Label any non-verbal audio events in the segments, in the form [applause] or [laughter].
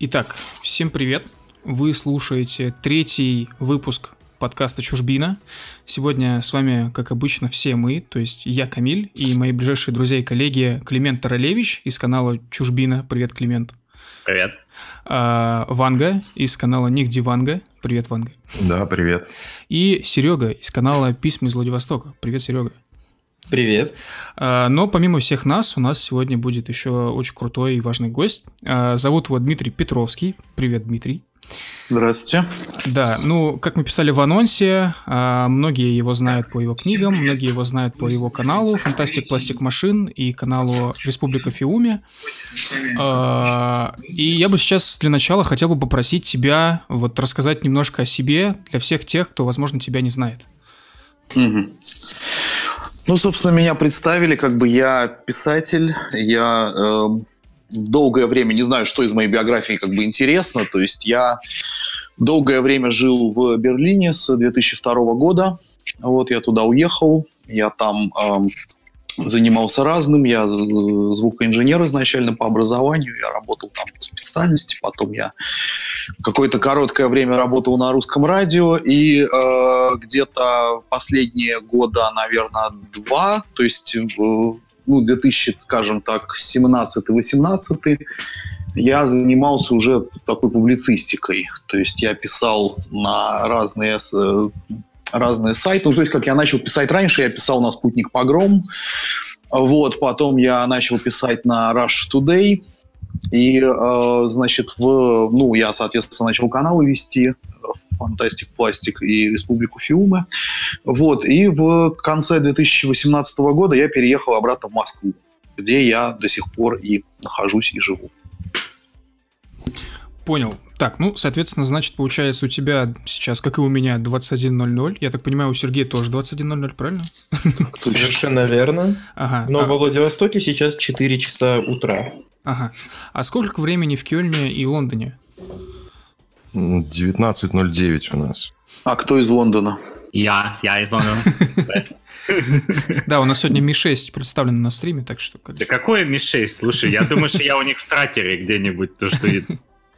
Итак, всем привет. Вы слушаете третий выпуск подкаста «Чужбина». Сегодня с вами, как обычно, все мы, то есть я, Камиль, и мои ближайшие друзья и коллеги Климент Таралевич из канала «Чужбина». Привет, Климент. Привет. А, Ванга из канала Нигде Ванга. Привет, Ванга. Да, привет. И Серега из канала «Письма из Владивостока». Привет, Серега. Привет. А, но помимо всех нас, у нас сегодня будет еще очень крутой и важный гость. А, зовут его Дмитрий Петровский. Привет, Дмитрий. Здравствуйте. Да, ну, как мы писали в анонсе, а, многие его знают по его книгам, многие его знают по его каналу «Фантастик Пластик Машин» и каналу «Республика Фиуми». И я бы сейчас для начала хотел бы попросить тебя вот рассказать немножко о себе для всех тех, кто, возможно, тебя не знает. Угу. Ну, собственно, меня представили, как бы я писатель, я э, долгое время не знаю, что из моей биографии как бы интересно, то есть я долгое время жил в Берлине с 2002 года, вот я туда уехал, я там э, занимался разным. Я звукоинженер изначально по образованию. Я работал там по специальности. Потом я какое-то короткое время работал на русском радио. И э, где-то последние года, наверное, два, то есть э, ну, 2000, скажем так, 17-18, я занимался уже такой публицистикой. То есть я писал на разные разные сайты. Ну, то есть, как я начал писать раньше, я писал на «Спутник Погром», вот, потом я начал писать на Rush Today, и, э, значит, в, ну, я, соответственно, начал каналы вести, Фантастик Пластик и Республику Фиумы. Вот. И в конце 2018 года я переехал обратно в Москву, где я до сих пор и нахожусь и живу. Понял. Так, ну, соответственно, значит, получается, у тебя сейчас, как и у меня, 21.00. Я так понимаю, у Сергея тоже 21.00, правильно? Совершенно верно. Ага. Но а... во Владивостоке сейчас 4 часа утра. Ага. А сколько времени в Кёльне и Лондоне? 19.09 у нас. А кто из Лондона? Я, я из Лондона. [laughs] Да, у нас сегодня Ми-6 представлен на стриме, так что... Да какой Ми-6? Слушай, я думаю, что я у них в тракере где-нибудь, то, что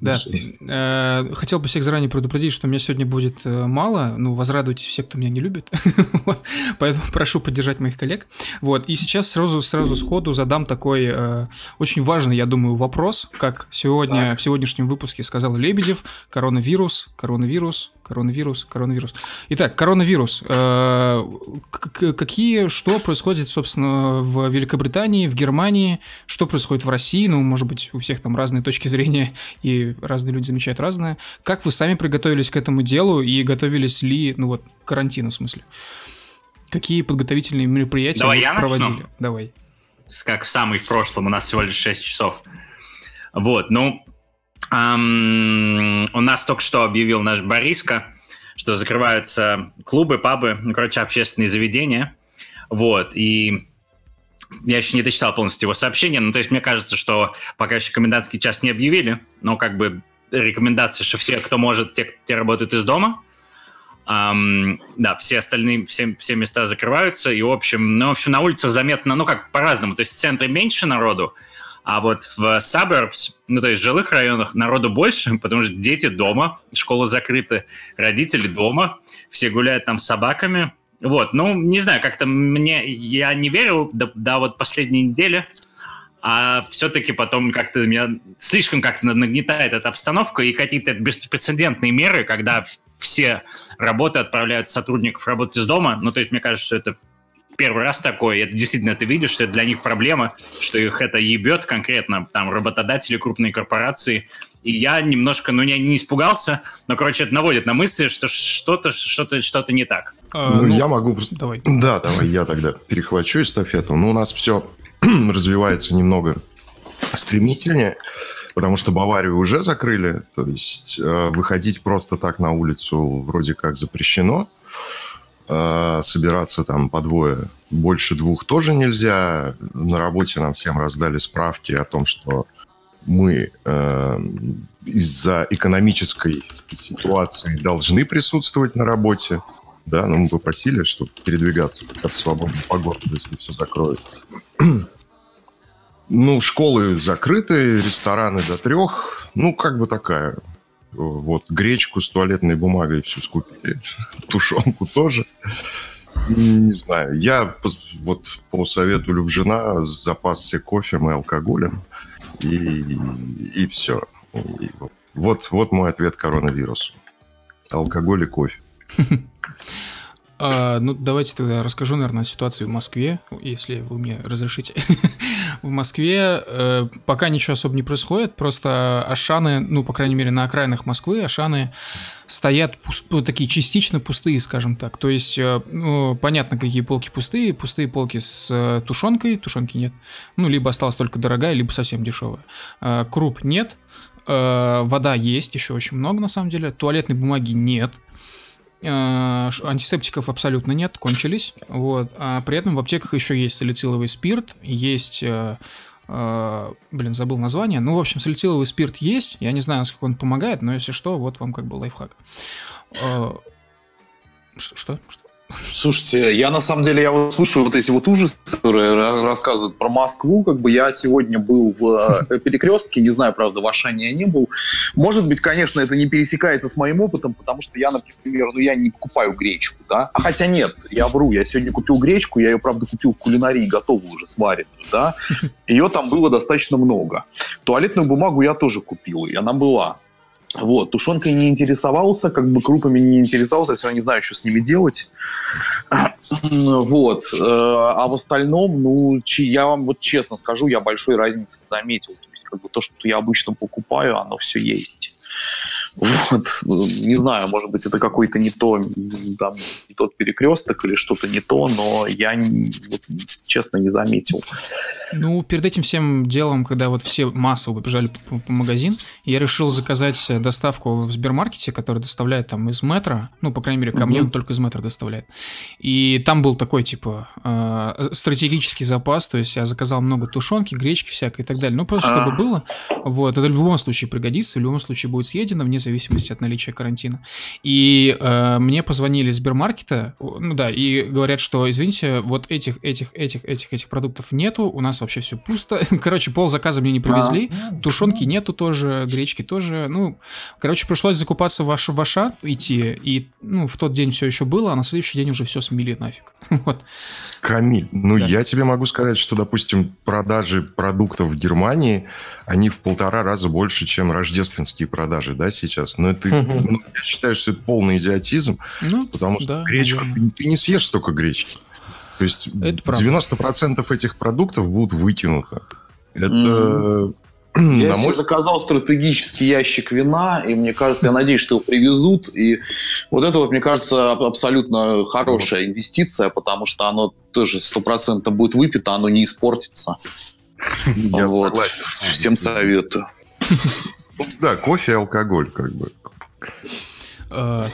Да. Э, хотел бы всех заранее предупредить, что у меня сегодня будет э, мало. Ну, возрадуйтесь все, кто меня не любит. [laughs] Поэтому прошу поддержать моих коллег. Вот. И сейчас сразу, сразу сходу задам такой э, очень важный, я думаю, вопрос. Как сегодня, в сегодняшнем выпуске сказал Лебедев, коронавирус, коронавирус, Коронавирус, коронавирус. Итак, коронавирус. Э, какие, что происходит, собственно, в Великобритании, в Германии, что происходит в России? Ну, может быть, у всех там разные точки зрения, и разные люди замечают разное. Как вы сами приготовились к этому делу и готовились ли, ну вот, к карантину в смысле? Какие подготовительные мероприятия Давай вы я проводили? Начну. Давай. Как в самый в прошлом, у нас всего лишь 6 часов. Вот, ну, Um, у нас только что объявил наш Бориска, что закрываются клубы, пабы, ну, короче, общественные заведения. Вот, и я еще не дочитал полностью его сообщение, ну, то есть мне кажется, что пока еще комендантский час не объявили, но как бы рекомендация, что все, кто может, те, те работают из дома. Um, да, все остальные, все, все места закрываются, и, в общем, ну, в общем, на улицах заметно, ну, как по-разному, то есть в центре меньше народу, а вот в suburbs, ну, то есть в жилых районах народу больше, [laughs] потому что дети дома, школа закрыта, родители дома, все гуляют там с собаками. Вот, ну, не знаю, как-то мне, я не верил до, до вот последней недели, а все-таки потом как-то меня слишком как-то нагнетает эта обстановка и какие-то беспрецедентные меры, когда все работы отправляют сотрудников работать из дома. Ну, то есть мне кажется, что это первый раз такое, это действительно ты видишь, что это для них проблема, что их это ебет конкретно, там, работодатели, крупные корпорации. И я немножко, ну, не, не испугался, но, короче, это наводит на мысли, что что-то что-то что-то не так. А, ну, ну, я могу... Давай. Да, давай, я тогда перехвачу эстафету. Ну, у нас все [clears throat] развивается немного стремительнее, потому что Баварию уже закрыли, то есть э, выходить просто так на улицу вроде как запрещено. Э, собираться там по двое, больше двух тоже нельзя. На работе нам всем раздали справки о том, что мы э, из-за экономической ситуации должны присутствовать на работе. Да, но мы попросили, чтобы передвигаться как в свободную погоду, если все закроют. Ну, школы закрыты, рестораны до трех. Ну, как бы такая. Вот, гречку с туалетной бумагой все скупили. [laughs] Тушенку тоже. Не знаю. Я вот по совету Любжина запасся кофе и алкоголем. И, и все. И вот, вот мой ответ коронавирусу. Алкоголь и кофе. [laughs] А, ну, давайте тогда расскажу, наверное, о ситуации в Москве, если вы мне разрешите. [laughs] в Москве э, пока ничего особо не происходит, просто Ашаны, ну, по крайней мере, на окраинах Москвы Ашаны стоят пуст, ну, такие частично пустые, скажем так. То есть, э, ну, понятно, какие полки пустые. Пустые полки с э, тушенкой, тушенки нет. Ну, либо осталась только дорогая, либо совсем дешевая. Э, круп нет, э, вода есть, еще очень много, на самом деле. Туалетной бумаги нет. Э, антисептиков абсолютно нет, кончились. Вот. А при этом в аптеках еще есть салициловый спирт, есть... Э, э, блин, забыл название. Ну, в общем, салициловый спирт есть. Я не знаю, насколько он помогает, но если что, вот вам как бы лайфхак. Что? Что? Слушайте, я на самом деле, я вот слушаю вот эти вот ужасы, которые рассказывают про Москву. Как бы я сегодня был в э, перекрестке, не знаю, правда, в Ашане я не был. Может быть, конечно, это не пересекается с моим опытом, потому что я, например, ну я не покупаю гречку, да. А хотя нет, я вру, я сегодня купил гречку, я ее, правда, купил в кулинарии готовую уже, сваренную, да. Ее там было достаточно много. Туалетную бумагу я тоже купил, и она была. Вот, тушенкой не интересовался, как бы крупами не интересовался, я не знаю, что с ними делать. [clears throat] Вот. Э, а в остальном, ну, я вам вот честно скажу, я большой разницы заметил. То есть, как бы то, что я обычно покупаю, оно все есть. Вот, не знаю, может быть, это какой-то не то, там, не тот перекресток или что-то не то, но я, вот, честно, не заметил. Ну, перед этим всем делом, когда вот все массово побежали по, по магазин, я решил заказать доставку в Сбермаркете, который доставляет там из метро, ну, по крайней мере, ко мне он только из метро доставляет. И там был такой, типа, э, стратегический запас, то есть я заказал много тушенки, гречки всякой и так далее. Ну, просто чтобы было. Вот, это в любом случае пригодится, в любом случае будет съедено, вне зависимости от наличия карантина. И э, мне позвонили из Сбермаркета, ну да, и говорят, что, извините, вот этих, этих, этих, этих, этих продуктов нету, у нас вообще все пусто. [laughs] Короче, пол заказа мне не привезли, а, тушенки нету тоже, гречки тоже. Ну, короче, пришлось закупаться в ваш, ваша идти, и ну, в тот день все еще было, а на следующий день уже все смели нафиг. [laughs] вот. Камиль, ну да. я тебе могу сказать, что, допустим, продажи продуктов в Германии, они в полтора раза больше, чем рождественские продажи, да, сейчас. Но это, ну, я считаю, что это полный идиотизм, ну, потому что да, гречку ты, ты не съешь столько гречки. То есть это 90% правда. этих продуктов будут выкинуты. Это... Mm. [clears throat] Я мой... заказал стратегический ящик вина, и мне кажется, я надеюсь, что его привезут. И вот это вот, мне кажется, абсолютно хорошая инвестиция, потому что оно тоже стопроцентно будет выпито, оно не испортится. Я вот. согласен. Всем советую. Да, кофе и алкоголь, как бы. А,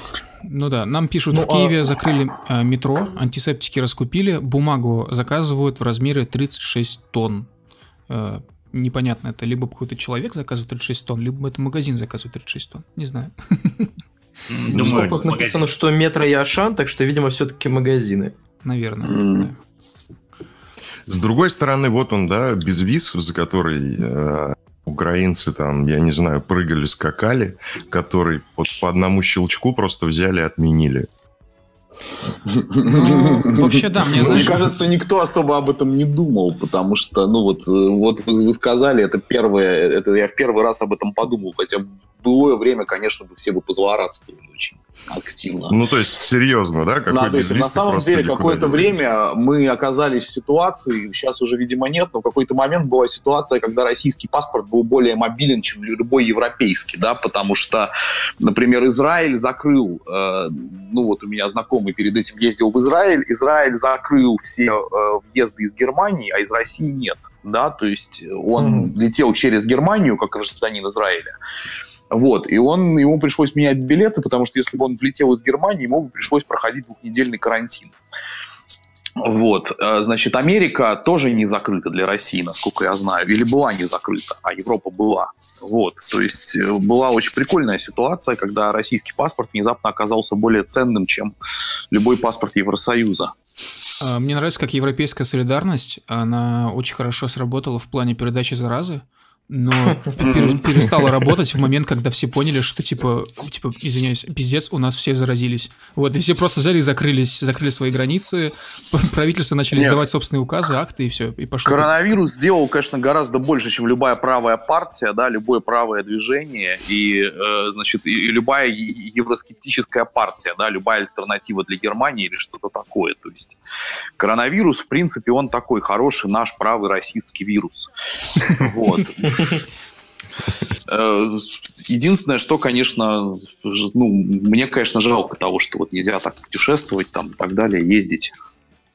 ну да, нам пишут, ну, в Киеве а... закрыли э, метро, антисептики раскупили, бумагу заказывают в размере 36 тонн. Э, непонятно, это либо какой-то человек заказывает 36 тонн, либо это магазин заказывает 36 тонн. Не знаю. Думаю, ну, написано, что метро и Ашан, так что, видимо, все-таки магазины. Наверное. С другой стороны, вот он, да, без виз, за который э, украинцы там, я не знаю, прыгали, скакали, который вот по одному щелчку просто взяли и отменили. Ну, вообще, да, мне, знаешь... Мне кажется, никто особо об этом не думал, потому что, ну вот, вот вы сказали, это первое, это я в первый раз об этом подумал, хотя былое время, конечно, бы все бы позлорадствовали очень активно. Ну, то есть, серьезно, да? Какой да, то есть, на самом деле, какое-то время мы оказались в ситуации, сейчас уже, видимо, нет, но в какой-то момент была ситуация, когда российский паспорт был более мобилен, чем любой европейский, да, потому что, например, Израиль закрыл, э, ну, вот у меня знакомый перед этим ездил в Израиль, Израиль закрыл все э, въезды из Германии, а из России нет, да, то есть он mm. летел через Германию, как гражданин Израиля, вот, и он, ему пришлось менять билеты, потому что если бы он влетел из Германии, ему бы пришлось проходить двухнедельный карантин. Вот, э, значит, Америка тоже не закрыта для России, насколько я знаю, или была не закрыта, а Европа была. Вот, то есть э, была очень прикольная ситуация, когда российский паспорт внезапно оказался более ценным, чем любой паспорт Евросоюза. А, мне нравится, как европейская солидарность, она очень хорошо сработала в плане передачи заразы но [laughs] перестала работать в момент, когда все поняли, что типа, типа, извиняюсь, пиздец, у нас все заразились. Вот, и все просто взяли и закрылись, закрыли свои границы, правительство начали Нет. издавать собственные указы, акты, и все, и пошло. Коронавирус сделал, конечно, гораздо больше, чем любая правая партия, да, любое правое движение, и, э, значит, и любая евроскептическая партия, да, любая альтернатива для Германии или что-то такое. То есть коронавирус, в принципе, он такой хороший наш правый российский вирус. Вот. Э, единственное, что, конечно, ну, мне, конечно, жалко того, что вот нельзя так путешествовать там и так далее, ездить.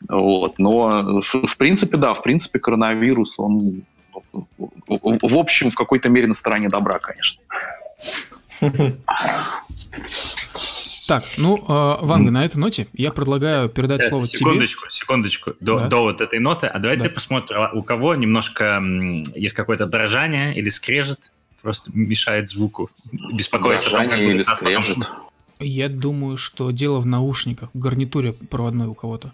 Вот. Но, в принципе, да, в принципе, коронавирус, он, в общем, в какой-то мере на стороне добра, конечно. [laughs] Так, ну, э, Ванга, на этой ноте я предлагаю передать Сейчас, слово секундочку, тебе. Секундочку, до, да. до вот этой ноты. А давайте да. посмотрим, а у кого немножко есть какое-то дрожание или скрежет, просто мешает звуку. Беспокойство. Дрожание или скрежет. Я думаю, что дело в наушниках, в гарнитуре проводной у кого-то.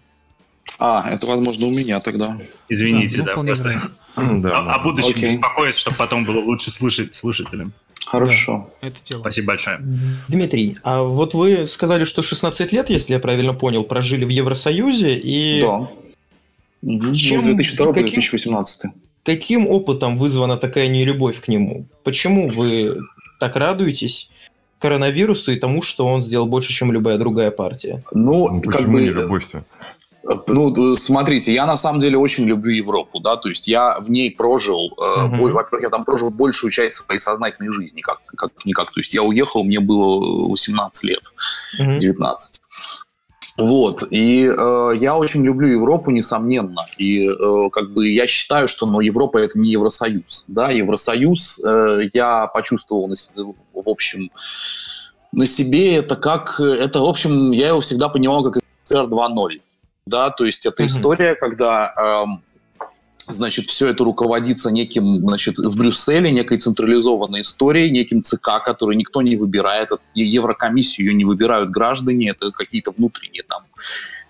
А, это, возможно, у меня тогда. Извините, да, да просто. Да, а, о будущем беспокоиться, чтобы потом было лучше слушать слушателям. Хорошо. Да, это дело. Спасибо большое. Дмитрий, а вот вы сказали, что 16 лет, если я правильно понял, прожили в Евросоюзе и... Да. Чем, 2002-2018. Каким опытом вызвана такая нелюбовь к нему? Почему вы так радуетесь коронавирусу и тому, что он сделал больше, чем любая другая партия? Ну, ну как бы... не любовь-то? Ну, смотрите, я на самом деле очень люблю Европу, да, то есть я в ней прожил, э, во-первых, я там прожил большую часть своей сознательной жизни, как, как никак, то есть я уехал, мне было 18 лет, uh-huh. 19. Вот, и э, я очень люблю Европу, несомненно, и э, как бы я считаю, что, но Европа это не Евросоюз, да, Евросоюз э, я почувствовал, в общем, на себе это как, это, в общем, я его всегда понимал как СССР 2.0, да, то есть это mm-hmm. история, когда эм, значит, все это руководится неким, значит, в Брюсселе, некой централизованной историей, неким ЦК, который никто не выбирает, Еврокомиссию ее не выбирают граждане, это какие-то внутренние там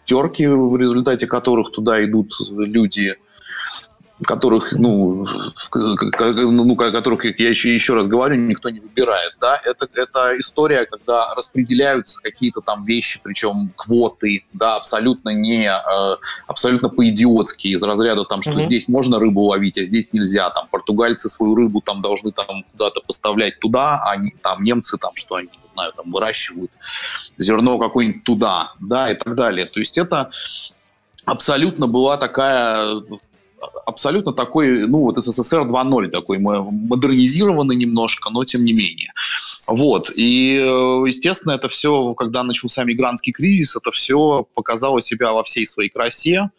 терки, в результате которых туда идут люди, которых, ну, ну, которых, я еще, еще раз говорю, никто не выбирает, да, это, это история, когда распределяются какие-то там вещи, причем квоты, да, абсолютно не, э, абсолютно по-идиотски, из разряда там, что mm-hmm. здесь можно рыбу ловить, а здесь нельзя, там, португальцы свою рыбу там должны там куда-то поставлять туда, а они, там, немцы там, что они, не знаю, там, выращивают зерно какое-нибудь туда, да, и так далее, то есть это абсолютно была такая абсолютно такой, ну, вот СССР 2.0 такой, модернизированный немножко, но тем не менее. Вот, и, э, естественно, это все, когда начался мигрантский кризис, это все показало себя во всей своей красе,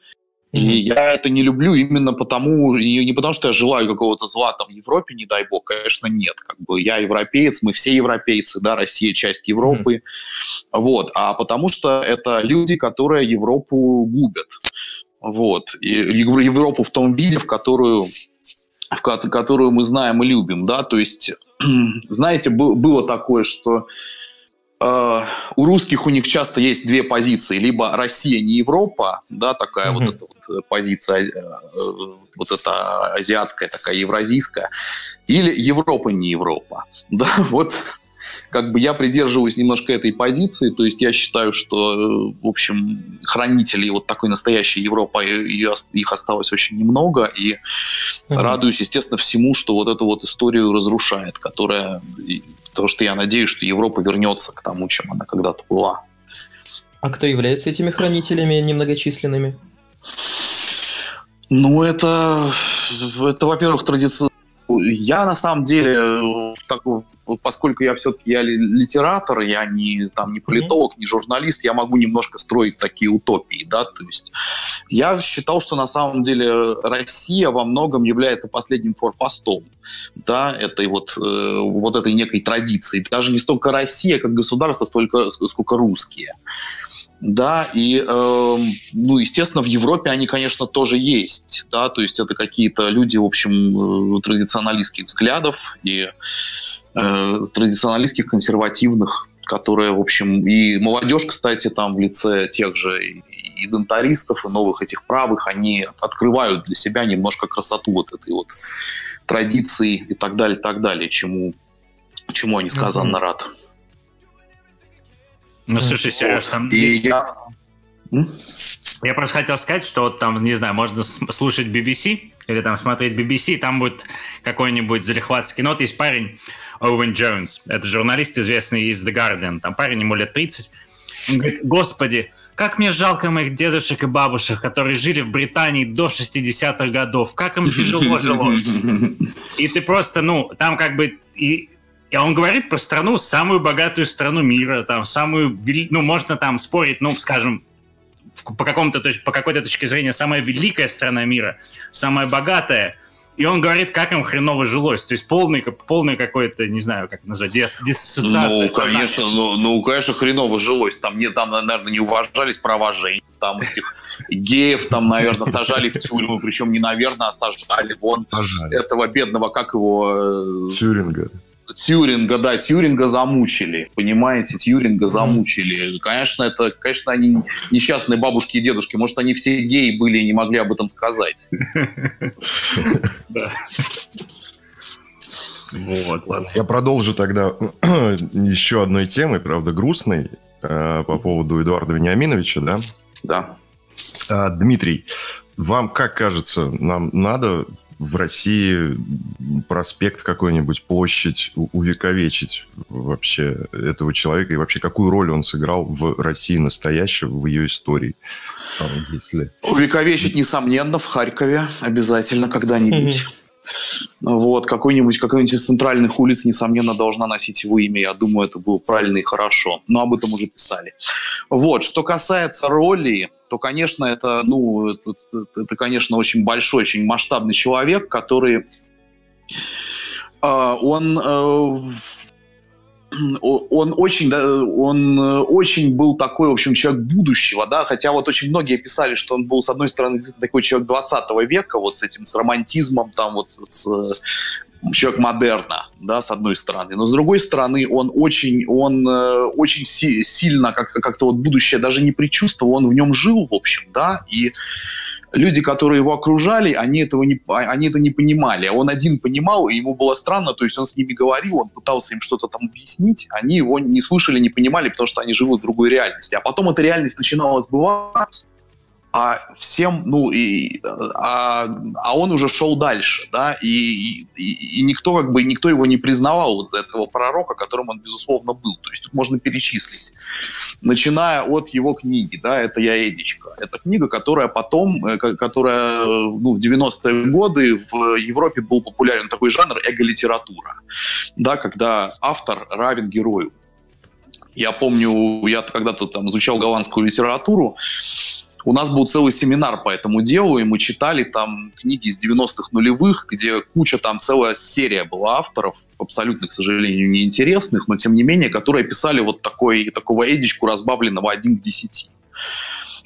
и я это не люблю именно потому, и не потому, что я желаю какого-то зла там в Европе, не дай бог, конечно, нет. Как бы я европеец, мы все европейцы, да, Россия часть Европы. Mm-hmm. Вот, а потому что это люди, которые Европу губят. Вот. И Европу в том виде, в которую, в которую мы знаем и любим, да, то есть, [clears throat] знаете, было такое, что э, у русских у них часто есть две позиции, либо Россия не Европа, да, такая mm-hmm. вот эта вот позиция, э, вот эта азиатская, такая евразийская, или Европа не Европа, [laughs] да, вот как бы я придерживаюсь немножко этой позиции, то есть я считаю, что, э, в общем, хранителей вот такой настоящей Европы, их осталось очень немного, и радуюсь, естественно, всему, что вот эту вот историю разрушает, которая, потому что я надеюсь, что Европа вернется к тому, чем она когда-то была. А кто является этими хранителями немногочисленными? Ну, это, это во-первых, традиция я на самом деле, так, поскольку я все-таки я литератор, я не там не политолог, не журналист, я могу немножко строить такие утопии, да, то есть я считал, что на самом деле Россия во многом является последним форпостом, да, этой вот э, вот этой некой традиции, даже не столько Россия как государство, столько сколько русские. Да, и, э, ну, естественно, в Европе они, конечно, тоже есть, да, то есть это какие-то люди, в общем, э, традиционалистских взглядов и э, традиционалистских, консервативных, которые, в общем, и молодежь, кстати, там в лице тех же и дентаристов, и новых этих правых, они открывают для себя немножко красоту вот этой вот традиции и так далее, и так далее, чему, чему они сказанно mm-hmm. рад. Ну, слушай, Сереж, там и есть... я... Я просто хотел сказать, что вот там, не знаю, можно слушать BBC или там смотреть BBC, там будет какой-нибудь залихватский нот. Есть парень, Оуэн Джонс, это журналист, известный из The Guardian, там парень, ему лет 30. Он говорит, господи, как мне жалко моих дедушек и бабушек, которые жили в Британии до 60-х годов. Как им тяжело жилось. [laughs] И ты просто, ну, там как бы... И и он говорит про страну, самую богатую страну мира, там, самую, ну, можно там спорить, ну, скажем, по, какому-то, по какой-то точке зрения, самая великая страна мира, самая богатая. И он говорит, как им хреново жилось. То есть полный, полный какой-то, не знаю, как назвать, дис, диссоциация. Ну, конечно, ну, ну, конечно, хреново жилось. Там, не, там, наверное, не уважались права женщин. Там этих геев, там, наверное, сажали в тюрьму. Причем не, наверное, а сажали. Вон сажали. этого бедного, как его... Э, Тюринга. Тьюринга, да, Тьюринга замучили, понимаете, Тьюринга замучили. Конечно, это, конечно, они несчастные бабушки и дедушки. Может, они все геи были и не могли об этом сказать. Вот, ладно. Я продолжу тогда [clears throat] еще одной темой, правда, грустной, э, по поводу Эдуарда Вениаминовича, да? Да. А, Дмитрий, вам как кажется, нам надо в России проспект какой-нибудь, площадь увековечить вообще этого человека и вообще какую роль он сыграл в России настоящего, в ее истории? Если... Увековечить, несомненно, в Харькове обязательно когда-нибудь. Вот, какой-нибудь, какой-нибудь из центральных улиц, несомненно, должна носить его имя. Я думаю, это было правильно и хорошо. Но об этом уже писали. Вот, что касается роли, то, конечно, это, ну, это, это конечно, очень большой, очень масштабный человек, который э, он э, [clears throat] он очень, он очень был такой, в общем, человек будущего, да, хотя вот очень многие писали, что он был, с одной стороны, такой человек 20 века, вот с этим, с романтизмом, там вот с человек модерна, да, с одной стороны, но с другой стороны он очень, он э, очень си- сильно как- как-то вот будущее даже не предчувствовал, он в нем жил, в общем, да, и люди, которые его окружали, они этого не, они это не понимали. Он один понимал, и ему было странно, то есть он с ними говорил, он пытался им что-то там объяснить, они его не слышали, не понимали, потому что они живут в другой реальности. А потом эта реальность начинала сбываться, а всем, ну, и, а, а он уже шел дальше, да, и, и, и никто, как бы, никто его не признавал вот за этого пророка, которым он, безусловно, был. То есть тут можно перечислить. Начиная от его книги, да, это «Я Эдичка». Это книга, которая потом, э, которая, ну, в 90-е годы в Европе был популярен такой жанр эго-литература, да, когда автор равен герою. Я помню, я когда-то там изучал голландскую литературу, у нас был целый семинар по этому делу, и мы читали там книги из 90-х нулевых, где куча, там целая серия была авторов, абсолютно, к сожалению, неинтересных, но тем не менее, которые писали вот такой, такого Эдичку, разбавленного один к десяти.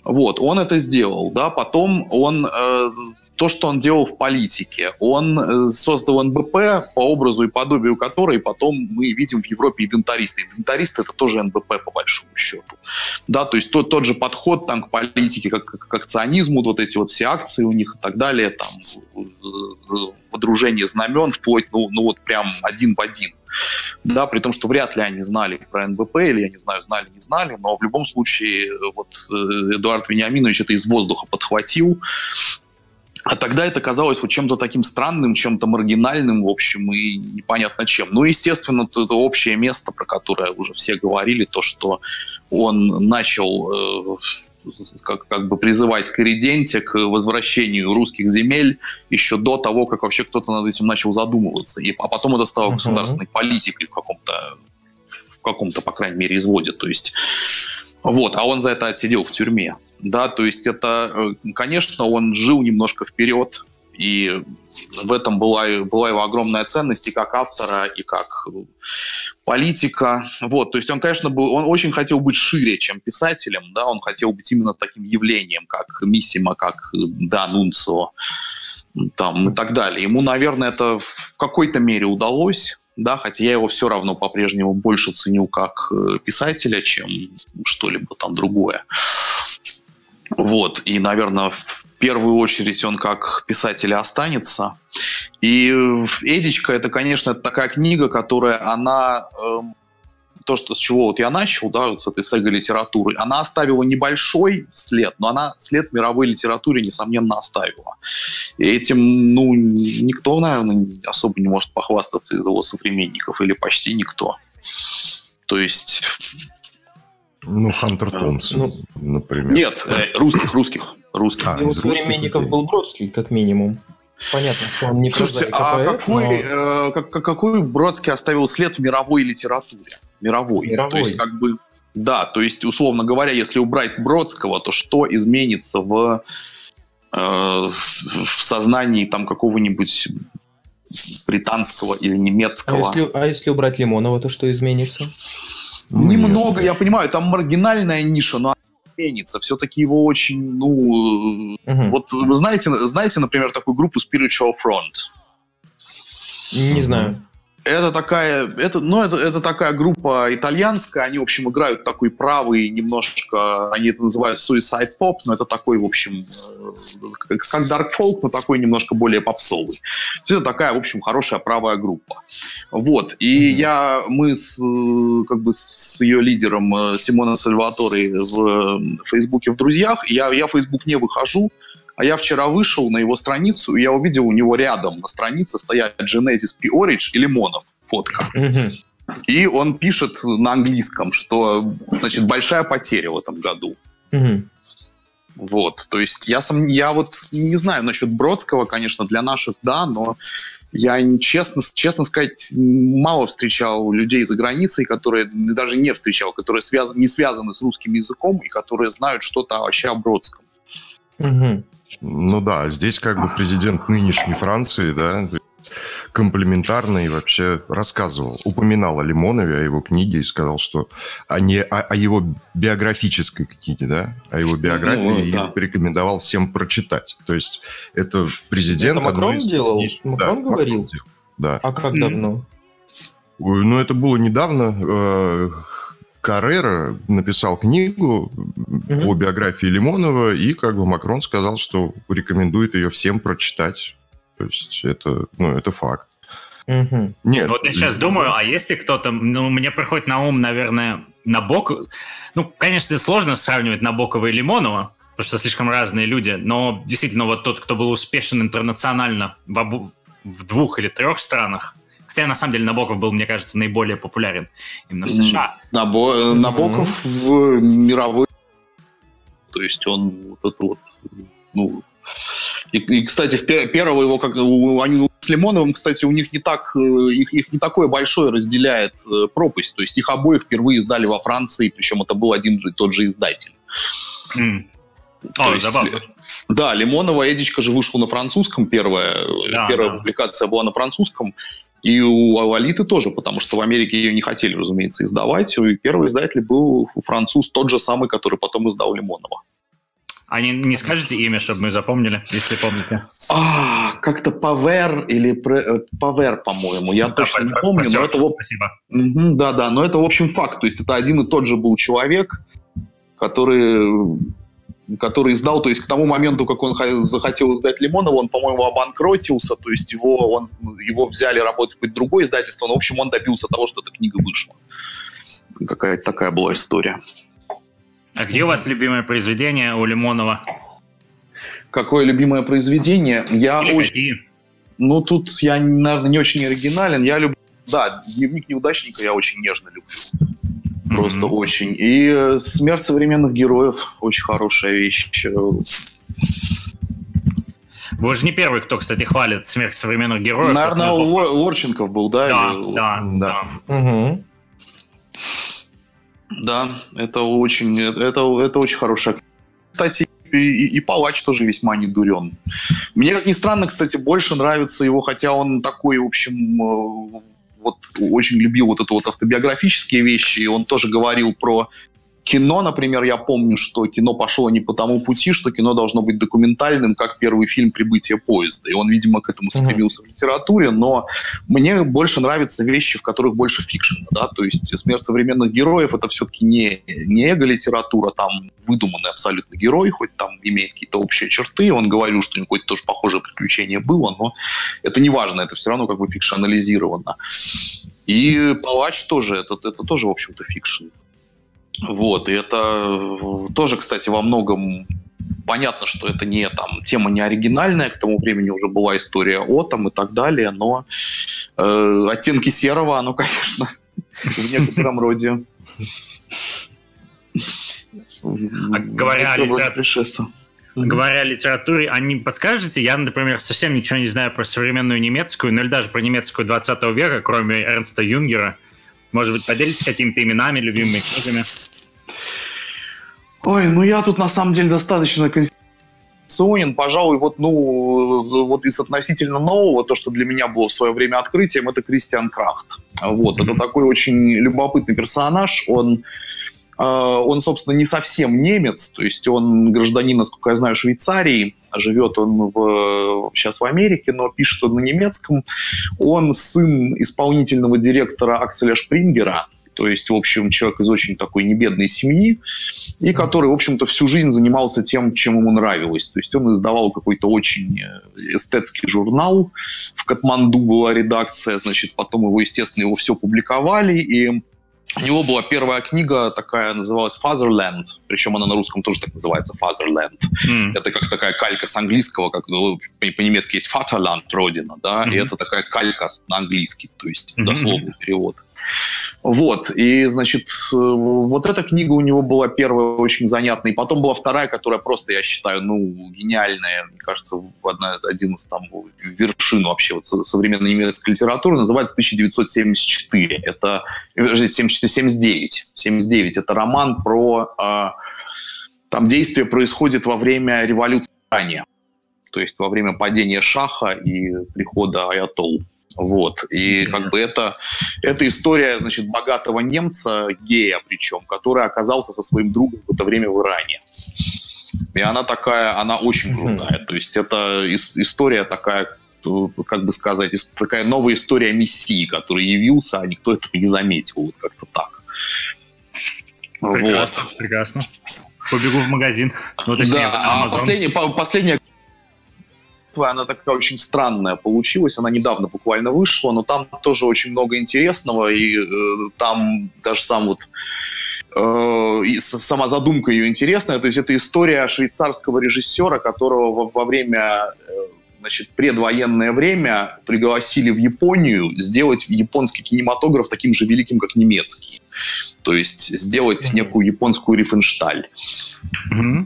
Вот, он это сделал, да, потом он э, то, что он делал в политике. Он э, создал НБП по образу и подобию которой потом мы видим в Европе идентаристы. Идентаристы — это тоже НБП по большому счету. Да, то есть тот, тот же подход там, к политике, как, как к акционизму, вот эти вот все акции у них и так далее, там, водружение знамен, вплоть, ну, ну вот прям один в один. Да, при том, что вряд ли они знали про НБП, или, я не знаю, знали, не знали, но в любом случае вот э, Эдуард Вениаминович это из воздуха подхватил, а тогда это казалось вот чем-то таким странным, чем-то маргинальным, в общем, и непонятно чем. Ну, естественно, это общее место, про которое уже все говорили, то, что он начал э, как, как бы призывать к ириденте, к возвращению русских земель еще до того, как вообще кто-то над этим начал задумываться. И, а потом это стало uh-huh. государственной политикой в каком-то, в каком-то, по крайней мере, изводе. То есть вот, а он за это отсидел в тюрьме. Да, то есть это, э, конечно, он жил немножко вперед. И в этом была, была его огромная ценность и как автора, и как политика. Вот, то есть он, конечно, был, он очень хотел быть шире, чем писателем, да, он хотел быть именно таким явлением, как Миссима, как да, Нунцио, там и так далее. Ему, наверное, это в какой-то мере удалось, да, хотя я его все равно по-прежнему больше ценю как э, писателя, чем что-либо там другое. Вот, и, наверное, в первую очередь он как писатель останется. И «Эдичка» — это, конечно, такая книга, которая, она... Э, то, что, с чего вот я начал, да, вот с этой сага литературы, она оставила небольшой след, но она след мировой литературе, несомненно, оставила. И этим, ну, никто, наверное, особо не может похвастаться из его современников, или почти никто. То есть ну, Хантер Томпсон, ну, например. Нет, э, русских, русских, русских. А, Его современников был Бродский, как минимум. Понятно, что он не Слушайте, а поэт, какой, но... э, как, какой Бродский оставил след в мировой литературе? Мировой. мировой. То есть, как бы, да, то есть, условно говоря, если убрать Бродского, то что изменится в, э, в сознании там какого-нибудь британского или немецкого? А если, а если убрать Лимонова, то что изменится? Ну, Немного, я понимаю, там маргинальная ниша, но изменится. Все-таки его очень, ну... Угу. Вот вы знаете, знаете, например, такую группу Spiritual Front? Не знаю. Это такая, это, ну, это, это такая группа итальянская, они, в общем, играют такой правый, немножко, они это называют suicide pop, но это такой, в общем, э, как dark folk, но такой немножко более попсовый. Это такая, в общем, хорошая правая группа. Вот, и mm-hmm. я, мы с, как бы с ее лидером э, Симона Сальваторе в Фейсбуке в друзьях, я, я в Фейсбук не выхожу, а я вчера вышел на его страницу, и я увидел у него рядом на странице стоят Genesis P-Orage и Лимонов фотка. И он пишет на английском, что, значит, большая потеря в этом году. Вот, то есть я, сам, я вот не знаю насчет Бродского, конечно, для наших, да, но я, честно, честно сказать, мало встречал людей за границей, которые даже не встречал, которые связ, не связаны с русским языком и которые знают что-то вообще о Бродском. Угу. Ну да, здесь как бы президент нынешней Франции, да, комплементарно и вообще рассказывал, упоминал о Лимонове, о его книге и сказал, что о, не, о, о его биографической книге, да, о его биографии ну, и да. рекомендовал всем прочитать. То есть это президент... Это Макрон сделал? Макрон да, говорил? Макрон да. А как давно? Ну, это было недавно. Э, Каррера написал книгу mm по биографии Лимонова, и как бы Макрон сказал, что рекомендует ее всем прочитать. То есть это, ну, это факт. Угу. Нет. Вот я сейчас думаю, а если кто-то, ну, мне приходит на ум, наверное, Набоков. Ну, конечно, сложно сравнивать Набокова и Лимонова, потому что слишком разные люди, но действительно вот тот, кто был успешен интернационально в, обу... в двух или трех странах, Хотя, на самом деле, Набоков был, мне кажется, наиболее популярен именно в США. Набо... Э, Набоков mm-hmm. в мировой... То есть он вот это вот... Ну, и, и, кстати, в пер, первого его, как у, они с Лимоновым, кстати, у них не так, э, их, их не такое большое разделяет э, пропасть. То есть их обоих впервые издали во Франции, причем это был один и тот же издатель. Mm. О, есть, забавно. Да, Лимонова Эдичка же вышла на французском первая. Да, первая да. публикация была на французском. И у Алиты тоже, потому что в Америке ее не хотели, разумеется, издавать. И первый издатель был француз, тот же самый, который потом издал Лимонова. А не, не скажете имя, чтобы мы запомнили, если помните? А, как-то Павер или Павер, по-моему. Я да, точно не помню. Спасибо. Но это, Спасибо. Угу, да, да, но это в общем факт. То есть это один и тот же был человек, который который издал, то есть к тому моменту, как он захотел издать Лимонова, он, по-моему, обанкротился, то есть его, он, его взяли работать в другое издательство, но, в общем, он добился того, что эта книга вышла. Какая-то такая была история. А где у вас любимое произведение у Лимонова? Какое любимое произведение? Я Или очень... Какие? Ну, тут я, наверное, не очень оригинален. Я люблю... Да, «Дневник неудачника» я очень нежно люблю. Просто mm-hmm. очень. И э, смерть современных героев очень хорошая вещь. Вы же не первый, кто, кстати, хвалит смерть современных героев. Наверное, Лор- Лорченков был, да? Да, Или... да, да. да. Угу. Да, это очень, это, это очень хорошая. Кстати, и, и Палач тоже весьма не дурен. Мне, как ни странно, кстати, больше нравится его, хотя он такой, в общем, э, вот очень любил вот это вот автобиографические вещи, и он тоже говорил про Кино, например, я помню, что кино пошло не по тому пути, что кино должно быть документальным, как первый фильм «Прибытие поезда». И он, видимо, к этому стремился mm-hmm. в литературе, но мне больше нравятся вещи, в которых больше fiction. Да? То есть «Смерть современных героев» — это все-таки не, не эго-литература, там выдуманный абсолютно герой, хоть там имеет какие-то общие черты. Он говорил, что у него тоже похожее приключение было, но это не важно, это все равно как бы фикшнализировано. И «Палач» тоже, это, это тоже, в общем-то, fiction. Вот, и это тоже, кстати, во многом понятно, что это не там тема не оригинальная, к тому времени уже была история о там и так далее, но э, оттенки серого, оно, [laughs] конечно, в некотором роде. А говоря, о литературе, говоря о литературе, а не подскажете, я, например, совсем ничего не знаю про современную немецкую, ну или даже про немецкую 20 века, кроме Эрнста Юнгера. Может быть, поделитесь какими-то именами, любимыми книгами? Ой, ну я тут на самом деле достаточно конституционен. Пожалуй, вот, ну, вот из относительно нового, то, что для меня было в свое время открытием, это Кристиан Крахт. Вот, это такой очень любопытный персонаж. Он э, он, собственно, не совсем немец, то есть он гражданин, насколько я знаю, Швейцарии, живет он в, сейчас в Америке, но пишет он на немецком. Он сын исполнительного директора Акселя Шпрингера, то есть, в общем, человек из очень такой небедной семьи, и который, в общем-то, всю жизнь занимался тем, чем ему нравилось. То есть он издавал какой-то очень э, эстетский журнал, в Катманду была редакция, значит, потом его, естественно, его все публиковали, и у него была первая книга, такая называлась Fatherland, причем она на русском тоже так называется, Fatherland. Mm. Это как такая калька с английского, как ну, по-немецки есть Vaterland, родина, да, mm-hmm. и это такая калька на английский, то есть mm-hmm. дословный перевод. Вот, и, значит, вот эта книга у него была первая очень занятная, и потом была вторая, которая просто, я считаю, ну, гениальная, мне кажется, одна, один из там вершин вообще вот современной немецкой литературы, называется 1974. Это, 74, 79. 79 это роман про... Э, там действие происходит во время революции то есть во время падения Шаха и прихода Аятолл. Вот. И как бы это, это история, значит, богатого немца, гея причем, который оказался со своим другом в это время в Иране. И она такая, она очень крутая. То есть это история такая, как бы сказать, такая новая история Мессии, который явился, а никто этого не заметил. Вот как-то так. Прекрасно, вот. прекрасно. Побегу в магазин. Ну, точнее, да, а последняя, последняя она такая очень странная получилась. Она недавно буквально вышла, но там тоже очень много интересного, и э, там даже сам вот э, и сама задумка ее интересная. То есть это история швейцарского режиссера, которого во, во время э, значит, предвоенное время пригласили в Японию сделать японский кинематограф таким же великим, как немецкий. То есть сделать некую японскую Рифеншталь. Mm-hmm.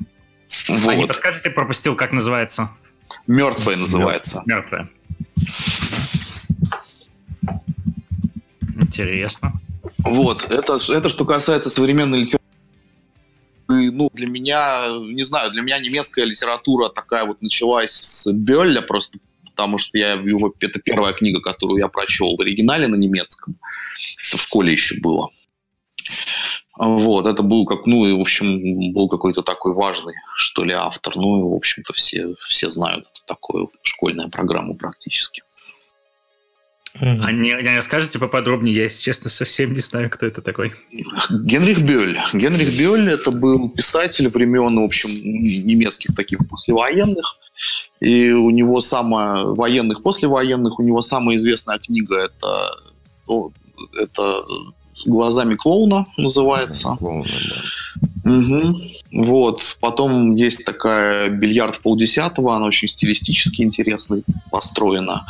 Вот. А не подскажете, пропустил, как называется? Мертвая называется. Мертвая. Интересно. Вот, это, это что касается современной литературы. Ну, для меня, не знаю, для меня немецкая литература такая вот началась с Бёлля, просто потому что я его, это первая книга, которую я прочел в оригинале на немецком. Это в школе еще было. Вот, это был как, ну, и, в общем, был какой-то такой важный, что ли, автор. Ну, и, в общем-то, все, все знают такую школьную программу практически. А не, не расскажете поподробнее? Я, если честно, совсем не знаю, кто это такой. Генрих Бёль. Генрих Бёль – это был писатель времен, в общем, немецких таких послевоенных. И у него самая военных, послевоенных, у него самая известная книга – это, это глазами клоуна называется. Клоуна, да. Угу. Вот. Потом есть такая бильярд полдесятого, она очень стилистически интересно построена.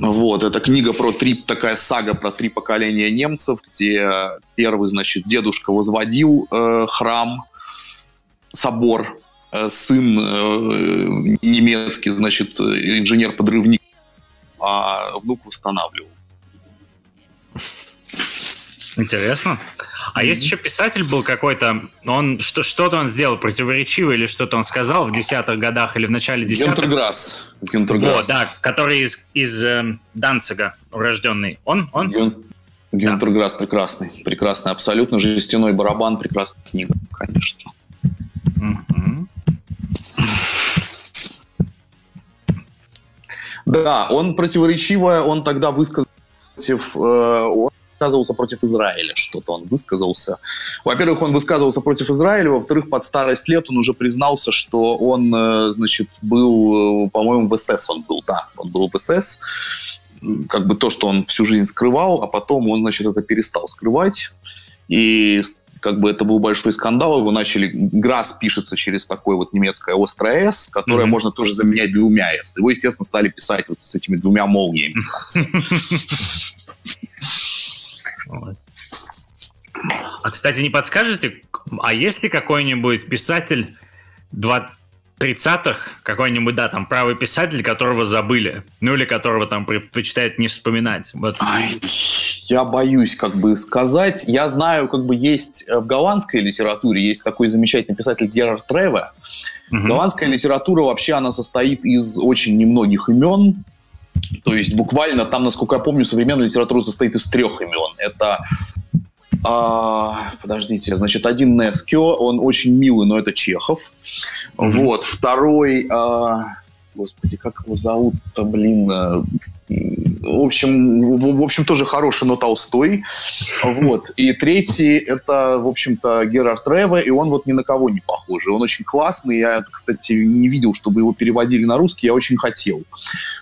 Вот, это книга про три, такая сага про три поколения немцев, где первый, значит, дедушка возводил э, храм, собор, э, сын э, немецкий, значит, инженер-подрывник, а внук восстанавливал. Интересно. А mm-hmm. есть еще писатель был какой-то, он что, что-то он сделал противоречивое или что-то он сказал в десятых годах или в начале десятых. Гюнтерграсс. Гюнтерграсс. Вот, да, который из, из э, Данцига урожденный. Он? Он? Гюн... Гюнтерграсс да. прекрасный. Прекрасный, абсолютно. Жестяной барабан, прекрасная книга, конечно. Mm-hmm. Да, он противоречиво, он тогда высказал против, э, он высказывался против Израиля, что-то он высказался. Во-первых, он высказывался против Израиля, во-вторых, под старость лет он уже признался, что он, э, значит, был, э, по-моему, в СС он был, да, он был в СС, как бы то, что он всю жизнь скрывал, а потом он, значит, это перестал скрывать, и как бы это был большой скандал, его начали, ГРАС пишется через такое вот немецкое острое «С», которое mm-hmm. можно тоже заменять двумя «С». Его, естественно, стали писать вот с этими двумя молниями. [laughs] А, кстати, не подскажете, а есть ли какой-нибудь писатель 30-х, какой-нибудь, да, там, правый писатель, которого забыли, ну или которого там предпочитают не вспоминать? Вот. Ай, я боюсь как бы сказать. Я знаю, как бы есть э, в голландской литературе есть такой замечательный писатель Герард Треве. Угу. Голландская литература вообще она состоит из очень немногих имен. То есть буквально там, насколько я помню, современная литература состоит из трех имен. Это а, подождите, значит, один Нескио, он очень милый, но это Чехов. Mm-hmm. Вот, второй, а, господи, как его зовут-то, блин, э, в общем, в, в общем, тоже хороший, но Толстой. Вот. И третий – это, в общем-то, Герард Реве, и он вот ни на кого не похожий. Он очень классный. Я, кстати, не видел, чтобы его переводили на русский, я очень хотел.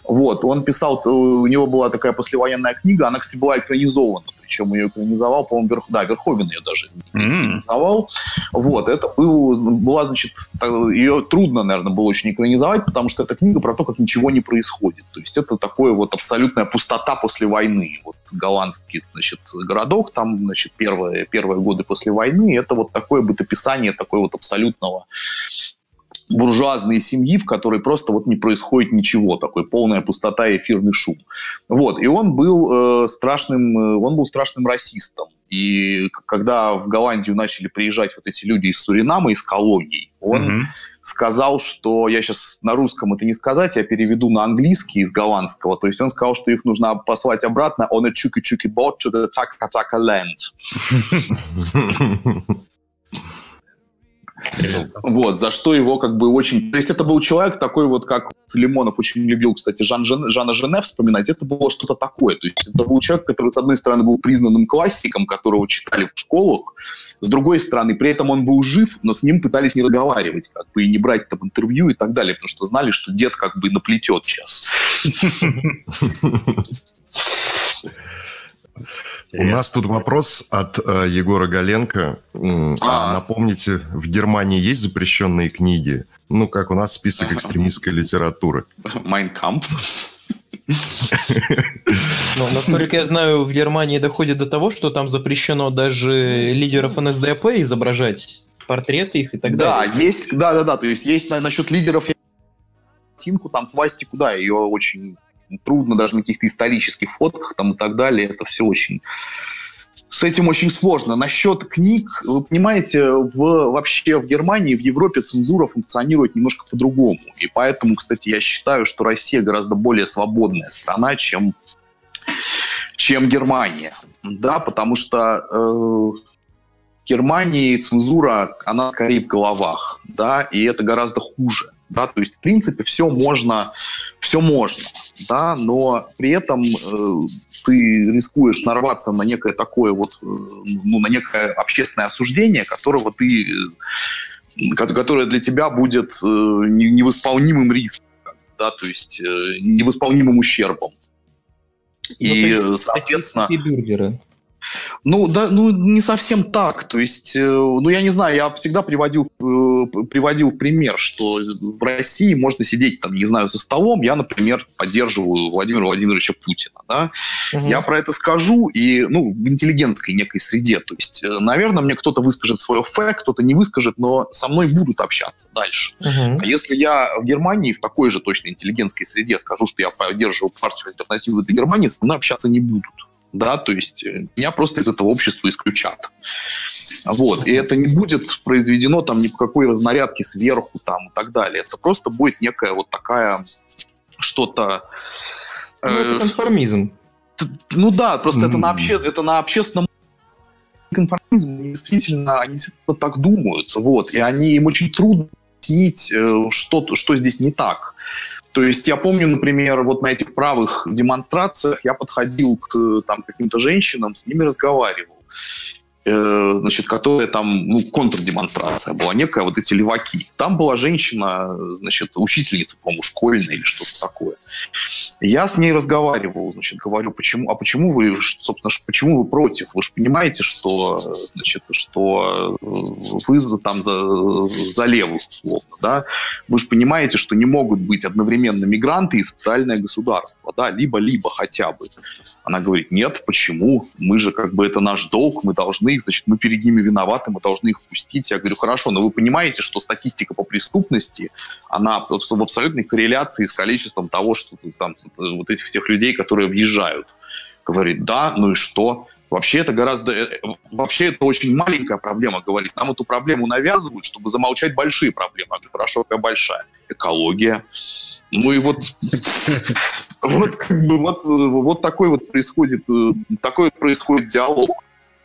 Вот. Он писал, у него была такая послевоенная книга, она, кстати, была экранизована причем ее экранизовал, по-моему, Верх... да, Верховен ее даже экранизовал. Вот, это был, была, значит, ее трудно, наверное, было очень экранизовать, потому что это книга про то, как ничего не происходит. То есть это такое вот абсолютная пустота после войны. Вот голландский, значит, городок, там, значит, первые, первые годы после войны, это вот такое бытописание такое вот абсолютного буржуазные семьи, в которой просто вот не происходит ничего, такой полная пустота и эфирный шум. Вот, и он был э, страшным, э, он был страшным расистом. И когда в Голландию начали приезжать вот эти люди из Суринама, из колоний, он mm-hmm. сказал, что я сейчас на русском это не сказать, я переведу на английский из голландского. То есть он сказал, что их нужно послать обратно on a chuki-chuki boat to the Taka-Taka land. [laughs] Вот, за что его как бы очень... То есть это был человек такой вот, как Лимонов очень любил, кстати, Жан Жен... Жана Жене вспоминать, это было что-то такое. То есть это был человек, который, с одной стороны, был признанным классиком, которого читали в школах, с другой стороны, при этом он был жив, но с ним пытались не разговаривать, как бы, и не брать там интервью и так далее, потому что знали, что дед как бы наплетет сейчас. [laughs] У нас тут вопрос от э, Егора Галенко. А. Напомните, в Германии есть запрещенные книги? Ну, как у нас список [laughs] экстремистской литературы. Майнкамп. Ну, насколько я знаю, в Германии доходит до того, что там запрещено даже лидеров НСДАП изображать портреты их и так далее. Да, есть, да, да, да, то есть есть насчет лидеров картинку там свастику, да, ее очень трудно даже на каких-то исторических фотках там и так далее. Это все очень с этим очень сложно. Насчет книг, вы понимаете, в, вообще в Германии, в Европе цензура функционирует немножко по-другому. И поэтому, кстати, я считаю, что Россия гораздо более свободная страна, чем, чем Германия. Да, потому что э, в Германии цензура, она скорее в головах, да, и это гораздо хуже. Да, то есть, в принципе, все можно, все можно, да, но при этом э, ты рискуешь нарваться на некое такое вот, э, ну, на некое общественное осуждение, которого ты, э, которое для тебя будет э, невосполнимым риском, да, то есть э, невосполнимым ущербом. Ну, И, соответственно... Бюргеры. Ну, да, ну, не совсем так. То есть, э, ну, я не знаю, я всегда приводил, э, приводил пример, что в России можно сидеть, там, не знаю, за столом. Я, например, поддерживаю Владимира Владимировича Путина, да. Угу. Я про это скажу, и, ну, в интеллигентской некой среде. То есть, э, наверное, мне кто-то выскажет свое фэ, кто-то не выскажет, но со мной будут общаться дальше. Угу. А если я в Германии в такой же точно интеллигентской среде скажу, что я поддерживаю партию альтернативы для Германии, со мной общаться не будут. Да, то есть э, меня просто из этого общества исключат. Вот, и это не будет произведено там ни по какой разнарядке сверху там и так далее. Это просто будет некая вот такая что-то... Ну, это конформизм. Ну да, просто mm. это, на обще... это на общественном конформизм, действительно, они так думают, вот, и они, им очень трудно объяснить, э, что, что здесь не так. То есть я помню, например, вот на этих правых демонстрациях я подходил к там, каким-то женщинам, с ними разговаривал. Э, значит, которая там, ну, контрдемонстрация была некая, вот эти леваки. Там была женщина, значит, учительница, по-моему, школьная или что-то такое. Я с ней разговаривал, значит, говорю, почему, а почему вы, собственно, почему вы против? Вы же понимаете, что, значит, что вы за, там за, за левых, условно, да? Вы же понимаете, что не могут быть одновременно мигранты и социальное государство, да, либо-либо хотя бы. Она говорит, нет, почему? Мы же, как бы, это наш долг, мы должны их, значит, мы перед ними виноваты, мы должны их впустить. Я говорю, хорошо, но вы понимаете, что статистика по преступности, она в абсолютной корреляции с количеством того, что там вот этих всех людей, которые въезжают. Говорит, да, ну и что? Вообще это гораздо... Э, вообще это очень маленькая проблема, говорит. Нам эту проблему навязывают, чтобы замолчать большие проблемы. Я говорю, хорошо, какая большая? Экология. Ну и вот... Вот как бы вот, вот такой вот происходит, э, такой происходит диалог.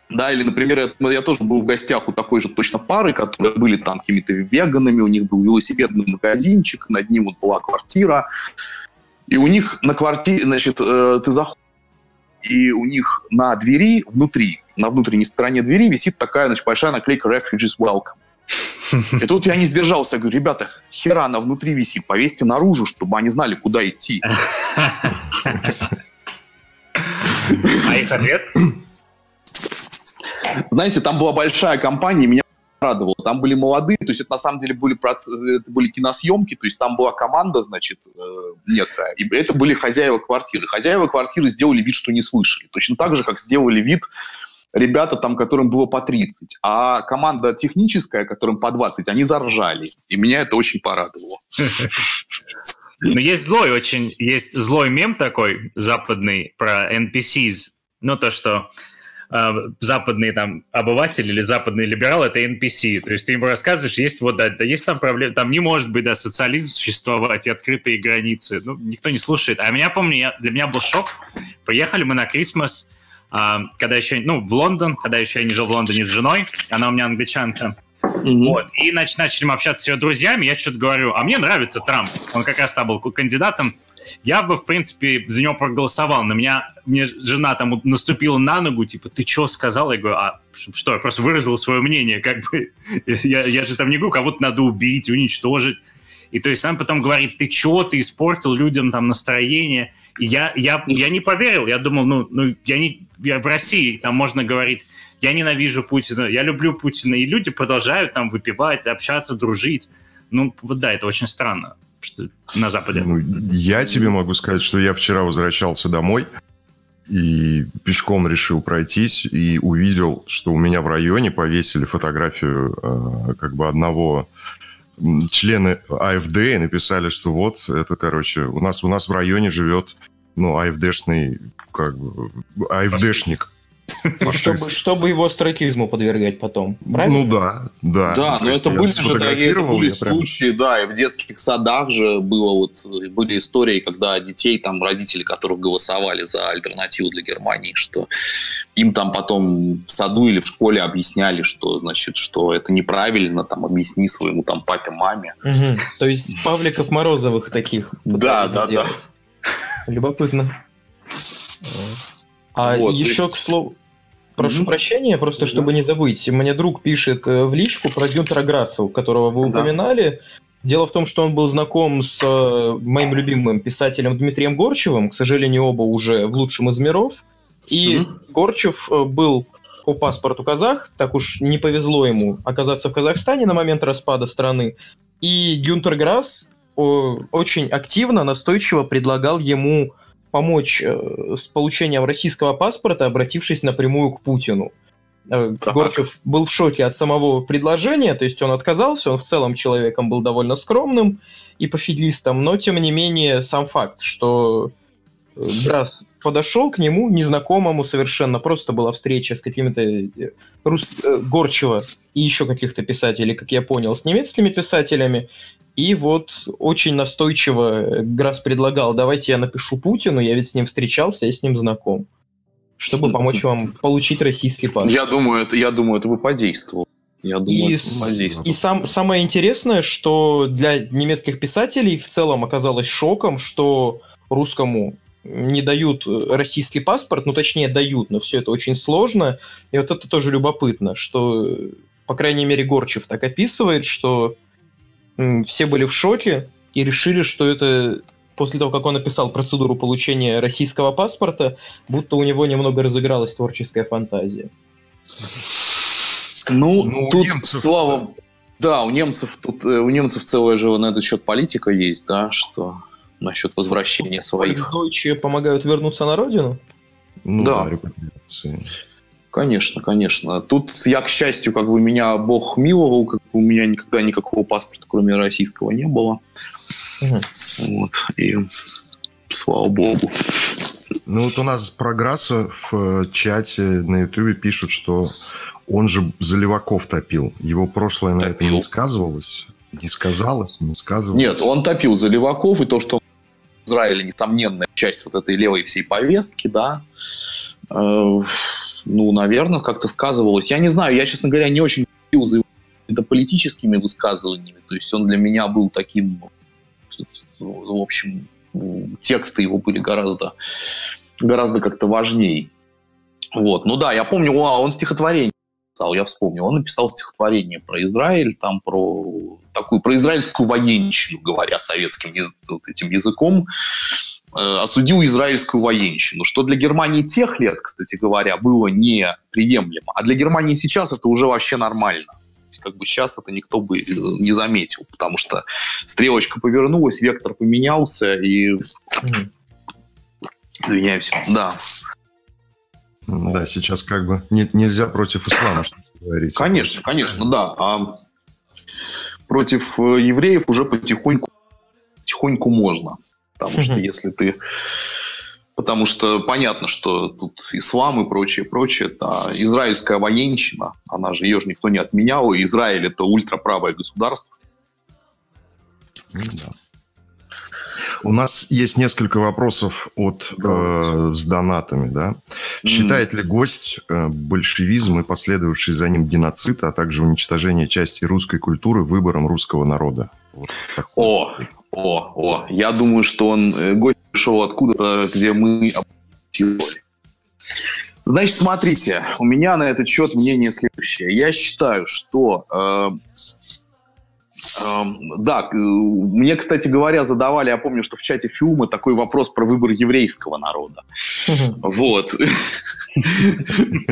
Да, или, например, я, я тоже был в гостях у такой же точно пары, которые были там какими-то веганами, у них был велосипедный магазинчик, над ним вот была квартира, и у них на квартире, значит, э, ты заходишь, и у них на двери, внутри, на внутренней стороне двери висит такая, значит, большая наклейка «Refugees Welcome». И тут я не сдержался, я говорю, ребята, хера она внутри висит, повесьте наружу, чтобы они знали, куда идти. [laughs] А их ответ? Знаете, там была большая компания, меня радовало. Там были молодые, то есть это на самом деле были, это были киносъемки, то есть там была команда, значит, э, некая, и это были хозяева квартиры. Хозяева квартиры сделали вид, что не слышали. Точно так же, как сделали вид ребята, там, которым было по 30. А команда техническая, которым по 20, они заржали. И меня это очень порадовало. Но есть злой очень, есть злой мем такой западный про NPCs. Ну, то, что э, западные там обыватели или западные либералы это NPC. То есть ты им рассказываешь, есть вот, да, да есть там проблема, там не может быть, да, социализм существовать и открытые границы. Ну, никто не слушает. А меня, помню, я, для меня был шок. Приехали мы на Крисмас, э, когда еще, ну, в Лондон, когда еще я не жил в Лондоне с женой, она у меня англичанка. Mm-hmm. Вот. И нач- начали мы общаться с ее друзьями, я что-то говорю, а мне нравится Трамп. Он как раз там был кандидатом я бы, в принципе, за него проголосовал. На меня, мне жена там наступила на ногу, типа, ты что сказал? Я говорю, а что, я просто выразил свое мнение, как бы, [laughs] я, я же там не говорю, кого-то надо убить, уничтожить. И то есть он потом говорит, ты что, ты испортил людям там настроение. И я, я, я не поверил, я думал, ну, ну я не, я в России там можно говорить, я ненавижу Путина, я люблю Путина, и люди продолжают там выпивать, общаться, дружить. Ну, вот да, это очень странно что на Западе? Ну, я тебе могу сказать, что я вчера возвращался домой и пешком решил пройтись и увидел, что у меня в районе повесили фотографию э, как бы одного члена АФД и написали, что вот это, короче, у нас у нас в районе живет ну АФДшный как бы АФДшник. Чтобы, чтобы его страйкизму подвергать потом, правильно? Ну да, да. Да, но это были же такие это были случаи, да, и в детских садах же было вот, были истории, когда детей, там, родители которых голосовали за альтернативу для Германии, что им там потом в саду или в школе объясняли, что, значит, что это неправильно, там, объясни своему там папе, маме. Угу. То есть Павликов Морозовых таких Да, да, да. Любопытно. А вот, еще, есть... к слову, прошу mm-hmm. прощения, просто mm-hmm. чтобы не забыть, мне друг пишет э, в личку про Гюнтера Грацу, которого вы упоминали. Дело в том, что он был знаком с э, моим любимым писателем Дмитрием Горчевым, к сожалению, оба уже в лучшем из миров. И mm-hmm. Горчев э, был по паспорту казах, так уж не повезло ему оказаться в Казахстане на момент распада страны. И Гюнтер Грасс очень активно, настойчиво предлагал ему помочь э, с получением российского паспорта, обратившись напрямую к Путину. Э, так. Горчев был в шоке от самого предложения, то есть он отказался, он в целом человеком был довольно скромным и пофигистом, но тем не менее сам факт, что Грас подошел к нему, незнакомому совершенно, просто была встреча с какими-то э, рус... Э, Горчева и еще каких-то писателей, как я понял, с немецкими писателями. И вот очень настойчиво Грас предлагал, давайте я напишу Путину, я ведь с ним встречался, я с ним знаком, чтобы помочь вам [laughs] получить российский паспорт. Я думаю, это, я думаю, это бы подействовало. Я думаю, и, это и сам, самое интересное, что для немецких писателей в целом оказалось шоком, что русскому не дают российский паспорт, ну точнее дают, но все это очень сложно. И вот это тоже любопытно, что, по крайней мере, Горчев так описывает, что все были в шоке и решили, что это после того, как он написал процедуру получения российского паспорта, будто у него немного разыгралась творческая фантазия. Ну, ну тут, немцев... слава... Да, у немцев тут э, у немцев целая же на этот счет политика есть, да, что насчет возвращения своих. Дойче помогают вернуться на родину? Ну, да. да. Конечно, конечно. Тут я, к счастью, как бы меня Бог миловал, как бы у меня никогда никакого паспорта, кроме российского, не было. Угу. Вот. И слава Богу. Ну вот у нас про в чате на Ютубе пишут, что он же за Леваков топил. Его прошлое на топил. этом не сказывалось? Не сказалось? Не сказывалось? Нет, он топил за Леваков, и то, что в Израиле несомненная часть вот этой левой всей повестки, да, э, ну, наверное, как-то сказывалось. Я не знаю, я, честно говоря, не очень за его политическими высказываниями. То есть он для меня был таким, в общем, тексты его были гораздо, гораздо как-то важнее. Вот. Ну да, я помню, а, он стихотворение писал, я вспомнил. Он написал стихотворение про Израиль, там про такую, про израильскую военщину, говоря советским этим языком. Э, осудил израильскую военщину, что для Германии тех лет, кстати говоря, было неприемлемо, а для Германии сейчас это уже вообще нормально. Как бы сейчас это никто бы не заметил, потому что стрелочка повернулась, вектор поменялся, и... Извиняюсь, да. Да, сейчас как бы не, нельзя против ислама что говорить. Конечно, конечно, да. А против э, евреев уже потихоньку, потихоньку можно. Потому что если ты... Потому что понятно, что тут ислам и прочее, прочее, это израильская военщина, она же, ее же никто не отменял, и Израиль это ультраправое государство. Ну да. У нас есть несколько вопросов от э, с донатами, да. Считает ли гость э, большевизм и последовавший за ним геноцид, а также уничтожение части русской культуры выбором русского народа? Вот о, о, о, я думаю, что он э, гость пришел откуда-то, где мы Значит, смотрите, у меня на этот счет мнение следующее. Я считаю, что э, да, мне, кстати говоря, задавали, я помню, что в чате Фиума такой вопрос про выбор еврейского народа. Вот.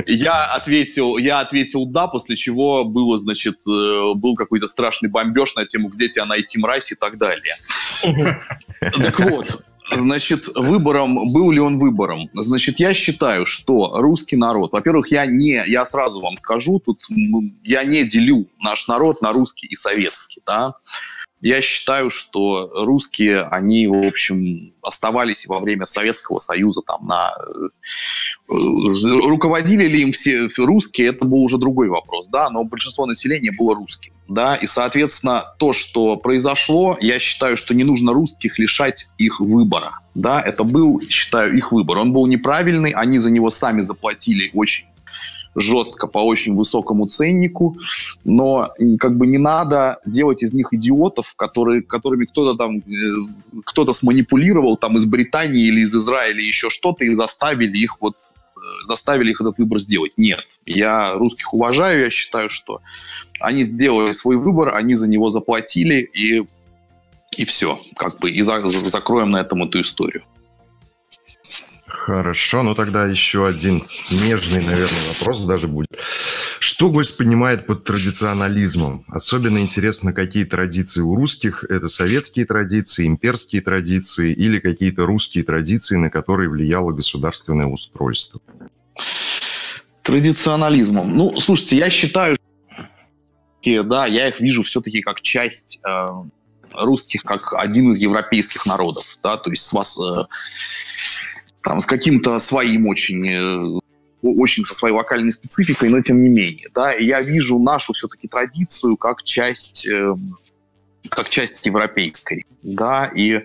Я ответил, я ответил да, после чего было, значит, э, был какой-то страшный бомбеж на тему, где тебя найти мразь и так далее. Так вот, Значит, выбором, был ли он выбором? Значит, я считаю, что русский народ, во-первых, я не, я сразу вам скажу, тут я не делю наш народ на русский и советский, да. Я считаю, что русские, они, в общем, оставались во время Советского Союза там на... Э, руководили ли им все русские, это был уже другой вопрос, да, но большинство населения было русским, да, и, соответственно, то, что произошло, я считаю, что не нужно русских лишать их выбора, да, это был, считаю, их выбор. Он был неправильный, они за него сами заплатили очень жестко по очень высокому ценнику, но как бы не надо делать из них идиотов, которые, которыми кто-то там, э, кто-то сманипулировал там из Британии или из Израиля еще что-то и заставили их вот заставили их этот выбор сделать. Нет. Я русских уважаю, я считаю, что они сделали свой выбор, они за него заплатили, и, и все. Как бы, и за, закроем на этом эту историю. Хорошо, ну тогда еще один нежный, наверное, вопрос даже будет. Что гость понимает под традиционализмом? Особенно интересно, какие традиции у русских. Это советские традиции, имперские традиции или какие-то русские традиции, на которые влияло государственное устройство? Традиционализмом. Ну, слушайте, я считаю, да, я их вижу все-таки как часть э, русских, как один из европейских народов, да, то есть с вас... Э, там, с каким-то своим очень э, очень со своей локальной спецификой, но тем не менее, да, я вижу нашу все-таки традицию как часть, э, как часть европейской, да, и э,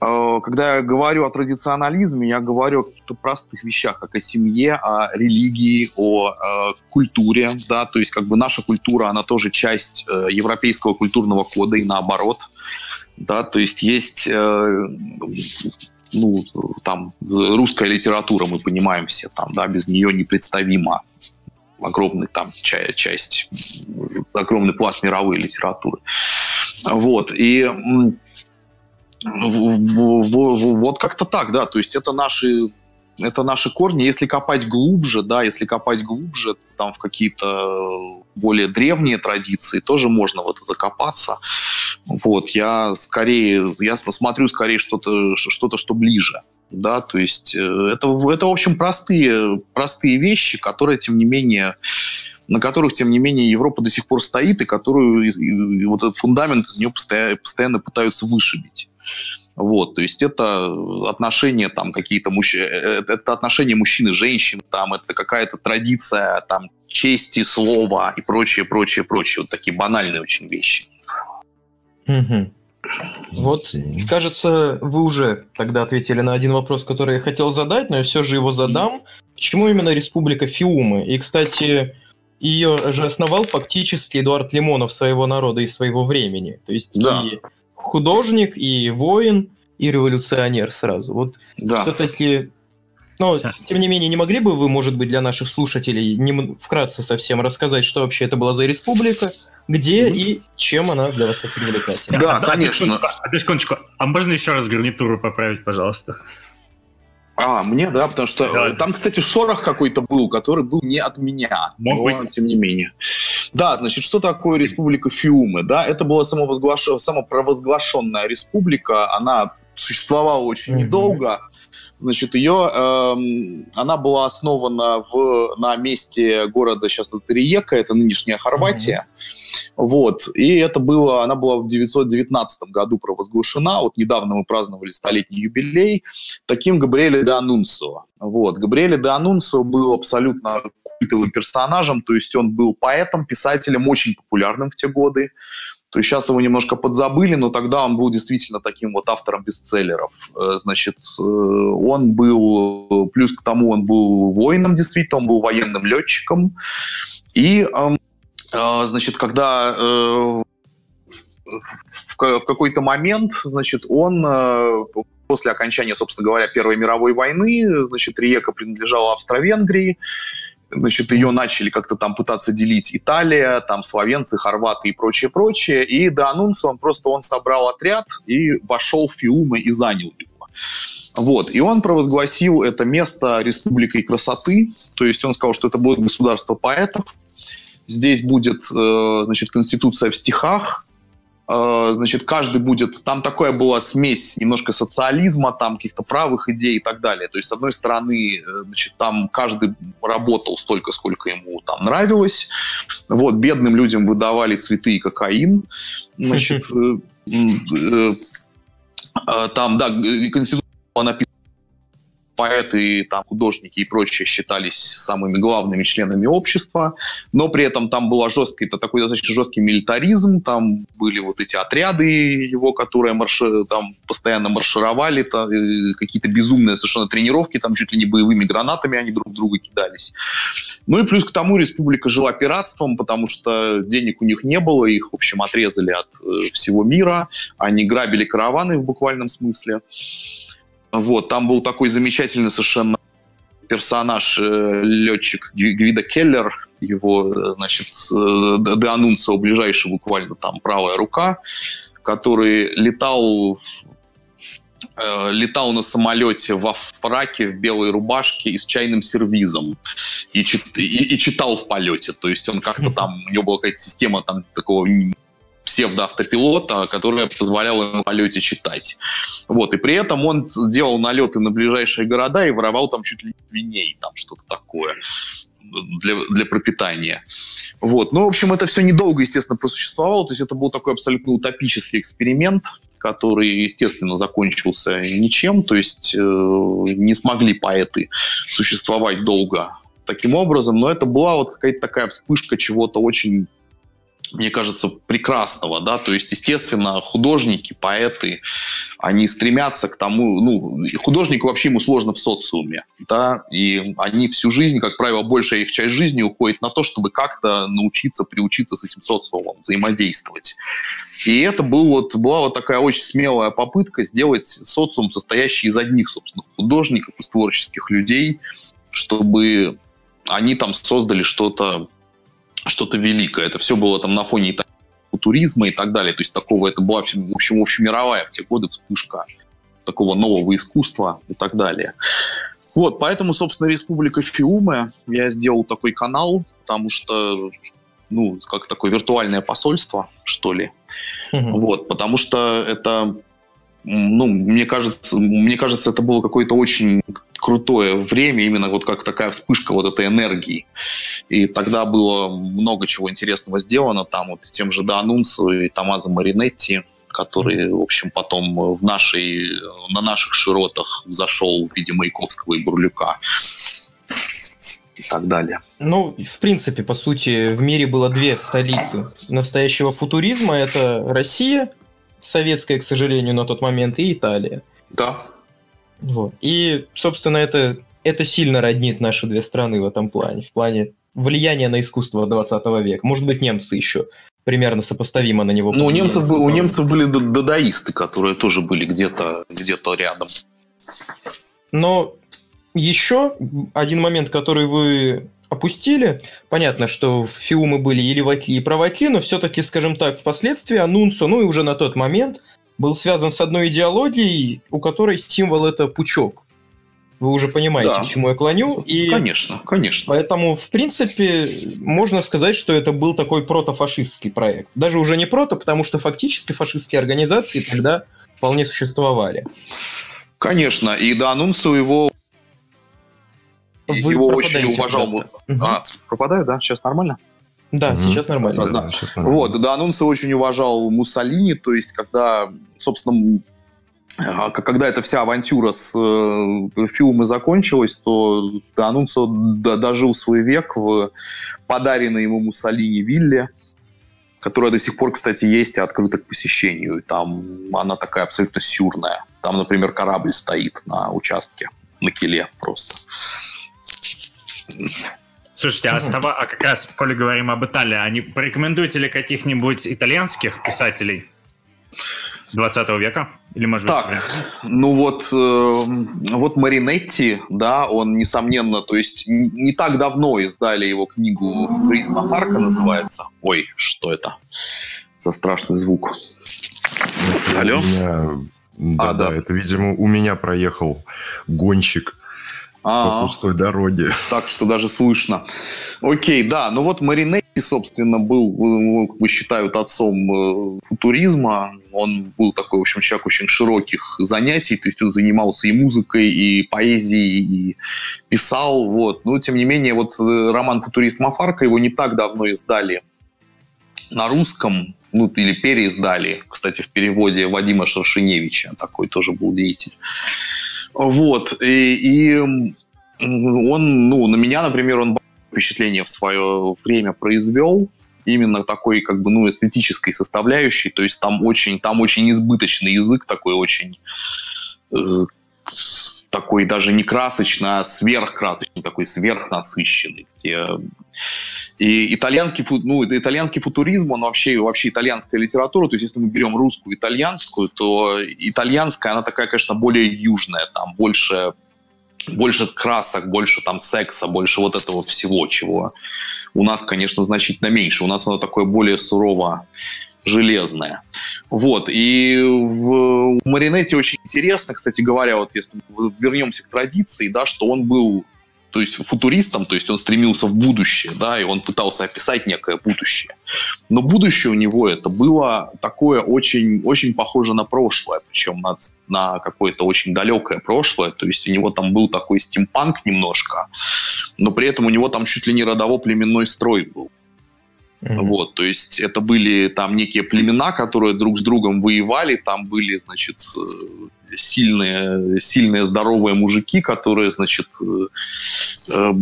когда я говорю о традиционализме, я говорю о каких-то простых вещах, как о семье, о религии, о э, культуре, да, то есть как бы наша культура, она тоже часть э, европейского культурного кода и наоборот, да, то есть есть э, ну, там, русская литература, мы понимаем все, там, да, без нее непредставима огромный там ча- часть, огромный пласт мировой литературы. Вот, и вот как-то так, да, то есть это наши это наши корни. Если копать глубже, да, если копать глубже, там в какие-то более древние традиции, тоже можно в это закопаться. Вот, я скорее, я посмотрю скорее что-то, что-то, что ближе, да, то есть э, это, это, в общем, простые, простые вещи, которые, тем не менее, на которых, тем не менее, Европа до сих пор стоит, и которую, и вот этот фундамент из нее постоянно, постоянно пытаются вышибить. Вот, то есть это отношения там какие-то мужчины, э, это отношения мужчин и женщин, там это какая-то традиция там чести, слова и прочее, прочее, прочее. Вот такие банальные очень вещи. Угу. Вот, кажется, вы уже тогда ответили на один вопрос, который я хотел задать, но я все же его задам. Почему именно Республика Фиумы? И, кстати, ее же основал фактически Эдуард Лимонов своего народа и своего времени. То есть да. и художник, и воин, и революционер сразу. Вот да. все-таки но, тем не менее, не могли бы вы, может быть, для наших слушателей не, вкратце совсем рассказать, что вообще это была за республика, где и чем она для вас так привлекательна? Да, а, конечно. А, секундочку, а можно еще раз гарнитуру поправить, пожалуйста? А, мне, да, потому что да. там, кстати, шорох какой-то был, который был не от меня, Мог но быть. тем не менее. Да, значит, что такое республика Фиумы? Да, это была самовозглаш... самопровозглашенная республика, она существовала очень mm-hmm. недолго, Значит, ее, э, она была основана в, на месте города сейчас это Риека, это нынешняя Хорватия. Mm-hmm. Вот. И это было, она была в 919 году провозглашена. Вот недавно мы праздновали столетний юбилей. Таким Габриэле де Анунцио. Вот. Габриэле де Анунцио был абсолютно культовым персонажем, то есть он был поэтом, писателем, очень популярным в те годы. То есть сейчас его немножко подзабыли, но тогда он был действительно таким вот автором бестселлеров. Э, значит, э, он был, плюс к тому, он был воином действительно, он был военным летчиком. И, эм, э, значит, когда в какой-то момент, значит, он после окончания, собственно говоря, Первой мировой войны, значит, Риека принадлежала Австро-Венгрии, значит, ее начали как-то там пытаться делить Италия, там словенцы, хорваты и прочее, прочее. И до анонса он просто он собрал отряд и вошел в Фиумы и занял его. Вот. И он провозгласил это место республикой красоты, то есть он сказал, что это будет государство поэтов, здесь будет, э, значит, конституция в стихах, значит, каждый будет... Там такая была смесь немножко социализма, там каких-то правых идей и так далее. То есть, с одной стороны, э, значит, там каждый работал столько, сколько ему там нравилось. Вот, бедным людям выдавали цветы и кокаин. Значит, [laughs] э, там, да, Конституция была написана поэты, там, художники и прочие считались самыми главными членами общества, но при этом там был жесткий, это такой достаточно жесткий милитаризм, там были вот эти отряды его, которые марш... там постоянно маршировали, там, э, какие-то безумные совершенно тренировки, там чуть ли не боевыми гранатами они друг друга кидались. Ну и плюс к тому республика жила пиратством, потому что денег у них не было, их, в общем, отрезали от э, всего мира, они грабили караваны в буквальном смысле. Вот, там был такой замечательный совершенно персонаж, э, летчик Гвида Келлер, его, э, значит, э, де Анунцио, ближайший буквально там правая рука, который летал летал на самолете во фраке, в белой рубашке и с чайным сервизом. И, чит, и, и читал в полете. То есть он как-то там, у него была какая-то система там такого псевдоавтопилота, которая позволяла ему в полете читать. Вот, и при этом он делал налеты на ближайшие города и воровал там чуть ли не свиней, там что-то такое для, для пропитания. Вот. Ну, в общем, это все недолго, естественно, просуществовало, то есть это был такой абсолютно утопический эксперимент, который, естественно, закончился ничем, то есть э, не смогли поэты существовать долго таким образом, но это была вот какая-то такая вспышка чего-то очень мне кажется, прекрасного, да, то есть, естественно, художники, поэты, они стремятся к тому, ну, художнику вообще ему сложно в социуме, да, и они всю жизнь, как правило, большая их часть жизни уходит на то, чтобы как-то научиться, приучиться с этим социумом, взаимодействовать. И это был вот, была вот такая очень смелая попытка сделать социум, состоящий из одних, собственно, художников, из творческих людей, чтобы они там создали что-то что-то великое. Это все было там на фоне туризма и так далее. То есть такого, это была, в общем, общемировая в те годы вспышка такого нового искусства и так далее. Вот, поэтому, собственно, Республика Фиуме, я сделал такой канал, потому что, ну, как такое виртуальное посольство, что ли. Угу. Вот, потому что это, ну, мне кажется, мне кажется, это было какое-то очень крутое время, именно вот как такая вспышка вот этой энергии. И тогда было много чего интересного сделано, там вот тем же Данунцу и Томазо Маринетти, который, в общем, потом в нашей, на наших широтах зашел в виде Маяковского и Бурлюка и так далее. Ну, в принципе, по сути, в мире было две столицы настоящего футуризма. Это Россия, советская, к сожалению, на тот момент, и Италия. Да. Вот. И, собственно, это, это сильно роднит наши две страны в этом плане, в плане влияния на искусство 20 века. Может быть, немцы еще примерно сопоставимо на него. Ну, у немцев, у немцев были дадаисты, которые тоже были где-то где рядом. Но еще один момент, который вы опустили. Понятно, что фиумы были и леватли, и правотли, но все-таки, скажем так, впоследствии Анунсо, ну и уже на тот момент – был связан с одной идеологией, у которой символ это пучок. Вы уже понимаете, да. к чему я клоню. И конечно, конечно. Поэтому, в принципе, можно сказать, что это был такой протофашистский проект. Даже уже не прото, потому что фактически фашистские организации тогда вполне существовали. Конечно, и до анонса его Вы его очень уважал. Да. А, пропадаю, да? Сейчас нормально? Да, угу. сейчас нормально. Да, сейчас нормально. Вот, Данунци очень уважал Муссолини, то есть когда, собственно, а, когда эта вся авантюра с э, Фиумой закончилась, то Данунцо дожил свой век в подаренной ему Муссолини вилле, которая до сих пор, кстати, есть и открыта к посещению. Там она такая абсолютно сюрная. Там, например, корабль стоит на участке, на киле просто. Слушайте, а, става, а как раз, коли говорим об Италии, а не порекомендуете ли каких-нибудь итальянских писателей 20 века? Или, может так, быть, ну вот, э, вот Маринетти, да, он, несомненно, то есть не так давно издали его книгу «Футурист Фарка» называется. Ой, что это за страшный звук? Алло? Меня... Да, а, да, да, это, видимо, у меня проехал гонщик а, по пустой дороге. Так что даже слышно. Окей, да. Ну вот Маринетти, собственно, был, как бы считают, отцом э, футуризма. Он был такой, в общем, человек очень широких занятий. То есть он занимался и музыкой, и поэзией, и писал. Вот. Но, тем не менее, вот э, роман «Футурист Мафарка» его не так давно издали на русском, ну, или переиздали, кстати, в переводе Вадима Шершеневича, такой тоже был деятель. Вот. И, и он, ну, на меня, например, он впечатление в свое время произвел именно такой как бы ну эстетической составляющей то есть там очень там очень избыточный язык такой очень э, такой даже не красочный а сверхкрасочный такой сверхнасыщенный где и итальянский, ну, итальянский футуризм, он вообще, вообще итальянская литература, то есть если мы берем русскую итальянскую, то итальянская, она такая, конечно, более южная, там больше, больше красок, больше там секса, больше вот этого всего, чего у нас, конечно, значительно меньше. У нас оно такое более сурово железное. Вот. И в, у Маринетти очень интересно, кстати говоря, вот если вернемся к традиции, да, что он был то есть футуристом, то есть он стремился в будущее, да, и он пытался описать некое будущее. Но будущее у него это было такое очень, очень похоже на прошлое, причем на, на какое-то очень далекое прошлое, то есть у него там был такой стимпанк немножко, но при этом у него там чуть ли не родово-племенной строй был. Mm-hmm. Вот, то есть это были там некие племена, которые друг с другом воевали, там были, значит, э, сильные, сильные здоровые мужики, которые, значит, э, э,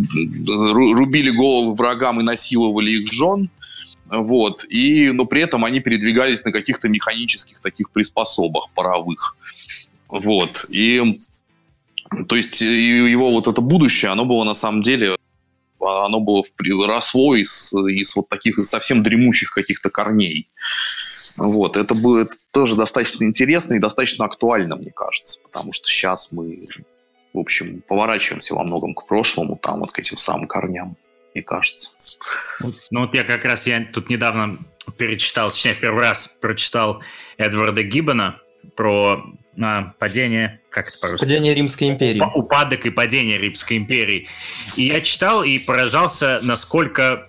рубили головы врагам и насиловали их жен, вот, и, но при этом они передвигались на каких-то механических таких приспособах паровых, вот, и то есть его вот это будущее, оно было на самом деле оно было росло из, из вот таких совсем дремучих каких-то корней. Вот, это было тоже достаточно интересно и достаточно актуально, мне кажется, потому что сейчас мы, в общем, поворачиваемся во многом к прошлому, там вот к этим самым корням, мне кажется. Ну вот я как раз, я тут недавно перечитал, точнее, первый раз прочитал Эдварда Гиббона про а, падение, как это по-русски? Падение Римской империи. Упадок и падение Римской империи. И я читал и поражался, насколько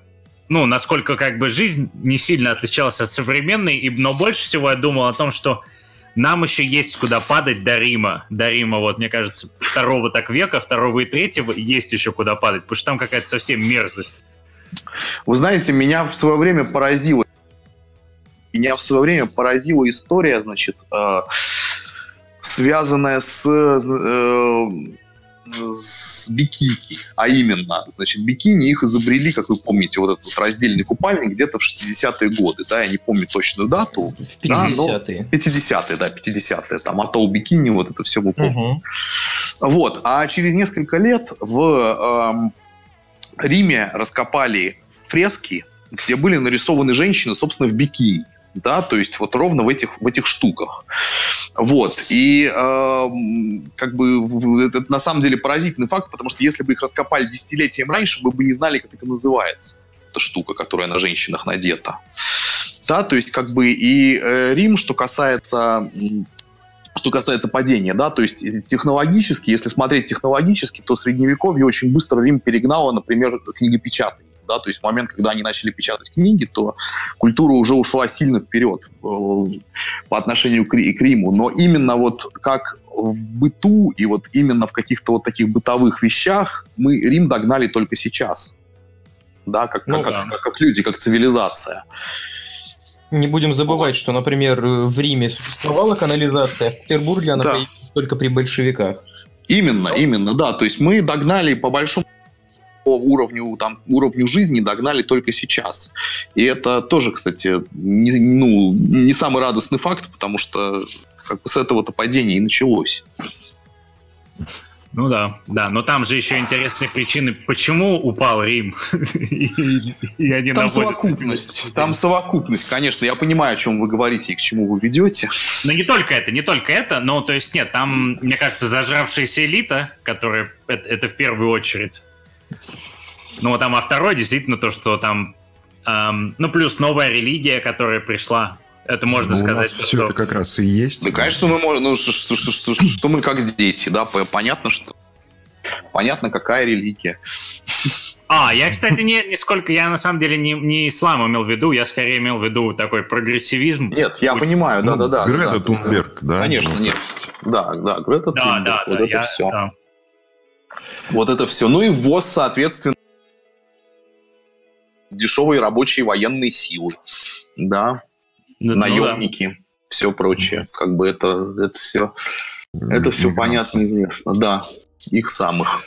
ну, насколько как бы жизнь не сильно отличалась от современной, и, но больше всего я думал о том, что нам еще есть куда падать до Рима. До Рима, вот, мне кажется, второго так века, второго и третьего есть еще куда падать, потому что там какая-то совсем мерзость. Вы знаете, меня в свое время поразило меня в свое время поразила история, значит, э, связанная с, э, с бикини. А именно, значит, бикини их изобрели, как вы помните, вот этот раздельный купальник где-то в 60-е годы, да, я не помню точную дату. В 50-е. Да, 50-е, да, 50-е, там, атол бикини, вот это все мы помним. Угу. Вот, а через несколько лет в э, Риме раскопали фрески, где были нарисованы женщины, собственно, в бикини да, то есть вот ровно в этих, в этих штуках. Вот, и э, как бы это на самом деле поразительный факт, потому что если бы их раскопали десятилетием раньше, мы бы не знали, как это называется, эта штука, которая на женщинах надета. Да, то есть как бы и э, Рим, что касается что касается падения, да, то есть технологически, если смотреть технологически, то средневековье очень быстро Рим перегнало, например, книгопечатание да, то есть в момент, когда они начали печатать книги, то культура уже ушла сильно вперед э, по отношению к, к Риму, но именно вот как в быту и вот именно в каких-то вот таких бытовых вещах мы Рим догнали только сейчас, да, как, ну, как, да. Как, как люди, как цивилизация. Не будем забывать, что, например, в Риме существовала канализация, а в Петербурге она да. только при большевиках. Именно, именно, да. То есть мы догнали по большому уровню, там, уровню жизни догнали только сейчас. И это тоже, кстати, не, ну, не самый радостный факт, потому что как бы с этого-то падения и началось. Ну да, да, но там же еще интересные причины, почему упал Рим. [laughs] и, они там совокупность, там совокупность, конечно, я понимаю, о чем вы говорите и к чему вы ведете. Но не только это, не только это, но то есть нет, там, мне кажется, зажравшаяся элита, которая, это, это в первую очередь, ну, там, а второе, действительно, то, что там, эм, ну, плюс новая религия, которая пришла, это можно ну, сказать. У нас все это как раз и есть. Да, конечно, мы можем, ну, что, что, что, что, что мы как дети, да, понятно, что понятно, какая религия. А, я, кстати, не, не сколько, я на самом деле не, не ислам имел в виду, я скорее имел в виду такой прогрессивизм. Нет, я понимаю, да-да-да. Ну, Грета да, Тунберг, да? Конечно, ну, нет. Да, да, Грета да, Тунберг, да, вот да, это я, все. Да. Вот это все. Ну и ввоз, соответственно, дешевые рабочие военные силы. Да. Ну, Наемники, да. все прочее. Как бы это, это все, это все понятно и известно. Да, их самых.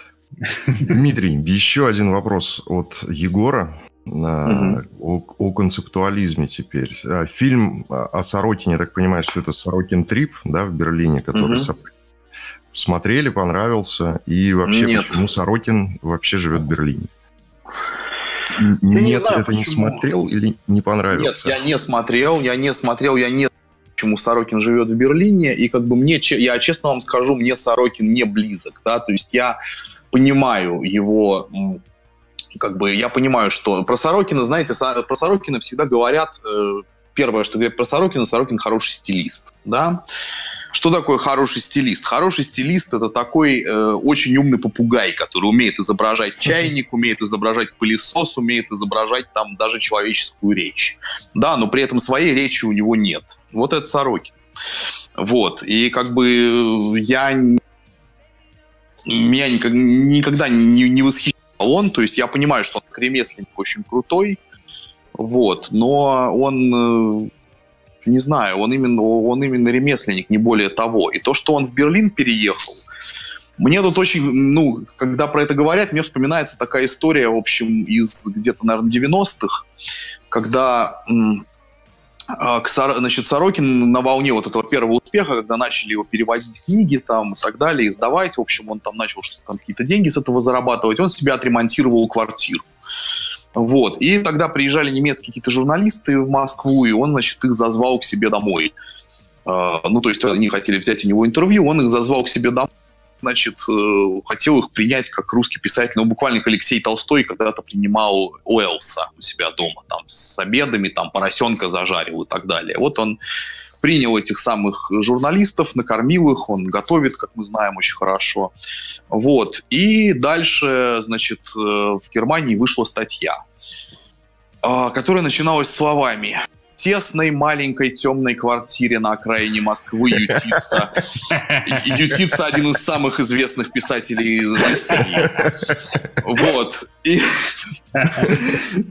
Дмитрий, еще один вопрос от Егора. Угу. О, о концептуализме теперь. А, фильм о Сорокине, я так понимаю, что это Сорокин Трип, да, в Берлине, который угу смотрели, понравился, и вообще Нет. почему Сорокин вообще живет в Берлине? Я Нет, не знаю, это почему. не смотрел или не понравился? Нет, я не смотрел, я не смотрел, я не почему Сорокин живет в Берлине, и как бы мне, я честно вам скажу, мне Сорокин не близок, да, то есть я понимаю его как бы я понимаю, что про Сорокина, знаете, про Сорокина всегда говорят, э, первое, что говорят про Сорокина, Сорокин хороший стилист, да, что такое хороший стилист? Хороший стилист это такой э, очень умный попугай, который умеет изображать чайник, умеет изображать пылесос, умеет изображать там даже человеческую речь. Да, но при этом своей речи у него нет. Вот это Сорокин. Вот. И как бы я меня никогда не, не восхищал он. То есть я понимаю, что он ремесленник очень крутой, вот, но он э, не знаю, он именно, он именно ремесленник, не более того. И то, что он в Берлин переехал, мне тут очень, ну, когда про это говорят, мне вспоминается такая история, в общем, из где-то, наверное, 90-х, когда а, значит, Сорокин на волне вот этого первого успеха, когда начали его переводить книги там и так далее, издавать, в общем, он там начал что-то там какие-то деньги с этого зарабатывать, он себе отремонтировал квартиру. Вот. И тогда приезжали немецкие какие-то журналисты в Москву, и он, значит, их зазвал к себе домой. Uh, ну, то есть они хотели взять у него интервью, он их зазвал к себе домой, значит, uh, хотел их принять как русский писатель. Ну, буквально как Алексей Толстой когда-то принимал Уэллса у себя дома, там, с обедами, там, поросенка зажарил и так далее. Вот он принял этих самых журналистов, накормил их, он готовит, как мы знаем, очень хорошо. Вот. И дальше, значит, э, в Германии вышла статья, а, которая начиналась словами тесной маленькой темной квартире на окраине Москвы ютится, ютится один из самых известных писателей России. Вот. И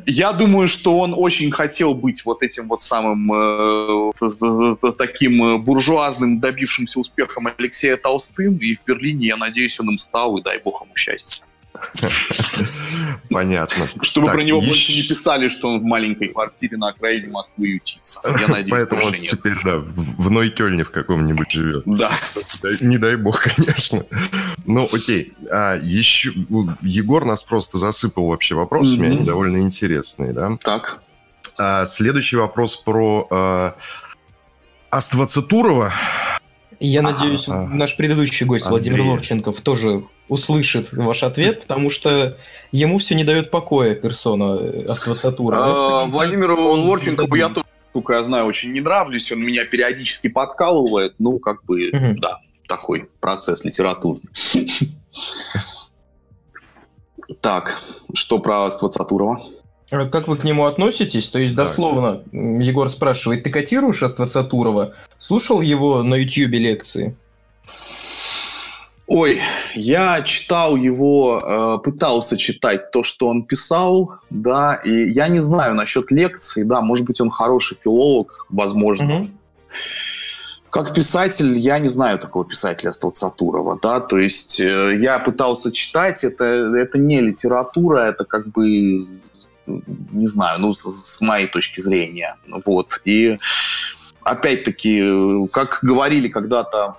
я думаю, что он очень хотел быть вот этим вот самым э, таким э, буржуазным, добившимся успехом Алексея Толстым, и в Берлине, я надеюсь, он им стал, и дай бог ему счастья. Понятно. Чтобы так, про него еще... больше не писали, что он в маленькой квартире на окраине Москвы ютится. Я [laughs] надеюсь, Поэтому он теперь, да, в Нойкельне в каком-нибудь живет. Да. Не дай бог, [laughs] конечно. Ну, окей. А, еще... Егор нас просто засыпал вообще вопросами, они довольно интересные, да? Так. А, следующий вопрос про а, Аствацатурова. Я надеюсь, наш предыдущий гость Владимир Лорченков тоже услышит ваш ответ, потому что ему все не дает покоя персона э, Аствацатура. А, Владимиру Лорченкову я тоже, сколько я знаю, очень не нравлюсь. Он меня периодически подкалывает. Ну, как бы, да, такой процесс литературный. [laughs] Так, что про Аствацатурова? А как вы к нему относитесь? То есть, дословно, так. Егор спрашивает, ты котируешь Аствацатурова? Слушал его на YouTube лекции? Ой, я читал его, э, пытался читать то, что он писал, да, и я не знаю насчет лекций, да, может быть, он хороший филолог, возможно. Угу. Как писатель, я не знаю такого писателя Столцатурова, да, то есть э, я пытался читать, это, это не литература, это как бы, не знаю, ну, с, с моей точки зрения, вот, и опять-таки, как говорили когда-то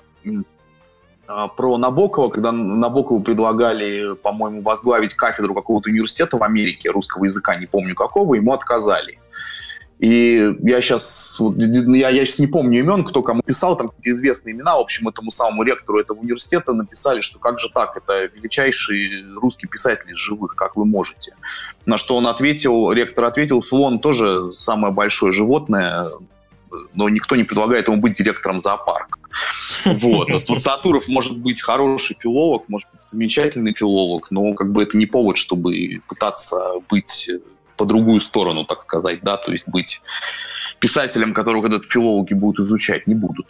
а, про Набокова, когда Набокову предлагали, по-моему, возглавить кафедру какого-то университета в Америке русского языка, не помню какого, ему отказали. И я сейчас, я, я сейчас не помню имен, кто кому писал, там какие-то известные имена, в общем, этому самому ректору этого университета написали, что как же так, это величайший русский писатель из живых, как вы можете. На что он ответил, ректор ответил, слон тоже самое большое животное, но никто не предлагает ему быть директором зоопарка. Вот. Аствацатуров может быть хороший филолог, может быть замечательный филолог, но как бы это не повод, чтобы пытаться быть по другую сторону, так сказать, да, то есть быть писателем, которого когда-то филологи будут изучать, не будут.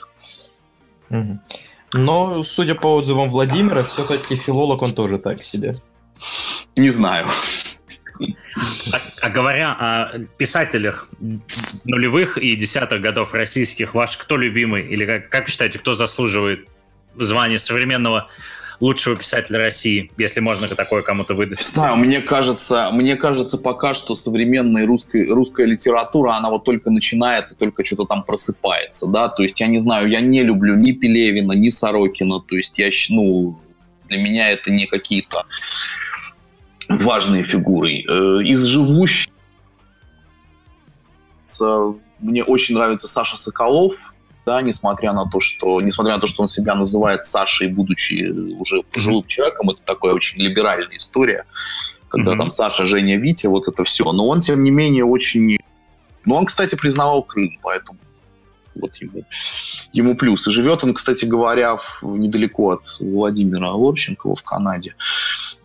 Но, судя по отзывам Владимира, все-таки филолог он тоже так себе. Не знаю. А, а говоря о писателях нулевых и десятых годов российских, ваш кто любимый? Или как, как считаете, кто заслуживает звания современного лучшего писателя России, если можно такое кому-то выдать? Знаю, мне кажется, мне кажется, пока что современная русская, русская литература, она вот только начинается, только что-то там просыпается, да, то есть я не знаю, я не люблю ни Пелевина, ни Сорокина, то есть я, ну, для меня это не какие-то важные фигуры. Э, из живущих мне очень нравится Саша Соколов, да, несмотря на то, что, несмотря на то, что он себя называет Сашей, будучи уже пожилым человеком, это такая очень либеральная история, когда mm-hmm. там Саша, Женя, Витя, вот это все. Но он, тем не менее, очень... Ну, он, кстати, признавал Крым, поэтому вот ему, ему плюс. И живет он, кстати говоря, в, недалеко от Владимира Лорченкова в Канаде.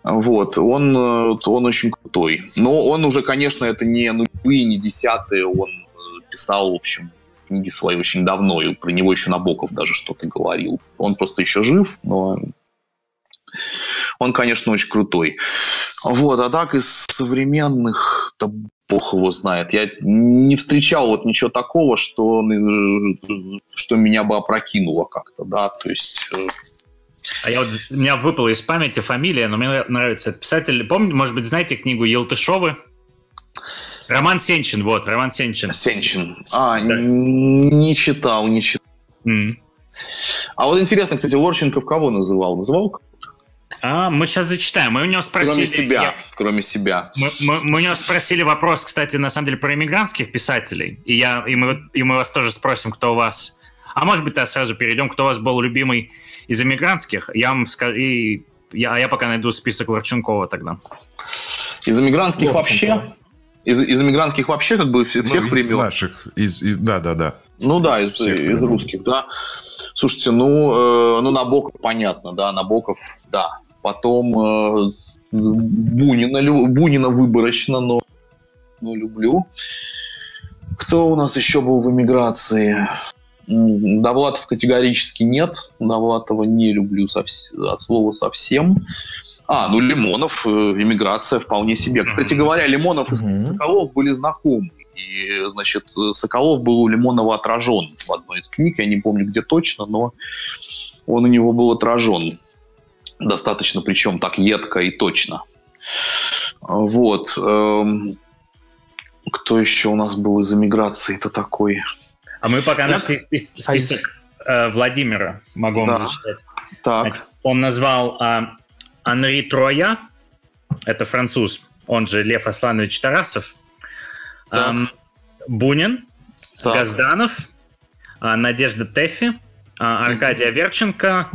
Вот, он, э, он очень крутой. Но он уже, конечно, это не нулевые, не десятые, он э, писал, в общем, книги свои очень давно, и про него еще Набоков даже что-то говорил. Он просто еще жив, но он, конечно, очень крутой. Вот, а так из современных, да, Бог его знает. Я не встречал вот ничего такого, что, что меня бы опрокинуло как-то, да, то есть... Э, а я вот, у меня выпала из памяти фамилия, но мне нравится этот писатель. Помните, может быть, знаете книгу Елтышовы? Роман Сенчин, вот, Роман Сенчин. Сенчин. А, да. не читал, не читал. Mm. А вот интересно, кстати, Лорченков кого называл? Называл а, мы сейчас зачитаем. Мы у него спросили... Кроме себя, я... кроме себя. Мы, мы, мы у него спросили вопрос, кстати, на самом деле, про иммигрантских писателей. И, я, и, мы, и мы вас тоже спросим, кто у вас... А может быть, тогда сразу перейдем, кто у вас был любимый из иммигрантских. Я вам скажу... И я, а я пока найду список Ларченкова тогда. Из иммигрантских вообще? Из, из иммигрантских вообще как бы всех ну, времен? Из наших, из, из, да, да, да. Ну да, из, из русских, да. Слушайте, ну, э, ну Набоков понятно, да, Набоков, да. Потом э, Бунина, Бунина выборочно, но, но люблю. Кто у нас еще был в эмиграции? Довлатов категорически нет. Довлатова не люблю совсем, от слова совсем. А, ну Лимонов, э, иммиграция вполне себе. Кстати говоря, Лимонов и Соколов были знакомы. И, значит, Соколов был у Лимонова отражен в одной из книг. Я не помню, где точно, но он у него был отражен. Достаточно, причем так едко и точно. Вот. Эм, кто еще у нас был из эмиграции? Это такой... А мы пока Я... список э, Владимира могу да. зачитать. Так. Он назвал э, Анри Троя, это француз, он же Лев Асланович Тарасов, эм, Бунин, так. Газданов, э, Надежда Тефи, э, Аркадия Верченко,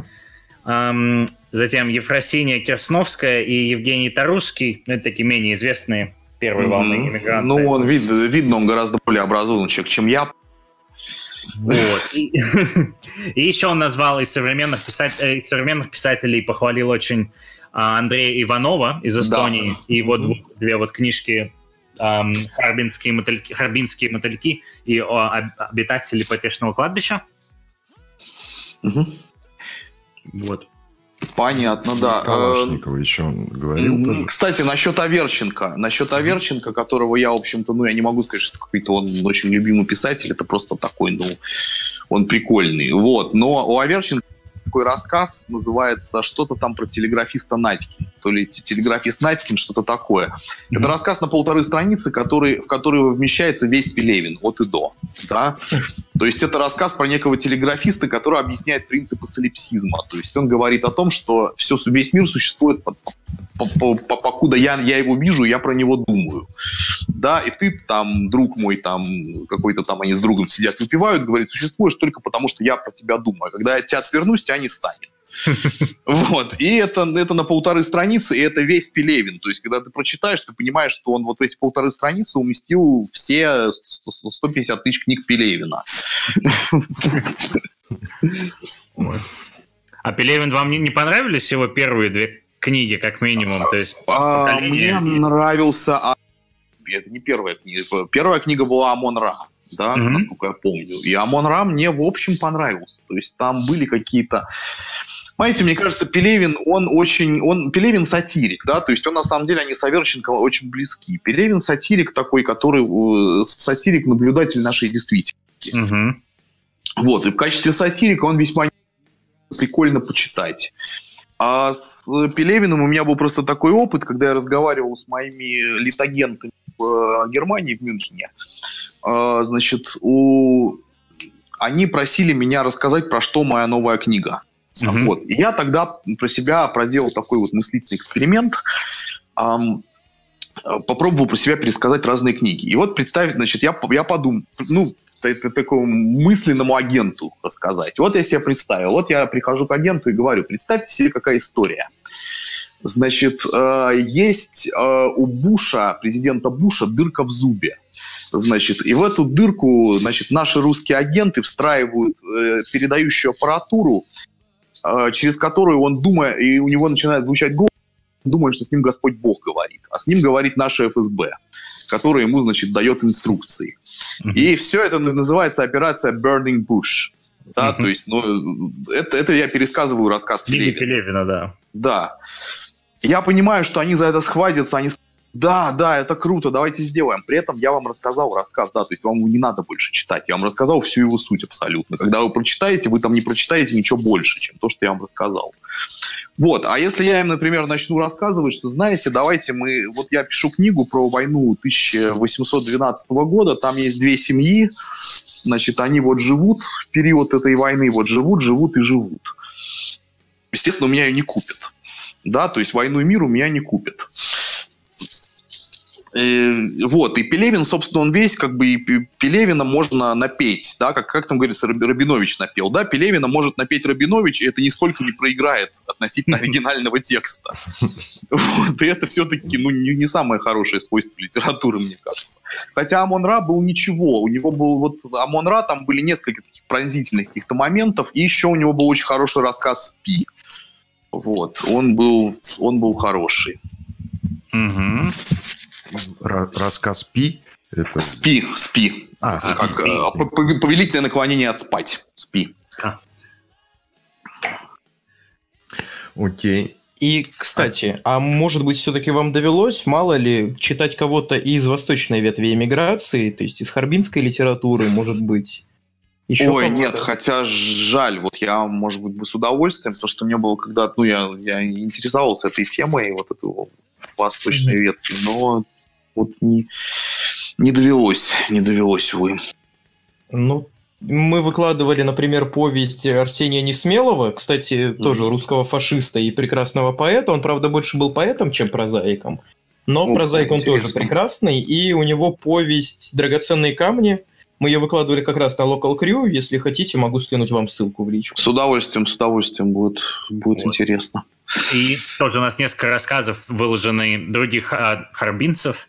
эм, затем Ефросиния Керсновская и Евгений Тарусский, ну, это такие менее известные первой волны иммигранты. Ну, он вид, видно, он гораздо более образованный человек, чем я. Вот. И, и еще он назвал из современных, писать, э, из современных писателей, похвалил очень а, Андрея Иванова из Эстонии да. и его двух, две вот книжки эм, «Харбинские мотыльки», «Харбинские мотыльки» и о «Обитатели потешного кладбища». Угу. Вот. Понятно, да. Калашникова еще он говорил. Кстати, насчет Аверченко. Насчет Аверченко, которого я, в общем-то, ну, я не могу сказать, что какой-то он очень любимый писатель. Это просто такой, ну, он прикольный. Вот. Но у Аверченко такой рассказ, называется что-то там про телеграфиста Надькин. То ли телеграфист Надькин, что-то такое. Mm-hmm. Это рассказ на полторы страницы, который, в который вмещается весь Пелевин от и до. Да? То есть это рассказ про некого телеграфиста, который объясняет принципы солипсизма. То есть он говорит о том, что все, весь мир существует под, покуда я, я его вижу, я про него думаю. Да, и ты там, друг мой, там, какой-то там они с другом сидят, выпивают, говорит, существуешь только потому, что я про тебя думаю. Когда я тебя отвернусь, тебя не станет. Вот. И это, это на полторы страницы, и это весь Пелевин. То есть, когда ты прочитаешь, ты понимаешь, что он вот в эти полторы страницы уместил все 150 тысяч книг Пелевина. А Пелевин вам не понравились его первые две книги, как минимум. То есть, а, мне нравился... А, это не первая книга. Первая книга была Амон Ра, да, mm-hmm. насколько я помню. И Амон Ра мне, в общем, понравился. То есть там были какие-то... Понимаете, мне кажется, Пелевин, он очень... Он, Пелевин сатирик, да, то есть он, на самом деле, они с Аверченко очень близки. Пелевин сатирик такой, который... Э, сатирик-наблюдатель нашей действительности. Mm-hmm. Вот, и в качестве сатирика он весьма прикольно почитать. А с Пелевиным у меня был просто такой опыт, когда я разговаривал с моими литагентами в э, Германии, в Мюнхене. А, значит, у... они просили меня рассказать, про что моя новая книга. Mm-hmm. Вот. И я тогда про себя проделал такой вот мыслительный эксперимент. Эм, попробовал про себя пересказать разные книги. И вот представить, значит, я, я подумал, ну, это такому мысленному агенту рассказать. Вот я себе представил. Вот я прихожу к агенту и говорю, представьте себе, какая история. Значит, э, есть э, у Буша, президента Буша, дырка в зубе. Значит, и в эту дырку, значит, наши русские агенты встраивают передающую аппаратуру, через которую он думает, и у него начинает звучать голос, думает, что с ним Господь Бог говорит, а с ним говорит наша ФСБ который ему, значит, дает инструкции. Mm-hmm. И все это называется операция Burning Bush. Да, mm-hmm. то есть, ну, это, это я пересказываю рассказ Пелевина. Пелевина, да. Да. Я понимаю, что они за это схватятся, они Да, да, это круто, давайте сделаем. При этом я вам рассказал рассказ, да, то есть вам не надо больше читать. Я вам рассказал всю его суть абсолютно. Когда вы прочитаете, вы там не прочитаете ничего больше, чем то, что я вам рассказал. Вот, а если я им, например, начну рассказывать, что, знаете, давайте мы... Вот я пишу книгу про войну 1812 года, там есть две семьи, значит, они вот живут в период этой войны, вот живут, живут и живут. Естественно, у меня ее не купят. Да, то есть «Войну и мир» у меня не купят. Э, вот, и Пелевин, собственно, он весь, как бы, и Пелевина можно напеть, да, как, как там говорится, Рабинович напел, да, Пелевина может напеть Рабинович, и это нисколько не проиграет относительно [laughs] оригинального текста. Вот, и это все-таки, ну, не, не самое хорошее свойство литературы, мне кажется. Хотя Амон-Ра был ничего, у него был, вот, Амон-Ра, там были несколько таких пронзительных каких-то моментов, и еще у него был очень хороший рассказ «Спи». Вот, он был, он был хороший. Угу рассказ Пи. Это... Спи, спи. А, спи. Как, э, повелительное наклонение от спать. Спи. А. Окей. И, кстати, а может быть, все-таки вам довелось, мало ли, читать кого-то из восточной ветви эмиграции, то есть из харбинской литературы, может быть? Еще Ой, нет, хотя жаль, вот я, может быть, бы с удовольствием, потому что мне было когда-то, ну, я, я интересовался этой темой, вот этой восточной ветви, но вот не, не довелось, не довелось, увы. Ну, мы выкладывали, например, повесть Арсения Несмелого, кстати, тоже русского фашиста и прекрасного поэта. Он, правда, больше был поэтом, чем прозаиком. Но ну, прозаик он тоже прекрасный, и у него повесть «Драгоценные камни». Мы ее выкладывали как раз на Local Crew. Если хотите, могу скинуть вам ссылку в личку. С удовольствием, с удовольствием будет, будет вот. интересно. И тоже у нас несколько рассказов выложены других а, харбинцев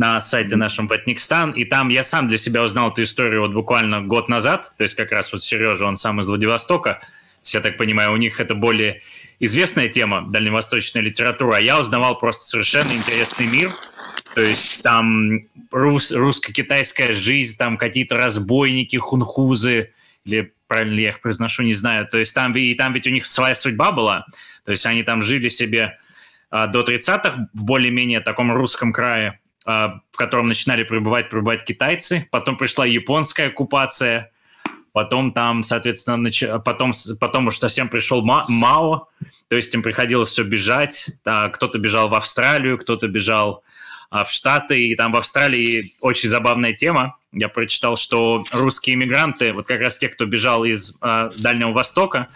на сайте нашем Ватникстан, и там я сам для себя узнал эту историю вот буквально год назад, то есть как раз вот Сережа, он сам из Владивостока, я так понимаю, у них это более известная тема, дальневосточная литература, а я узнавал просто совершенно интересный мир, то есть там рус, русско-китайская жизнь, там какие-то разбойники, хунхузы, или правильно ли я их произношу, не знаю, то есть там, и там ведь у них своя судьба была, то есть они там жили себе а, до 30-х в более-менее таком русском крае, в котором начинали прибывать, прибывать китайцы, потом пришла японская оккупация, потом там, соответственно, нач... потом, потом уж совсем пришел Ма... Мао, то есть им приходилось все бежать, да, кто-то бежал в Австралию, кто-то бежал а, в Штаты, и там в Австралии очень забавная тема, я прочитал, что русские иммигранты, вот как раз те, кто бежал из а, Дальнего Востока,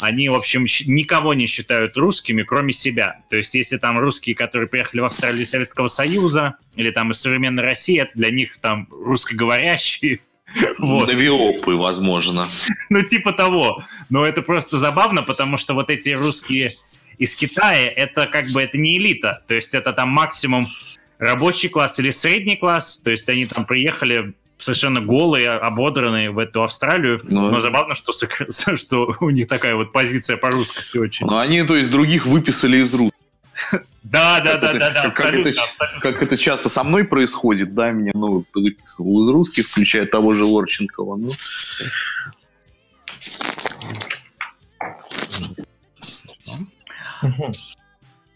они, в общем, никого не считают русскими, кроме себя. То есть, если там русские, которые приехали в Австралию из Советского Союза, или там из современной России, это для них там русскоговорящие, [laughs] вот. Навиопы, возможно. Ну, типа того. Но это просто забавно, потому что вот эти русские из Китая, это как бы это не элита. То есть это там максимум рабочий класс или средний класс. То есть они там приехали совершенно голые, ободранные в эту Австралию. Ну, Но забавно, [laughs] что, что у них такая вот позиция по русскости очень. Ну, они, то есть, других выписали из русских. Да, да, да, да, да, абсолютно, как это, абсолютно. Как это часто со мной происходит, да, меня, ну, выписывал из русских, включая того же Лорченкова, ну.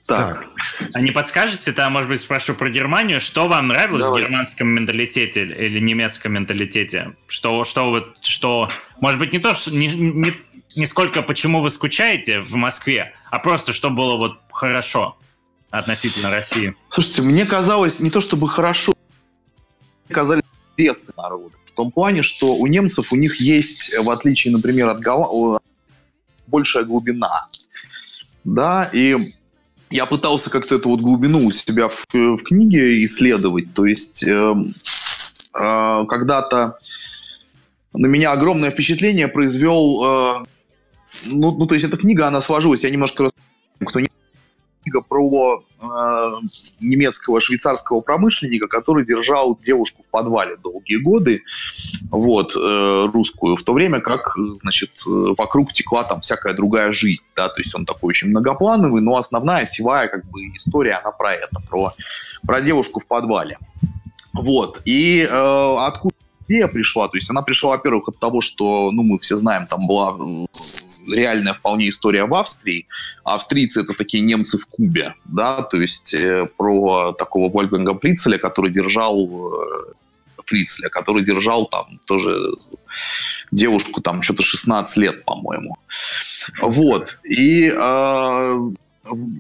Так. А не подскажете, там, может быть, спрошу про Германию, что вам нравилось Давай. в германском менталитете или немецком менталитете? Что, что вот, что, может быть, не то, что, не, не, не сколько почему вы скучаете в Москве, а просто что было вот хорошо относительно России? Слушайте, мне казалось не то чтобы хорошо, мне казались интересные народы. В том плане, что у немцев у них есть, в отличие, например, от Гала, большая глубина. Да, и я пытался как-то эту вот глубину у себя в, в книге исследовать. То есть э, э, когда-то на меня огромное впечатление произвел... Э, ну, ну, то есть эта книга, она сложилась, я немножко... Кто не книга про э, немецкого швейцарского промышленника, который держал девушку в подвале долгие годы, вот, э, русскую, в то время как, значит, вокруг текла там всякая другая жизнь, да, то есть он такой очень многоплановый, но основная севая как бы история, она про это, про, про девушку в подвале. Вот, и э, откуда идея пришла? То есть она пришла, во-первых, от того, что, ну, мы все знаем, там была реальная вполне история в Австрии. Австрийцы это такие немцы в Кубе, да, то есть э, про такого Вольфганга Прицеля, который держал э, Фрицеля, который держал там тоже девушку там что-то 16 лет, по-моему. Вот. И э,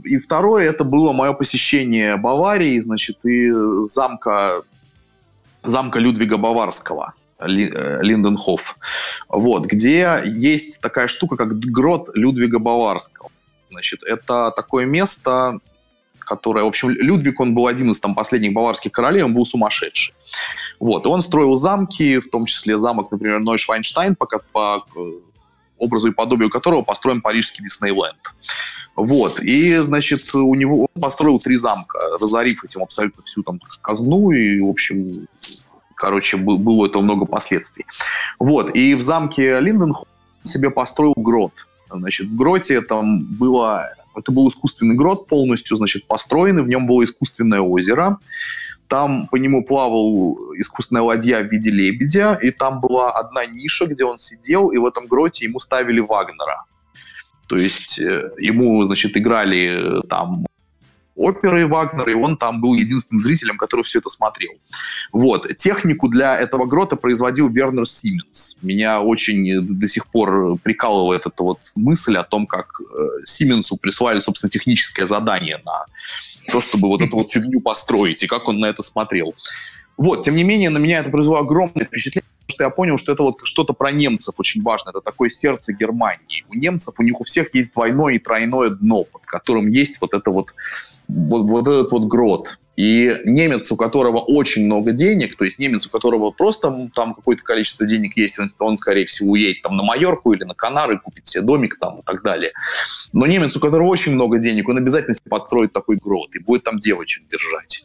и второе, это было мое посещение Баварии, значит, и замка, замка Людвига Баварского. Э, Линденхоф, вот, где есть такая штука, как грот Людвига Баварского. Значит, это такое место, которое, в общем, Людвиг, он был один из там последних баварских королей, он был сумасшедший. Вот, и он строил замки, в том числе замок, например, Нойшвайнштайн, по, по образу и подобию которого построен парижский Диснейленд. Вот. И, значит, у него он построил три замка, разорив этим абсолютно всю там казну. И, в общем, короче, было это много последствий. Вот. И в замке Линденхолм себе построил грот. Значит, в гроте там было... Это был искусственный грот полностью, значит, построенный. В нем было искусственное озеро. Там по нему плавал искусственная ладья в виде лебедя. И там была одна ниша, где он сидел. И в этом гроте ему ставили Вагнера. То есть э, ему, значит, играли э, там оперы Вагнера, и он там был единственным зрителем, который все это смотрел. Вот. Технику для этого грота производил Вернер Сименс. Меня очень до сих пор прикалывает эта вот мысль о том, как э, Сименсу прислали, собственно, техническое задание на то, чтобы вот эту вот фигню построить, и как он на это смотрел. Вот, тем не менее, на меня это произвело огромное впечатление, что я понял, что это вот что-то про немцев очень важно. Это такое сердце Германии. У немцев, у них у всех есть двойное и тройное дно, под которым есть вот это вот, вот, вот этот вот грот. И немец, у которого очень много денег, то есть немец, у которого просто там какое-то количество денег есть, он, он, скорее всего, уедет там на Майорку или на Канары, купит себе домик там и так далее. Но немец, у которого очень много денег, он обязательно построит такой грот и будет там девочек держать.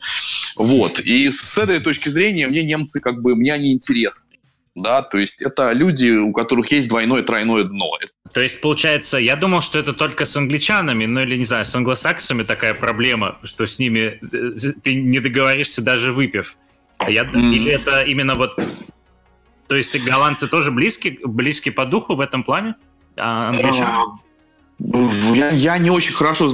Вот. И с этой точки зрения мне немцы как бы, мне они интересны да, то есть это люди, у которых есть двойное тройное дно. То есть, получается, я думал, что это только с англичанами, ну или, не знаю, с англосаксами такая проблема, что с ними э, ты не договоришься даже выпив. А я... mm Или это именно вот... То есть голландцы тоже близки, близки по духу в этом плане? А англичане? А, я, я не очень хорошо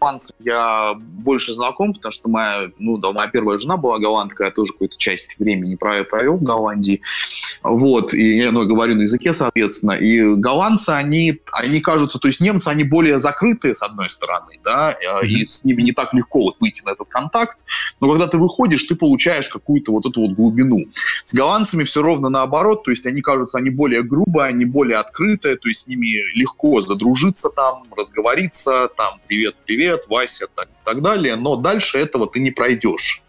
голландцев я больше знаком, потому что моя, ну, да, моя первая жена была голландка, я тоже какую-то часть времени провел в Голландии. Вот, и я ну, говорю на языке, соответственно. И голландцы, они, они кажутся, то есть немцы, они более закрытые, с одной стороны, да, mm-hmm. и с ними не так легко вот выйти на этот контакт, но когда ты выходишь, ты получаешь какую-то вот эту вот глубину. С голландцами все ровно наоборот, то есть они кажутся, они более грубые, они более открытые, то есть с ними легко задружиться там, разговориться, там, привет-привет, привет, Вася, так, так далее, но дальше этого ты не пройдешь.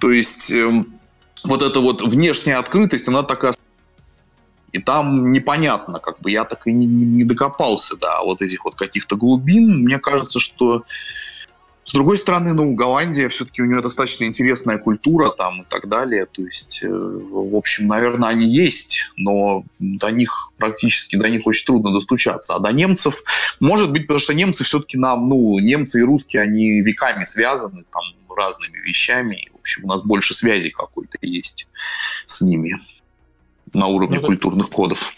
То есть э, вот эта вот внешняя открытость, она такая и там непонятно, как бы я так и не, не, не докопался до вот этих вот каких-то глубин. Мне кажется, что с другой стороны, ну, Голландия все-таки у нее достаточно интересная культура там и так далее. То есть, э, в общем, наверное, они есть, но до них практически, до них очень трудно достучаться. А до немцев, может быть, потому что немцы все-таки нам, ну, немцы и русские, они веками связаны там разными вещами. И, в общем, у нас больше связи какой-то есть с ними на уровне ну, культурных кодов.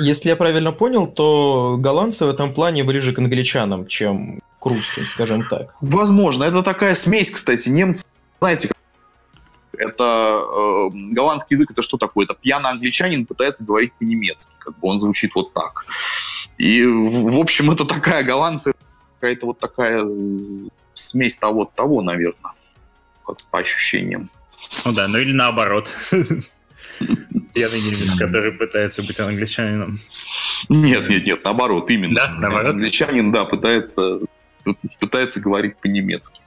Если я правильно понял, то голландцы в этом плане ближе к англичанам, чем к русским, скажем так. Возможно. Это такая смесь, кстати. Немцы, знаете, это э, голландский язык, это что такое? Это пьяный англичанин пытается говорить по-немецки, как бы он звучит вот так. И, в общем, это такая голландцы, какая-то вот такая э, смесь того-того, наверное, по ощущениям. Ну да, ну или наоборот. [laughs] Пьяный немец, который пытается быть англичанином. Нет, нет, нет, наоборот, именно. Да, наоборот. Англичанин, да, пытается пытается говорить по-немецки.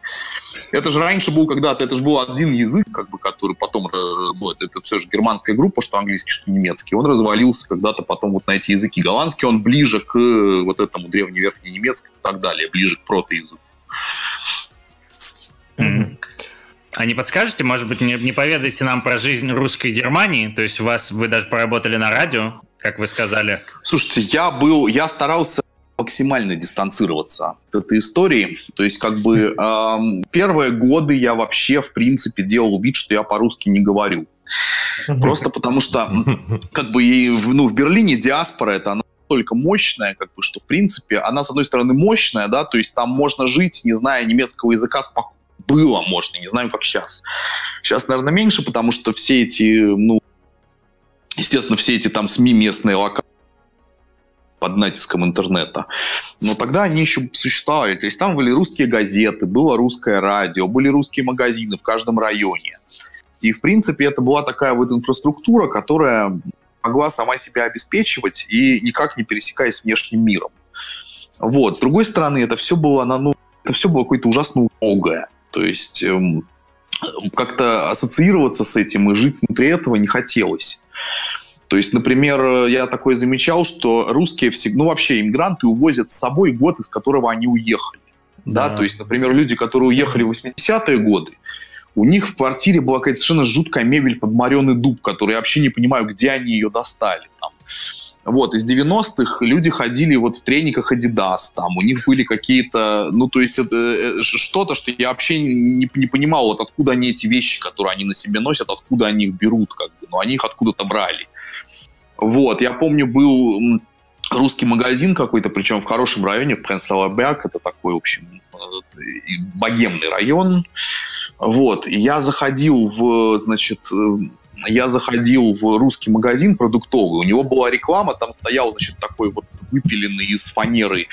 Это же раньше был когда-то, это же был один язык, как бы, который потом, вот, это все же германская группа, что английский, что немецкий. Он развалился когда-то потом вот на эти языки. Голландский, он ближе к вот этому древневерхненемецкому и так далее, ближе к протоязыку. Mm-hmm. А не подскажете, может быть, не, не поведаете нам про жизнь русской Германии? То есть у вас, вы даже поработали на радио, как вы сказали. Слушайте, я был, я старался максимально дистанцироваться от этой истории. То есть, как бы, [laughs] э, первые годы я вообще, в принципе, делал вид, что я по-русски не говорю. Просто потому что, [laughs] как бы, и, ну, в Берлине диаспора, это она настолько мощная, как бы, что, в принципе, она, с одной стороны, мощная, да, то есть там можно жить, не зная немецкого языка, спокойно. Было можно, не знаю, как сейчас. Сейчас, наверное, меньше, потому что все эти, ну, естественно, все эти там СМИ местные, локальные, под натиском интернета. Но тогда они еще существовали. То есть там были русские газеты, было русское радио, были русские магазины в каждом районе. И, в принципе, это была такая вот инфраструктура, которая могла сама себя обеспечивать и никак не пересекаясь с внешним миром. Вот. С другой стороны, это все было, ну, это все было какое-то ужасно убогое. То есть эм, как-то ассоциироваться с этим и жить внутри этого не хотелось. То есть, например, я такое замечал, что русские всегда, ну вообще иммигранты увозят с собой год, из которого они уехали. Да. да, то есть, например, люди, которые уехали в 80-е годы, у них в квартире была какая-то совершенно жуткая мебель под мореный дуб, который я вообще не понимаю, где они ее достали. Там. Вот, из 90-х люди ходили вот в трениках Adidas, там, у них были какие-то, ну, то есть это э, что-то, что я вообще не, не понимал, вот откуда они эти вещи, которые они на себе носят, откуда они их берут, как бы, но они их откуда-то брали. Вот, я помню, был русский магазин какой-то, причем в хорошем районе, в Пренслава Берг, это такой, в общем, э, богемный район, вот, и я заходил в, значит, э, я заходил в русский магазин продуктовый, у него была реклама, там стоял, значит, такой вот выпиленный из фанеры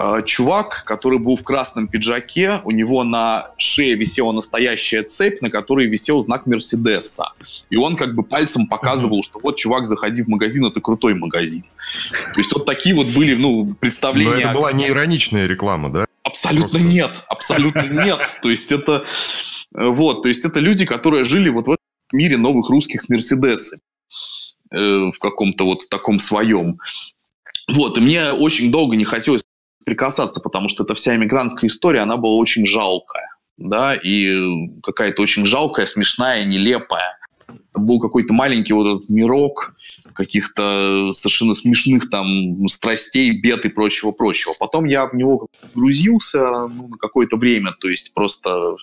э, чувак, который был в красном пиджаке, у него на шее висела настоящая цепь, на которой висел знак Мерседеса. И он как бы пальцем показывал, что вот, чувак, заходи в магазин, это крутой магазин. То есть вот такие вот были, ну, представления. Но это была не ироничная реклама, да? Абсолютно Просто... нет, абсолютно нет. То есть это э, вот, то есть это люди, которые жили вот в этом мире новых русских с Мерседесами э, в каком-то вот таком своем. Вот, и мне очень долго не хотелось прикасаться, потому что эта вся иммигрантская история, она была очень жалкая, да, и какая-то очень жалкая, смешная, нелепая был какой-то маленький вот этот мирок каких-то совершенно смешных там страстей, бед и прочего-прочего. Потом я в него грузился ну, на какое-то время, то есть просто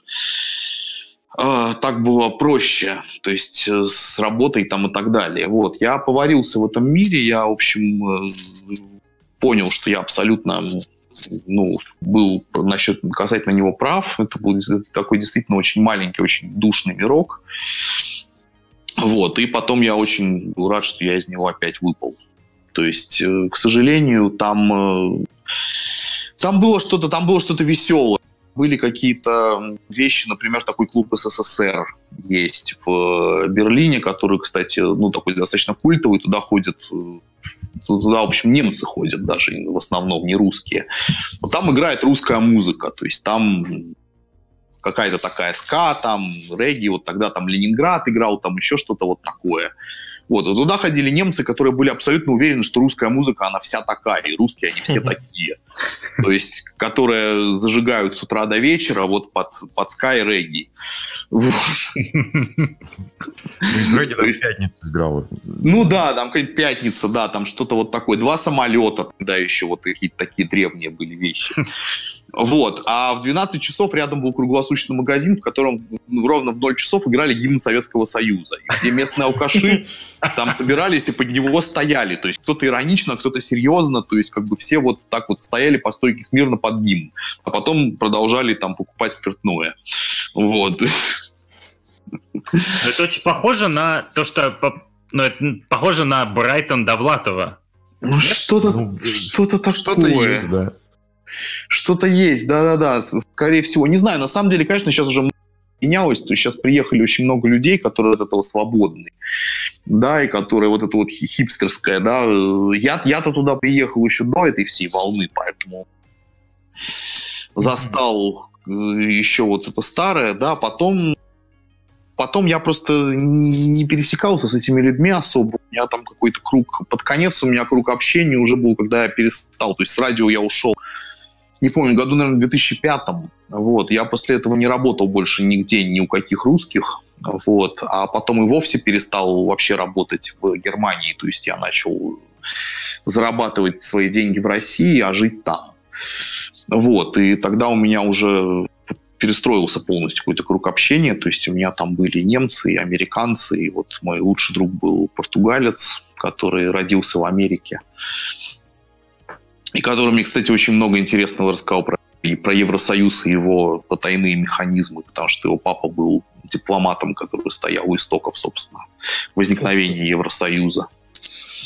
так было проще, то есть э, с работой там и так далее. Вот, я поварился в этом мире, я, в общем, э, понял, что я абсолютно ну, был насчет касательно него прав. Это был такой действительно очень маленький, очень душный мирок. Вот, и потом я очень был рад, что я из него опять выпал. То есть, э, к сожалению, там, там было что-то, там было что-то веселое. Были какие-то вещи, например, такой клуб СССР есть в Берлине, который, кстати, ну, такой достаточно культовый, туда ходят э, туда, в общем, немцы ходят даже, в основном, не русские. Но там играет русская музыка, то есть там какая-то такая ска, там, регги, вот тогда там Ленинград играл, там еще что-то вот такое. Вот, и туда ходили немцы, которые были абсолютно уверены, что русская музыка, она вся такая, и русские они все такие. То есть, которые зажигают с утра до вечера вот под, под Sky регги. Вот. Ну, регги там пятница играла. Ну да, там какая-то пятница, да, там что-то вот такое. Два самолета, тогда еще вот какие-то такие древние были вещи. Вот. А в 12 часов рядом был круглосуточный магазин, в котором ровно в 0 часов играли гимн Советского Союза. И все местные алкаши там собирались и под него стояли. То есть кто-то иронично, кто-то серьезно. То есть как бы все вот так вот стояли по стойке смирно под гимн. А потом продолжали там покупать спиртное. Вот. Это очень похоже на то, что... Ну, это похоже на Брайтон Довлатова. Ну, что-то ну, что такое. Что-то есть, да. Что-то есть, да-да-да, скорее всего. Не знаю, на самом деле, конечно, сейчас уже менялось, то сейчас приехали очень много людей, которые от этого свободны, да, и которые вот это вот хипстерское, да, я, я-то туда приехал еще до этой всей волны, поэтому застал э, еще вот это старое, да, потом потом я просто не пересекался с этими людьми особо. У меня там какой-то круг... Под конец у меня круг общения уже был, когда я перестал. То есть с радио я ушел не помню, году, наверное, в 2005 вот, я после этого не работал больше нигде, ни у каких русских, вот, а потом и вовсе перестал вообще работать в Германии, то есть я начал зарабатывать свои деньги в России, а жить там. Вот, и тогда у меня уже перестроился полностью какой-то круг общения, то есть у меня там были немцы, и американцы, и вот мой лучший друг был португалец, который родился в Америке. И который мне, кстати, очень много интересного рассказал про, и про Евросоюз и его потайные механизмы, потому что его папа был дипломатом, который стоял у истоков, собственно, возникновения Евросоюза.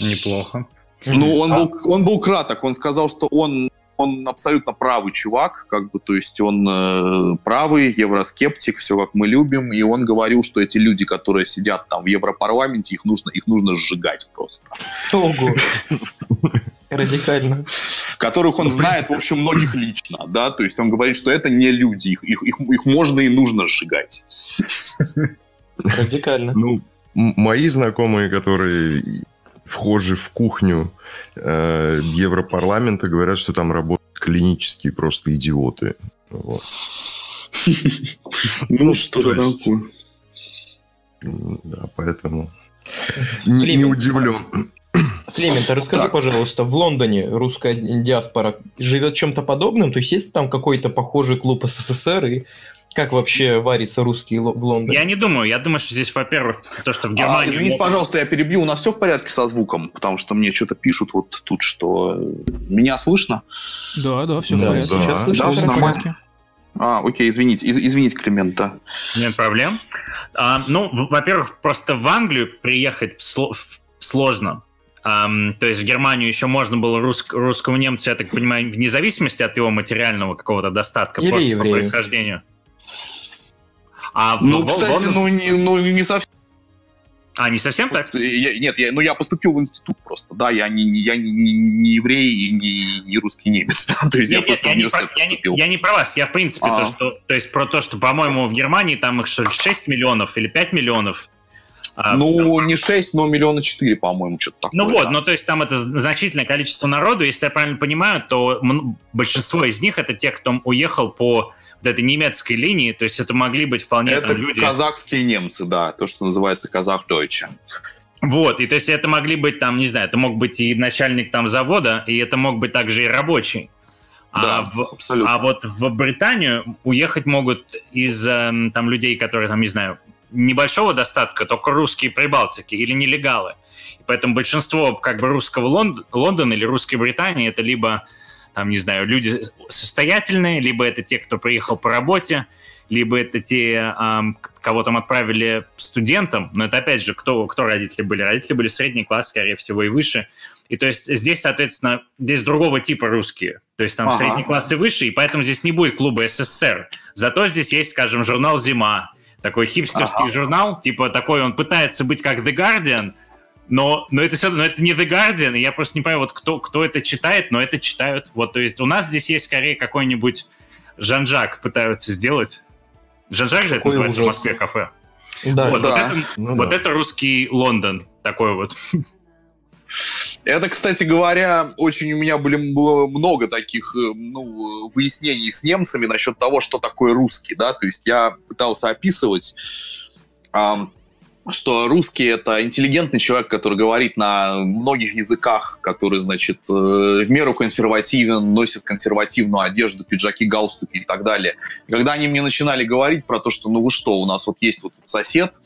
Неплохо. Ну, он был, он был краток. Он сказал, что он он абсолютно правый чувак, как бы, то есть он э, правый, евроскептик, все как мы любим, и он говорил, что эти люди, которые сидят там в Европарламенте, их нужно, их нужно сжигать просто. Ого. Радикально. Которых он ну, знает, в общем, многих лично, да, то есть он говорит, что это не люди, их, их, их, их можно и нужно сжигать. Радикально. Ну, мои знакомые, которые вхожи в кухню э, Европарламента, говорят, что там работают клинические просто идиоты. Ну, что-то такое. Да, поэтому не удивлен. Климент, а расскажи, пожалуйста, в Лондоне русская диаспора живет чем-то подобным? То есть есть там какой-то похожий клуб СССР и как вообще варится русский в Лондоне? Я не думаю. Я думаю, что здесь, во-первых, то, что в а, Германии... А, извините, пожалуйста, я перебью. У нас все в порядке со звуком? Потому что мне что-то пишут вот тут, что... Меня слышно? Да, да, все да, в порядке. Да. Сейчас слышно, да, все нормально. А, окей, извините, из, извините, Климент, да. Нет проблем. А, ну, во-первых, просто в Англию приехать сложно. Um, то есть в Германию еще можно было рус, русскому немцу, я так понимаю, вне зависимости от его материального какого-то достатка, Или просто еврею. по происхождению. А ну, в, кстати, в ну, не, ну не совсем. А, не совсем так? Я, нет, я, ну я поступил в институт просто, да, я не, я не, не еврей и не, не русский немец, [laughs] да, то есть нет, я просто я не, поступил. Я не, я не про вас, я в принципе а. то, что, то есть про то, что, по-моему, в Германии там их что 6 миллионов или 5 миллионов. А, ну, там... не 6, но миллиона 4, по-моему, что-то такое. Ну вот, да. ну то есть там это значительное количество народу, если я правильно понимаю, то большинство из них это те, кто уехал по вот этой немецкой линии, то есть это могли быть вполне это там, люди... казахские немцы, да, то, что называется казах-дойче. Вот, и то есть это могли быть там, не знаю, это мог быть и начальник там завода, и это мог быть также и рабочий. А да, а, в, абсолютно. а вот в Британию уехать могут из эм, там людей, которые там, не знаю, небольшого достатка, только русские прибалтики или нелегалы. И поэтому большинство как бы русского Лонд... Лондона или русской Британии это либо там, не знаю, люди состоятельные, либо это те, кто приехал по работе, либо это те, кого там отправили студентам, но это опять же, кто, кто родители были? Родители были средний класс, скорее всего, и выше. И то есть здесь, соответственно, здесь другого типа русские. То есть там ага. средний класс и выше, и поэтому здесь не будет клуба СССР. Зато здесь есть, скажем, журнал «Зима», такой хипстерский ага. журнал, типа такой, он пытается быть как The Guardian, но, но это все но это не The Guardian, и я просто не понимаю, вот кто, кто это читает, но это читают. Вот, то есть у нас здесь есть скорее какой-нибудь Жан-Жак пытаются сделать. Жан-Жак же это называется ужас. в Москве кафе. Да, вот, да. Вот, это, ну, вот да. это русский Лондон, такой вот. [laughs] Это, кстати говоря, очень у меня были, было много таких э, ну, выяснений с немцами насчет того, что такое русский, да, то есть я пытался описывать что русский — это интеллигентный человек, который говорит на многих языках, который, значит, э, в меру консервативен, носит консервативную одежду, пиджаки, галстуки и так далее. И когда они мне начинали говорить про то, что ну вы что, у нас вот есть вот сосед,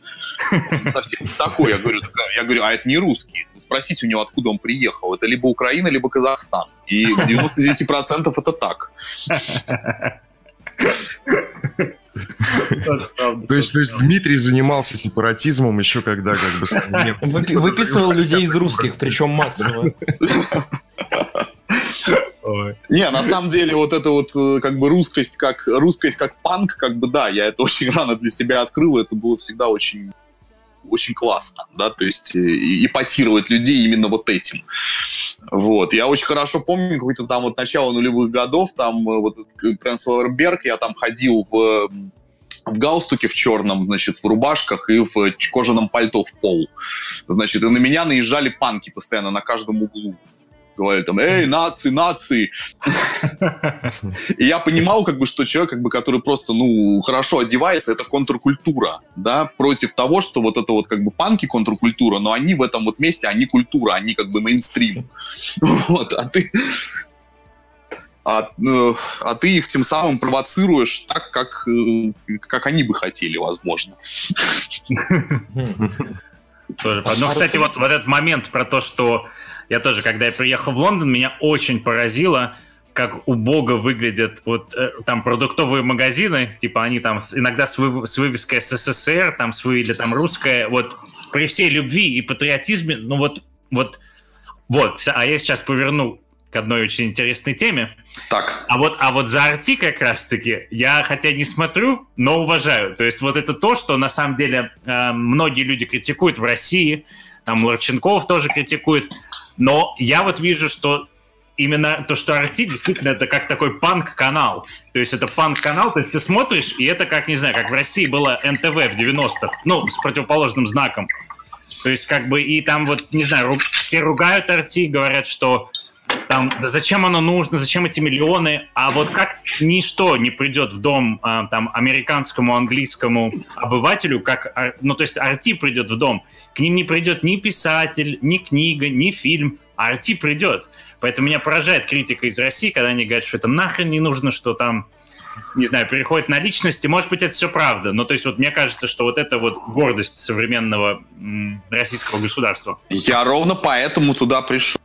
совсем такой, я говорю, я говорю, а это не русский. Спросите у него, откуда он приехал. Это либо Украина, либо Казахстан. И 99% это так. То есть, то есть Дмитрий занимался сепаратизмом еще когда как бы... [laughs] Выписывал людей из русских, причем массово. Не, на самом деле вот эта вот э, как бы русскость как русскость как панк, как бы да, я это [laughs] очень рано для себя открыл, это было всегда очень очень классно, да, то есть э, ипотировать людей именно вот этим. Вот. Я очень хорошо помню какое-то там вот начало нулевых годов, там э, вот Пренс Берг, я там ходил в в галстуке в черном, значит, в рубашках и в кожаном пальто в пол. Значит, и на меня наезжали панки постоянно на каждом углу. Говорили там, эй, нации, нации. И я понимал, как бы, что человек, как бы, который просто, ну, хорошо одевается, это контркультура, да, против того, что вот это вот, как бы, панки контркультура, но они в этом вот месте, они культура, они, как бы, мейнстрим. [laughs] Вот, а ты, а, э, а ты их тем самым провоцируешь так, как, э, как они бы хотели, возможно. Тоже. Ну, кстати, вот, вот этот момент про то, что я тоже, когда я приехал в Лондон, меня очень поразило, как убого выглядят вот э, там продуктовые магазины, типа они там иногда с, вы, с вывеской СССР, там с вы, или там русская, вот при всей любви и патриотизме, ну вот, вот, вот, а я сейчас поверну к одной очень интересной теме. Так. А вот, а вот за Арти как раз-таки я хотя не смотрю, но уважаю. То есть вот это то, что на самом деле э, многие люди критикуют в России, там Ларченков тоже критикует, но я вот вижу, что именно то, что RT действительно это как такой панк-канал. То есть это панк-канал, то есть ты смотришь, и это как, не знаю, как в России было НТВ в 90-х, ну, с противоположным знаком. То есть как бы и там вот, не знаю, ру... все ругают RT, говорят, что там, да зачем оно нужно, зачем эти миллионы, а вот как ничто не придет в дом а, там американскому, английскому обывателю, как, ну то есть RT придет в дом, к ним не придет ни писатель, ни книга, ни фильм, а RT придет. Поэтому меня поражает критика из России, когда они говорят, что это нахрен не нужно, что там, не знаю, переходит на личности. Может быть, это все правда. Но то есть вот мне кажется, что вот это вот гордость современного российского государства. Я ровно поэтому туда пришел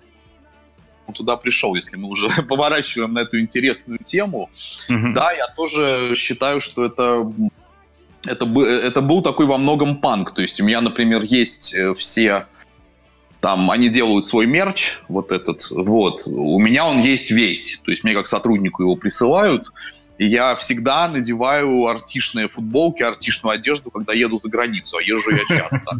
туда пришел, если мы уже [laughs] поворачиваем на эту интересную тему. Mm-hmm. Да, я тоже считаю, что это это, это был такой во многом панк. То есть у меня, например, есть э, все там они делают свой мерч, вот этот, вот. У меня он есть весь, то есть мне как сотруднику его присылают, и я всегда надеваю артишные футболки, артишную одежду, когда еду за границу, а езжу я часто.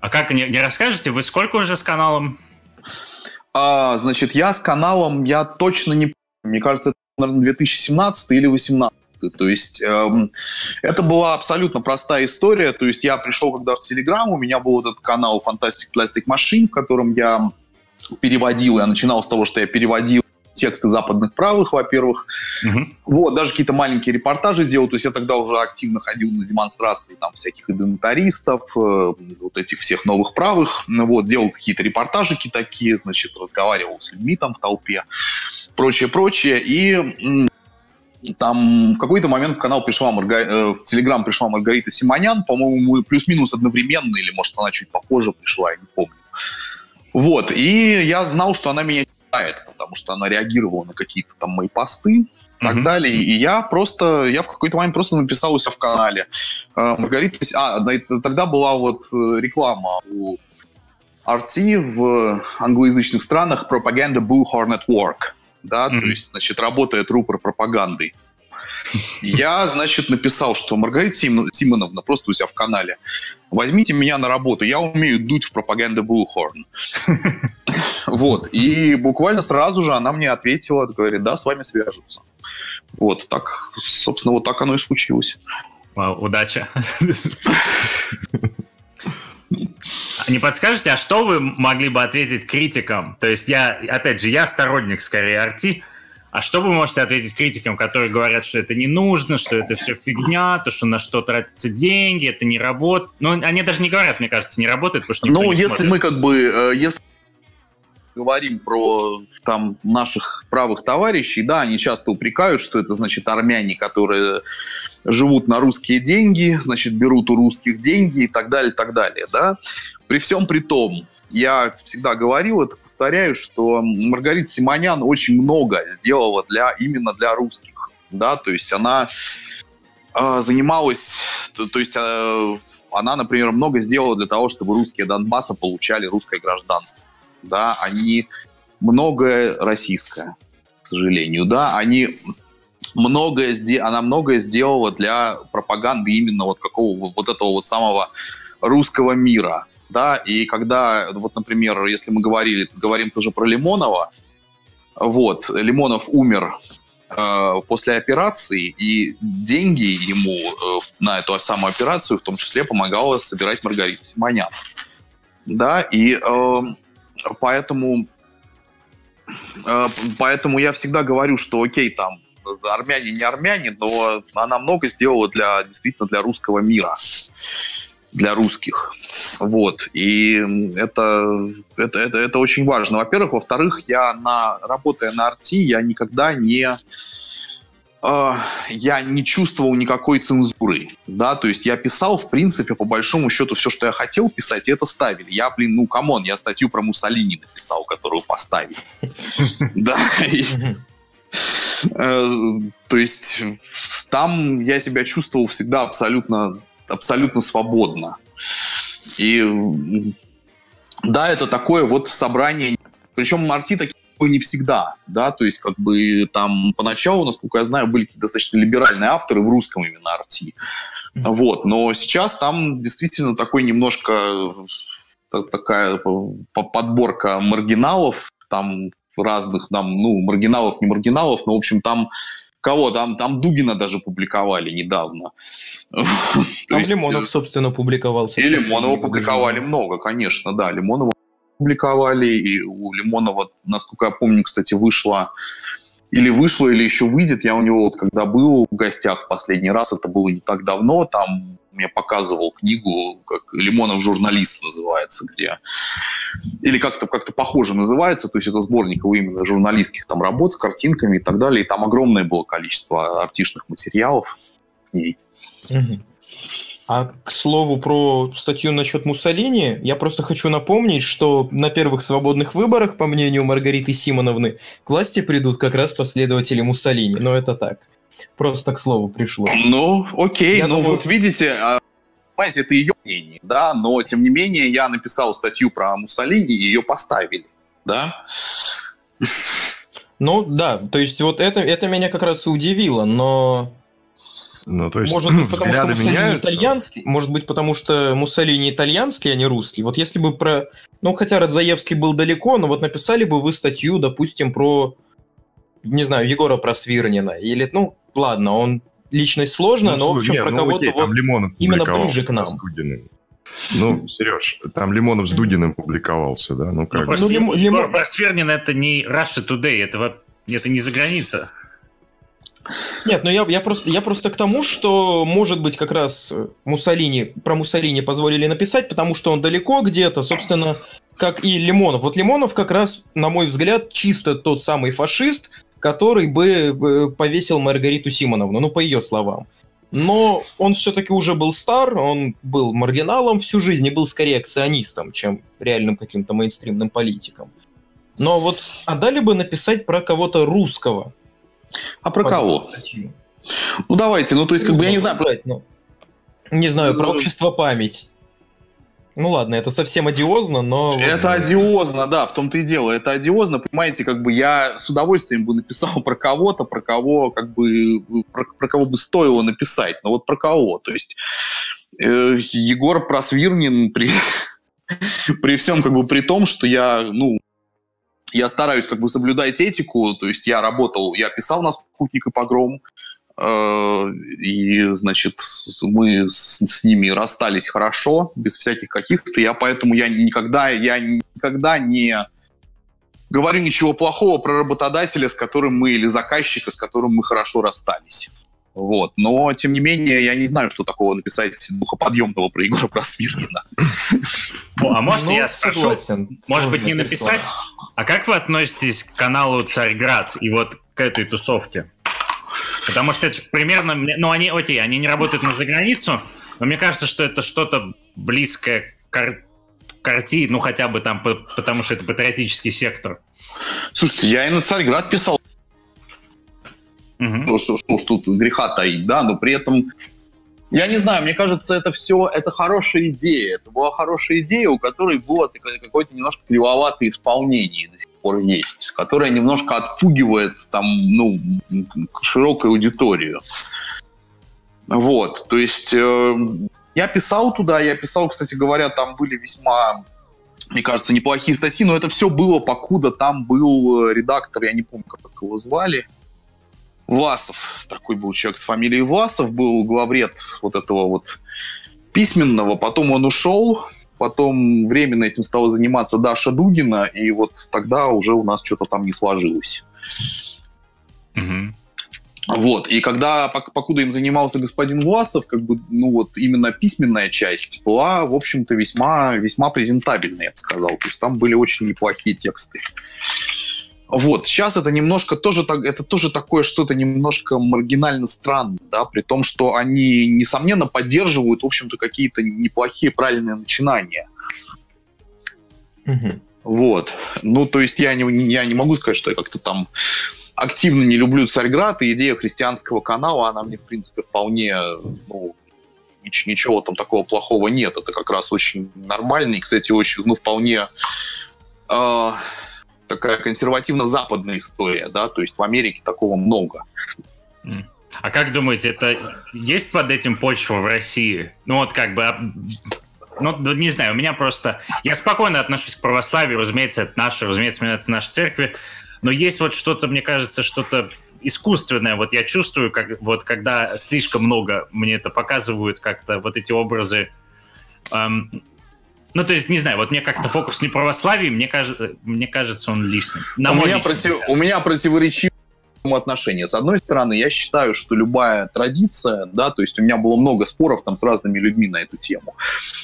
А как, не, не расскажете, вы сколько уже с каналом? А, значит, я с каналом, я точно не мне кажется, наверное, 2017 или 2018 то есть эм, это была абсолютно простая история. То есть я пришел когда в Телеграм, у меня был этот канал Fantastic Plastic Machine, в котором я переводил. Я начинал с того, что я переводил тексты западных правых, во-первых. Угу. Вот, даже какие-то маленькие репортажи делал. То есть я тогда уже активно ходил на демонстрации там всяких идентаристов, э, вот этих всех новых правых. Вот, делал какие-то репортажики такие, значит, разговаривал с людьми там в толпе, прочее, прочее. И там в какой-то момент в канал пришла Марга... Э, в Телеграм пришла Маргарита Симонян, по-моему, плюс-минус одновременно, или, может, она чуть попозже пришла, я не помню. Вот, и я знал, что она меня читает, потому что она реагировала на какие-то там мои посты и так mm-hmm. далее. И я просто, я в какой-то момент просто написал у себя в канале. Э, Маргарита, а, тогда была вот э, реклама у RT в англоязычных странах пропаганда Bullhorn Network да, mm-hmm. то есть, значит, работает рупор пропагандой. Я, значит, написал, что Маргарита Симоновна, просто у себя в канале, возьмите меня на работу, я умею дуть в пропаганду Bullhorn. [laughs] Вот, и буквально сразу же она мне ответила, говорит, да, с вами свяжутся. Вот так, собственно, вот так оно и случилось. Вау, удача. [laughs] Не подскажете, а что вы могли бы ответить критикам? То есть я, опять же, я сторонник скорее арти. А что вы можете ответить критикам, которые говорят, что это не нужно, что это все фигня, то, что на что тратятся деньги, это не работает? Ну, они даже не говорят, мне кажется, не работает, потому что Ну, если смотрит. мы как бы, э, если говорим про там наших правых товарищей, да, они часто упрекают, что это, значит, армяне, которые живут на русские деньги, значит, берут у русских деньги и так далее, так далее, да. При всем при том, я всегда говорил это, повторяю, что Маргарита Симонян очень много сделала для, именно для русских, да, то есть она э, занималась, то, то есть э, она, например, много сделала для того, чтобы русские Донбасса получали русское гражданство да, они многое российское, к сожалению, да, они многое, она многое сделала для пропаганды именно вот какого вот этого вот самого русского мира, да, и когда, вот, например, если мы говорили, говорим тоже про Лимонова, вот, Лимонов умер э, после операции, и деньги ему э, на эту самую операцию в том числе помогала собирать Маргарита Симонян. Да, и э, Поэтому, э, поэтому я всегда говорю, что окей, там, армяне не армяне, но она много сделала для, действительно для русского мира, для русских. Вот. И это, это, это, это очень важно. Во-первых. Во-вторых, я, на, работая на арти, я никогда не э, я не чувствовал никакой цензуры, да, то есть я писал, в принципе, по большому счету, все, что я хотел писать, и это ставили. Я, блин, ну, come on, я статью про Муссолини написал, которую поставили. [laughs] Да, э, то есть там я себя чувствовал всегда абсолютно, абсолютно свободно. И да, это такое вот собрание, причем Марти такие не всегда, да, то есть как бы там поначалу, насколько я знаю, были достаточно либеральные авторы в русском именно арти, mm-hmm. вот, но сейчас там действительно такой немножко такая подборка маргиналов, там разных, там, ну, маргиналов, не маргиналов, но, в общем, там кого? Там, там Дугина даже публиковали недавно. [laughs] Там Лимонов, э, собственно, публиковался. И Лимонова публиковали много, конечно, да. Лимонова публиковали, и у Лимонова, насколько я помню, кстати, вышла или вышло, или еще выйдет. Я у него вот когда был в гостях в последний раз, это было не так давно, там мне показывал книгу, как «Лимонов журналист» называется, где... Или как-то как похоже называется, то есть это сборник его именно журналистских там работ с картинками и так далее. И там огромное было количество артишных материалов в ней. А к слову про статью насчет Муссолини, я просто хочу напомнить, что на первых свободных выборах, по мнению Маргариты Симоновны, к власти придут как раз последователи Муссолини. Но это так. Просто к слову пришло. Ну, окей, я ну думаю... вот видите, а, понимаете, это ее мнение, да, но тем не менее я написал статью про Муссолини, и ее поставили, да. Ну да, то есть вот это, это меня как раз и удивило, но ну, то есть, может быть, [laughs] потому что Муссолини меняются. итальянский, может быть, потому что Муссолини итальянский, а не русский. Вот если бы про... Ну, хотя Радзаевский был далеко, но вот написали бы вы статью, допустим, про, не знаю, Егора Просвирнина. Или, ну, ладно, он личность сложная, ну, но, в общем, не, про ну, кого-то вот именно ближе к нам. Ну, Сереж, там Лимонов с Дудиным публиковался, да? Ну, как ну, ну, Лим... Лим... Просвирнин это не Russia Today, это, это не за граница. Нет, ну я, я, просто, я просто к тому, что, может быть, как раз Муссолини, про Муссолини позволили написать, потому что он далеко где-то, собственно, как и Лимонов. Вот Лимонов как раз, на мой взгляд, чисто тот самый фашист, который бы повесил Маргариту Симоновну, ну, по ее словам. Но он все-таки уже был стар, он был маргиналом всю жизнь и был скорее акционистом, чем реальным каким-то мейнстримным политиком. Но вот отдали бы написать про кого-то русского, а про кого? Ну давайте, ну то есть как бы я не знаю. Брать, ну, не знаю, про ну, общество память. Ну ладно, это совсем одиозно, но... Это одиозно, да, в том-то и дело. Это одиозно, понимаете, как бы я с удовольствием бы написал [laughs] про кого-то, про кого как бы, про, про кого бы стоило написать, но вот про кого. То есть э, Егор Просвирнин при, [laughs] при всем как бы при том, что я, ну, я стараюсь как бы соблюдать этику, то есть я работал, я писал на «Спутник и погром», и, значит, мы с, с ними расстались хорошо, без всяких каких-то, я поэтому я никогда, я никогда не говорю ничего плохого про работодателя, с которым мы, или заказчика, с которым мы хорошо расстались. Вот. Но, тем не менее, я не знаю, что такого написать духоподъемного про Егора Просвирнина. А может, ну, я спрошу, может быть, не написать, а как вы относитесь к каналу «Царьград» и вот к этой тусовке? Потому что это примерно... Ну, они, окей, они не работают на заграницу, но мне кажется, что это что-то близкое к карти, ну, хотя бы там, потому что это патриотический сектор. Слушайте, я и на Царьград писал Угу. Что, что, что тут греха таить, да, но при этом я не знаю, мне кажется, это все, это хорошая идея. Это была хорошая идея, у которой было какое-то немножко кривоватое исполнение до сих пор есть, которое немножко отпугивает там, ну, широкую аудиторию. Вот, то есть э, я писал туда, я писал, кстати говоря, там были весьма, мне кажется, неплохие статьи, но это все было, покуда там был редактор, я не помню, как его звали, Власов, такой был человек с фамилией Власов, был главред вот этого вот письменного, потом он ушел, потом временно этим стала заниматься Даша Дугина, и вот тогда уже у нас что-то там не сложилось. Угу. Вот, и когда, покуда им занимался господин Власов, как бы, ну вот именно письменная часть была, в общем-то, весьма, весьма презентабельная, я бы сказал. То есть там были очень неплохие тексты. Вот, сейчас это немножко тоже, так, это тоже такое что-то немножко маргинально странно, да, при том, что они, несомненно, поддерживают, в общем-то, какие-то неплохие, правильные начинания. Угу. Вот. Ну, то есть я не, я не могу сказать, что я как-то там активно не люблю Царьград, и идея христианского канала, она мне, в принципе, вполне, ну, ничего, ничего там такого плохого нет. Это как раз очень нормально, и, кстати, очень, ну, вполне... Э, такая консервативно-западная история, да, то есть в Америке такого много. А как думаете, это есть под этим почва в России? Ну вот как бы, а, ну не знаю, у меня просто, я спокойно отношусь к православию, разумеется, это наше, разумеется, это наши церкви, но есть вот что-то, мне кажется, что-то искусственное, вот я чувствую, как вот когда слишком много мне это показывают, как-то вот эти образы, эм, ну, то есть, не знаю, вот мне как-то фокус не православии, мне, кажется, мне кажется, он лишним. На у, меня против, у меня противоречивое отношение. С одной стороны, я считаю, что любая традиция, да, то есть у меня было много споров там с разными людьми на эту тему,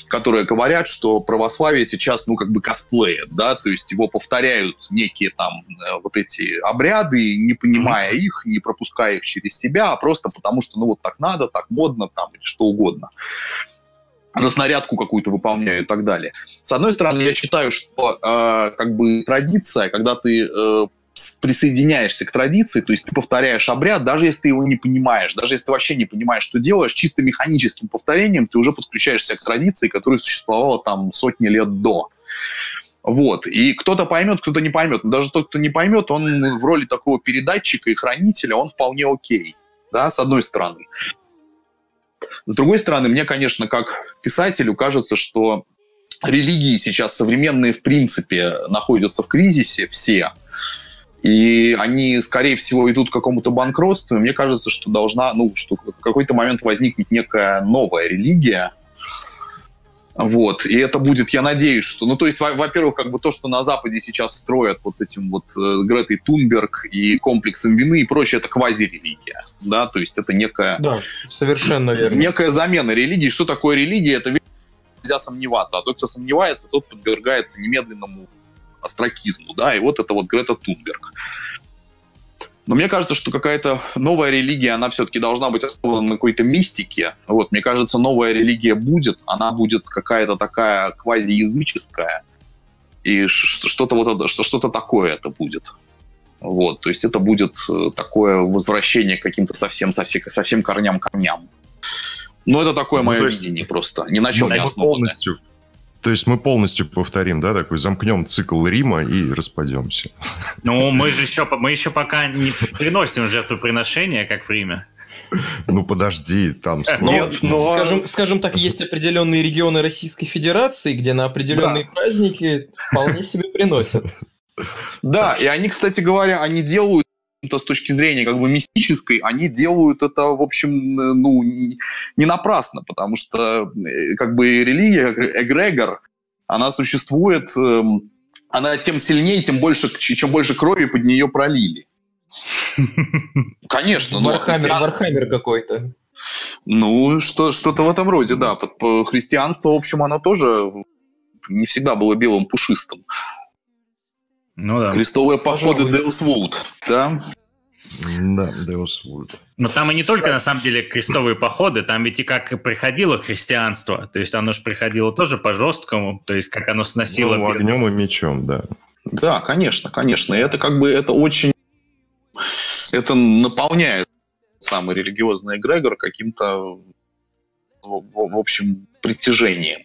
которые говорят, что православие сейчас, ну, как бы косплеят, да, то есть его повторяют некие там э, вот эти обряды, не понимая mm-hmm. их, не пропуская их через себя, а просто потому что, ну, вот так надо, так модно там или что угодно разнарядку какую-то выполняю и так далее. С одной стороны, я считаю, что э, как бы традиция, когда ты э, присоединяешься к традиции, то есть ты повторяешь обряд, даже если ты его не понимаешь, даже если ты вообще не понимаешь, что делаешь, чисто механическим повторением ты уже подключаешься к традиции, которая существовала там сотни лет до. Вот. И кто-то поймет, кто-то не поймет. Но даже тот, кто не поймет, он в роли такого передатчика и хранителя, он вполне окей. Да, с одной стороны. С другой стороны, мне, конечно, как писателю кажется, что религии сейчас современные в принципе находятся в кризисе все, и они, скорее всего, идут к какому-то банкротству. И мне кажется, что должна, ну, что в какой-то момент возникнет некая новая религия, вот, и это будет, я надеюсь, что, ну, то есть, во-первых, как бы то, что на Западе сейчас строят вот с этим вот э, Гретой Тунберг и комплексом вины и прочее, это квази-религия, да, то есть это некая... Да, совершенно верно. Некая замена религии. Что такое религия? Это нельзя сомневаться, а тот, кто сомневается, тот подвергается немедленному астракизму, да, и вот это вот Грета Тунберг. Но мне кажется, что какая-то новая религия, она все-таки должна быть основана на какой-то мистике. Вот, мне кажется, новая религия будет, она будет какая-то такая квазиязыческая, и что-то вот что-то такое это будет. Вот, то есть это будет э, такое возвращение к каким-то совсем, совсем, совсем корням корням. Но это такое ну, мое есть, видение просто, ни на чем ну, не основанное. Полностью, то есть мы полностью повторим, да, такой замкнем цикл Рима и распадемся. Ну, мы же еще, мы еще пока не приносим жертвоприношения, как в Риме. Ну подожди, там... Но, но... Ну, скажем, скажем так, есть определенные регионы Российской Федерации, где на определенные да. праздники вполне себе приносят. Да, и они, кстати говоря, они делают это с точки зрения как бы мистической, они делают это, в общем, ну, не напрасно, потому что э, как бы религия, эгрегор, она существует, эм, она тем сильнее, тем больше, чем больше крови под нее пролили. [laughs] Конечно. Warhammer, Warhammer какой-то. Ну, что, что-то в этом роде, да. Христианство, в общем, оно тоже не всегда было белым пушистым. Ну да. Крестовые походы Deus Vult, да? Да, Deus Vult. Но там и не только, на самом деле, крестовые походы, там ведь и как приходило христианство, то есть оно же приходило тоже по-жесткому, то есть как оно сносило... Ну, огнем и мечом, да. Да, конечно, конечно. Это как бы, это очень... Это наполняет самый религиозный эгрегор каким-то, в, в общем, притяжением.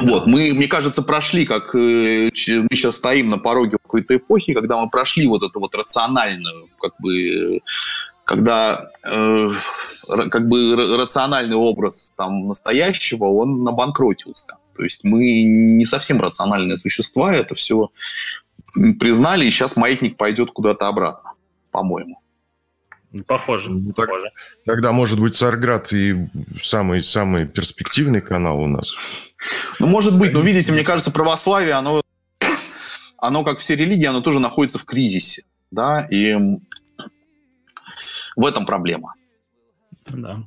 Вот, мы, мне кажется, прошли, как э, мы сейчас стоим на пороге какой-то эпохи, когда мы прошли вот эту вот рациональную, как бы, когда э, как бы рациональный образ там настоящего, он набанкротился. То есть мы не совсем рациональные существа, это все признали, и сейчас маятник пойдет куда-то обратно, по-моему. Похоже. Ну, так, похоже. Тогда, может быть, Царград и самый-самый перспективный канал у нас. Ну, может быть, но видите, мне кажется, православие, оно, оно, как все религии, оно тоже находится в кризисе, да, и в этом проблема. Да.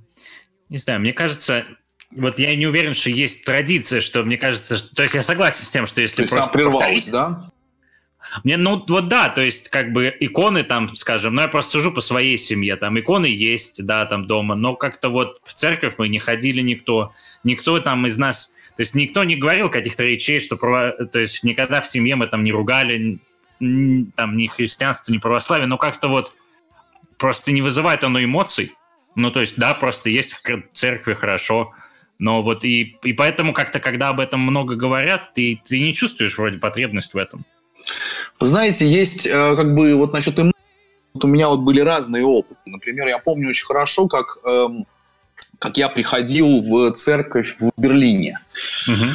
Не знаю, мне кажется, вот я не уверен, что есть традиция, что мне кажется, что... то есть я согласен с тем, что если то есть просто... прервалась, повторить... да? Мне, ну, вот да, то есть, как бы, иконы там, скажем, ну, я просто сужу по своей семье, там, иконы есть, да, там, дома, но как-то вот в церковь мы не ходили никто, никто там из нас, то есть, никто не говорил каких-то речей, что, то есть, никогда в семье мы там не ругали, там, ни христианство, ни православие, но как-то вот просто не вызывает оно эмоций, ну, то есть, да, просто есть в церкви хорошо, но вот и, и поэтому как-то, когда об этом много говорят, ты, ты не чувствуешь вроде потребность в этом. Знаете, есть э, как бы вот насчет эмоций, вот у меня вот были разные опыты. Например, я помню очень хорошо, как, эм, как я приходил в церковь в Берлине. Угу.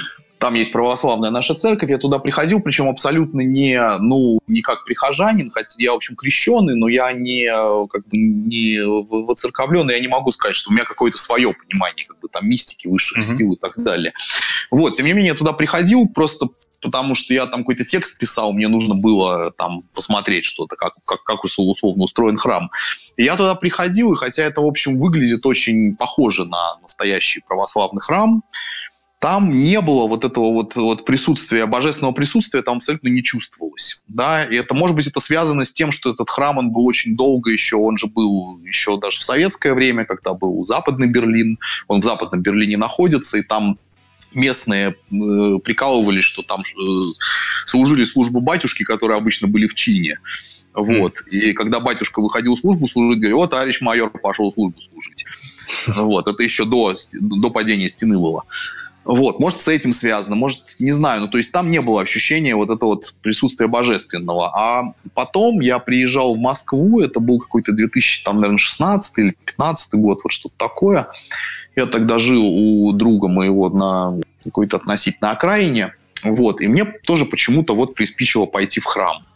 Там есть православная наша церковь, я туда приходил, причем абсолютно не, ну, не как прихожанин, хотя я, в общем, крещенный, но я не, как бы, не воцерковленный, я не могу сказать, что у меня какое-то свое понимание, как бы там мистики, высших mm-hmm. сил и так далее. Вот, тем не менее, я туда приходил просто потому, что я там какой-то текст писал, мне нужно было там посмотреть что-то, как, как, как условно устроен храм. И я туда приходил, и хотя это, в общем, выглядит очень похоже на настоящий православный храм, там не было вот этого вот, вот присутствия, божественного присутствия там абсолютно не чувствовалось. Да? И это, может быть, это связано с тем, что этот храм, он был очень долго еще, он же был еще даже в советское время, когда был Западный Берлин, он в Западном Берлине находится, и там местные э, прикалывались, что там э, служили службу батюшки, которые обычно были в чине. Вот. И когда батюшка выходил в службу служить, говорил, вот товарищ майор пошел службу служить. Вот. Это еще до, до падения стены было. Вот, может, с этим связано, может, не знаю. Ну, то есть там не было ощущения вот этого вот присутствия божественного. А потом я приезжал в Москву, это был какой-то 2000, там, наверное, 16 или 15 год, вот что-то такое. Я тогда жил у друга моего на какой-то относительно окраине. Вот, и мне тоже почему-то вот приспичило пойти в храм.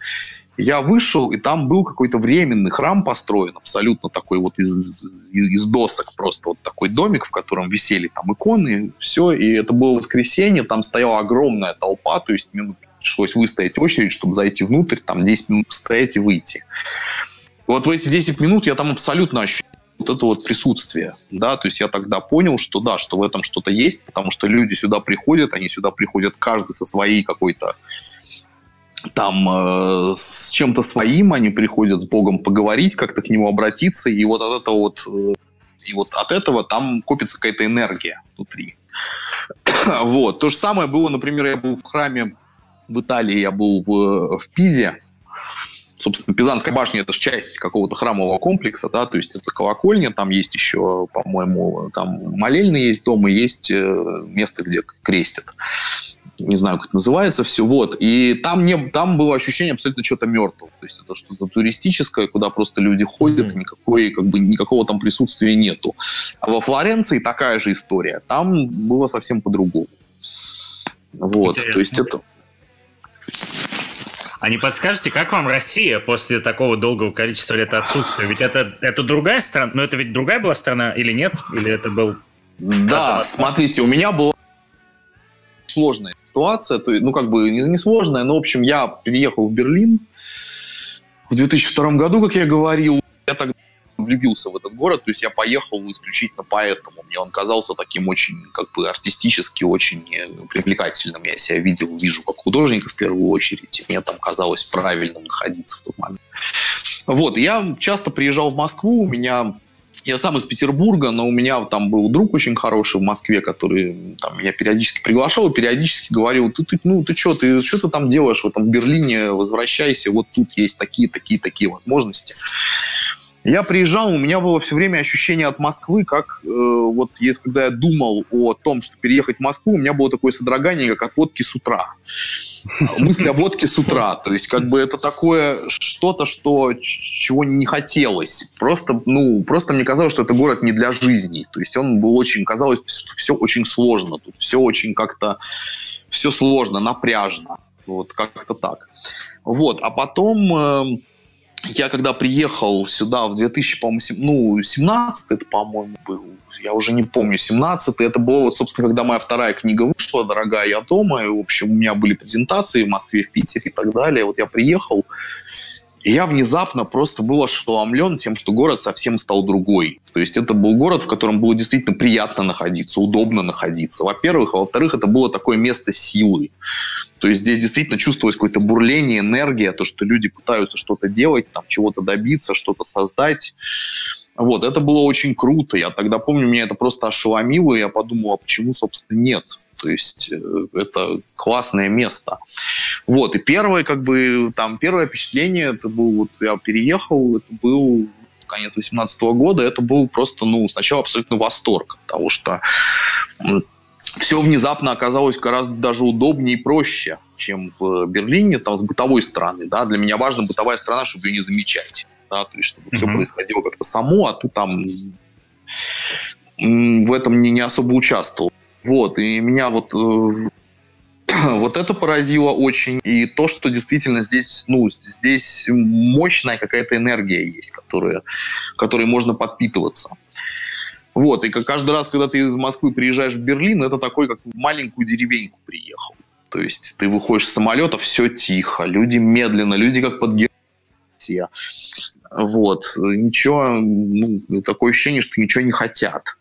Я вышел, и там был какой-то временный храм построен, абсолютно такой вот из, из досок просто вот такой домик, в котором висели там иконы, все, и это было воскресенье, там стояла огромная толпа, то есть мне пришлось выстоять очередь, чтобы зайти внутрь, там 10 минут постоять и выйти. Вот в эти 10 минут я там абсолютно ощутил вот это вот присутствие, да, то есть я тогда понял, что да, что в этом что-то есть, потому что люди сюда приходят, они сюда приходят каждый со своей какой-то там э, с чем-то своим, они приходят с Богом поговорить, как-то к нему обратиться, и вот от этого вот, э, и вот от этого там копится какая-то энергия внутри. [coughs] вот. То же самое было, например, я был в храме в Италии, я был в, в Пизе, собственно, Пизанская башня – это же часть какого-то храмового комплекса, да, то есть это колокольня, там есть еще, по-моему, там молельный есть дом и есть э, место, где крестят не знаю, как это называется, все, вот. И там, не, там было ощущение абсолютно чего-то мертвого. То есть это что-то туристическое, куда просто люди ходят, mm-hmm. никакой, как бы, никакого там присутствия нету. А во Флоренции такая же история. Там было совсем по-другому. Вот, Интересно. то есть это... А не подскажете, как вам Россия после такого долгого количества лет отсутствия? Ведь это, это другая страна, но это ведь другая была страна или нет? Или это был... Да, смотрите, у меня была сложная ситуация, то ну, как бы не, не сложная, но, в общем, я переехал в Берлин в 2002 году, как я говорил, я тогда влюбился в этот город, то есть я поехал исключительно поэтому. Мне он казался таким очень, как бы, артистически очень э, привлекательным. Я себя видел, вижу как художника в первую очередь, и мне там казалось правильным находиться в тот момент. Вот, я часто приезжал в Москву, у меня я сам из Петербурга, но у меня там был друг очень хороший в Москве, который там, меня периодически приглашал и периодически говорил, ты, ты, ну ты что, ты что ты там делаешь в этом Берлине, возвращайся, вот тут есть такие, такие, такие возможности. Я приезжал, у меня было все время ощущение от Москвы, как э, вот если когда я думал о том, что переехать в Москву, у меня было такое содрогание, как от водки с утра. [laughs] Мысли о водке с утра. То есть как бы это такое что-то, что чего не хотелось. Просто, ну, просто мне казалось, что это город не для жизни. То есть он был очень, казалось, что все очень сложно. Тут все очень как-то, все сложно, напряжно. Вот как-то так. Вот, а потом... Э, я когда приехал сюда в 2017, ну, 17 это, по-моему, был, я уже не помню, 17 это было, вот, собственно, когда моя вторая книга вышла, «Дорогая, я дома», и, в общем, у меня были презентации в Москве, в Питере и так далее. Вот я приехал, и я внезапно просто был ошеломлен тем, что город совсем стал другой. То есть это был город, в котором было действительно приятно находиться, удобно находиться, во-первых. А во-вторых, это было такое место силы. То есть здесь действительно чувствовалось какое-то бурление, энергия, то, что люди пытаются что-то делать, там, чего-то добиться, что-то создать. Вот, это было очень круто. Я тогда помню, меня это просто ошеломило, и я подумал, а почему, собственно, нет? То есть э, это классное место. Вот, и первое, как бы, там, первое впечатление, это был, вот я переехал, это был конец 2018 года, это был просто, ну, сначала абсолютно восторг, потому что все внезапно оказалось гораздо даже удобнее и проще, чем в Берлине, там, с бытовой стороны, да, для меня важна бытовая сторона, чтобы ее не замечать, да, то есть чтобы mm-hmm. все происходило как-то само, а ты там в этом не, не особо участвовал. Вот, и меня вот э, [clears throat] вот это поразило очень. И то, что действительно здесь, ну, здесь мощная какая-то энергия есть, которая, которой можно подпитываться. Вот, и каждый раз, когда ты из Москвы приезжаешь в Берлин, это такой, как в маленькую деревеньку приехал. То есть ты выходишь с самолета, все тихо, люди медленно, люди как под все. Вот, ничего, ну, такое ощущение, что ничего не хотят.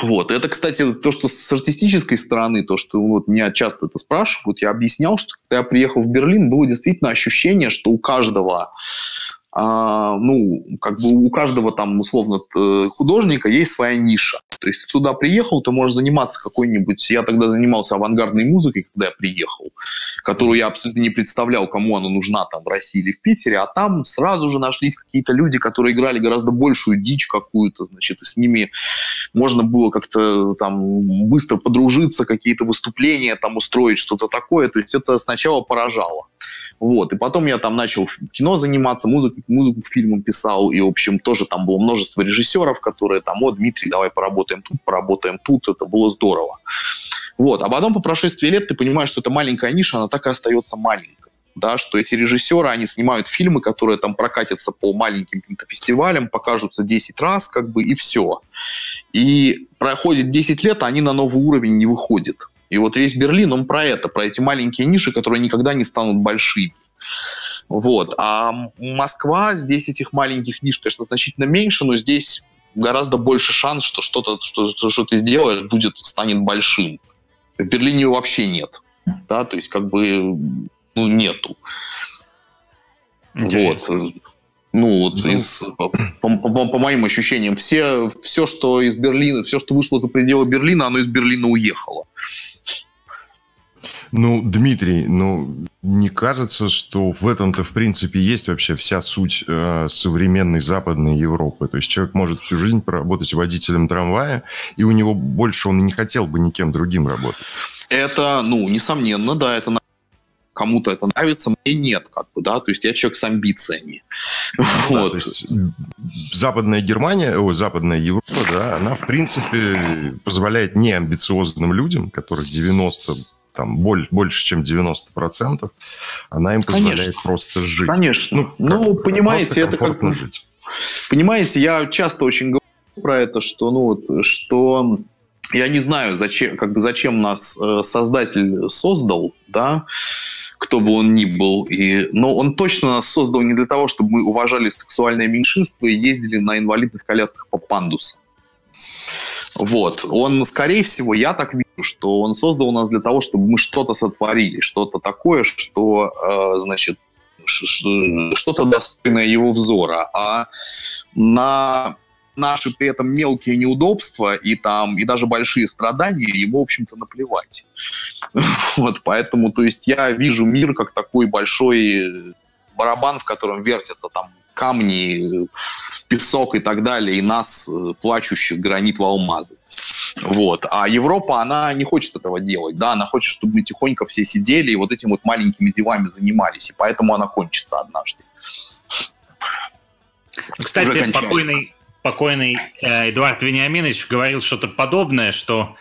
Вот. Это, кстати, то, что с артистической стороны, то, что вот меня часто это спрашивают, я объяснял, что когда я приехал в Берлин, было действительно ощущение, что у каждого ну, как бы у каждого там, условно, художника есть своя ниша. То есть ты туда приехал, ты можешь заниматься какой-нибудь... Я тогда занимался авангардной музыкой, когда я приехал, которую я абсолютно не представлял, кому она нужна там в России или в Питере, а там сразу же нашлись какие-то люди, которые играли гораздо большую дичь какую-то, значит, и с ними можно было как-то там быстро подружиться, какие-то выступления там устроить, что-то такое. То есть это сначала поражало. Вот. И потом я там начал кино заниматься, музыку, музыку к фильмам писал, и, в общем, тоже там было множество режиссеров, которые там, о, Дмитрий, давай поработаем поработаем тут, поработаем тут, это было здорово. Вот. А потом по прошествии лет ты понимаешь, что эта маленькая ниша, она так и остается маленькой. Да, что эти режиссеры, они снимают фильмы, которые там прокатятся по маленьким каким-то фестивалям, покажутся 10 раз, как бы, и все. И проходит 10 лет, а они на новый уровень не выходят. И вот весь Берлин, он про это, про эти маленькие ниши, которые никогда не станут большими. Вот. А Москва, здесь этих маленьких ниш, конечно, значительно меньше, но здесь гораздо больше шанс, что что-то, что, что ты сделаешь, будет, станет большим. В Берлине вообще нет. Да, то есть как бы ну, нету. Интересно. Вот. Ну, вот ну, из, по, по, по, по моим ощущениям, все, все, что из Берлина, все, что вышло за пределы Берлина, оно из Берлина уехало. Ну, Дмитрий, ну, не кажется, что в этом-то, в принципе, есть вообще вся суть э, современной Западной Европы. То есть человек может всю жизнь проработать водителем трамвая, и у него больше он и не хотел бы никем другим работать. Это, ну, несомненно, да, это кому-то это нравится, мне нет, как бы, да, то есть я человек с амбициями. Ну, вот. да, есть западная Германия, о, западная Европа, да, она, в принципе, позволяет неамбициозным людям, которых 90 там боль, больше, чем 90%, она им позволяет Конечно. просто жить. Конечно. Ну, ну понимаете, это как... Жить. Понимаете, я часто очень говорю про это, что, ну, вот, что я не знаю, зачем, как бы, зачем нас э, создатель создал, да, кто бы он ни был. И, но он точно нас создал не для того, чтобы мы уважали сексуальное меньшинство и ездили на инвалидных колясках по пандусам. Вот. Он, скорее всего, я так вижу, что он создал нас для того, чтобы мы что-то сотворили, что-то такое, что, э, значит, что-то достойное его взора. А на наши при этом мелкие неудобства и там и даже большие страдания ему, в общем-то, наплевать. [laughs] Вот поэтому, то есть я вижу мир как такой большой барабан, в котором вертятся там камни, песок и так далее, и нас, э, плачущих, гранит в алмазы. Вот. А Европа, она не хочет этого делать, да, она хочет, чтобы мы тихонько все сидели и вот этими вот маленькими делами занимались, и поэтому она кончится однажды. Кстати, покойный, покойный э, Эдуард Вениаминович говорил что-то подобное, что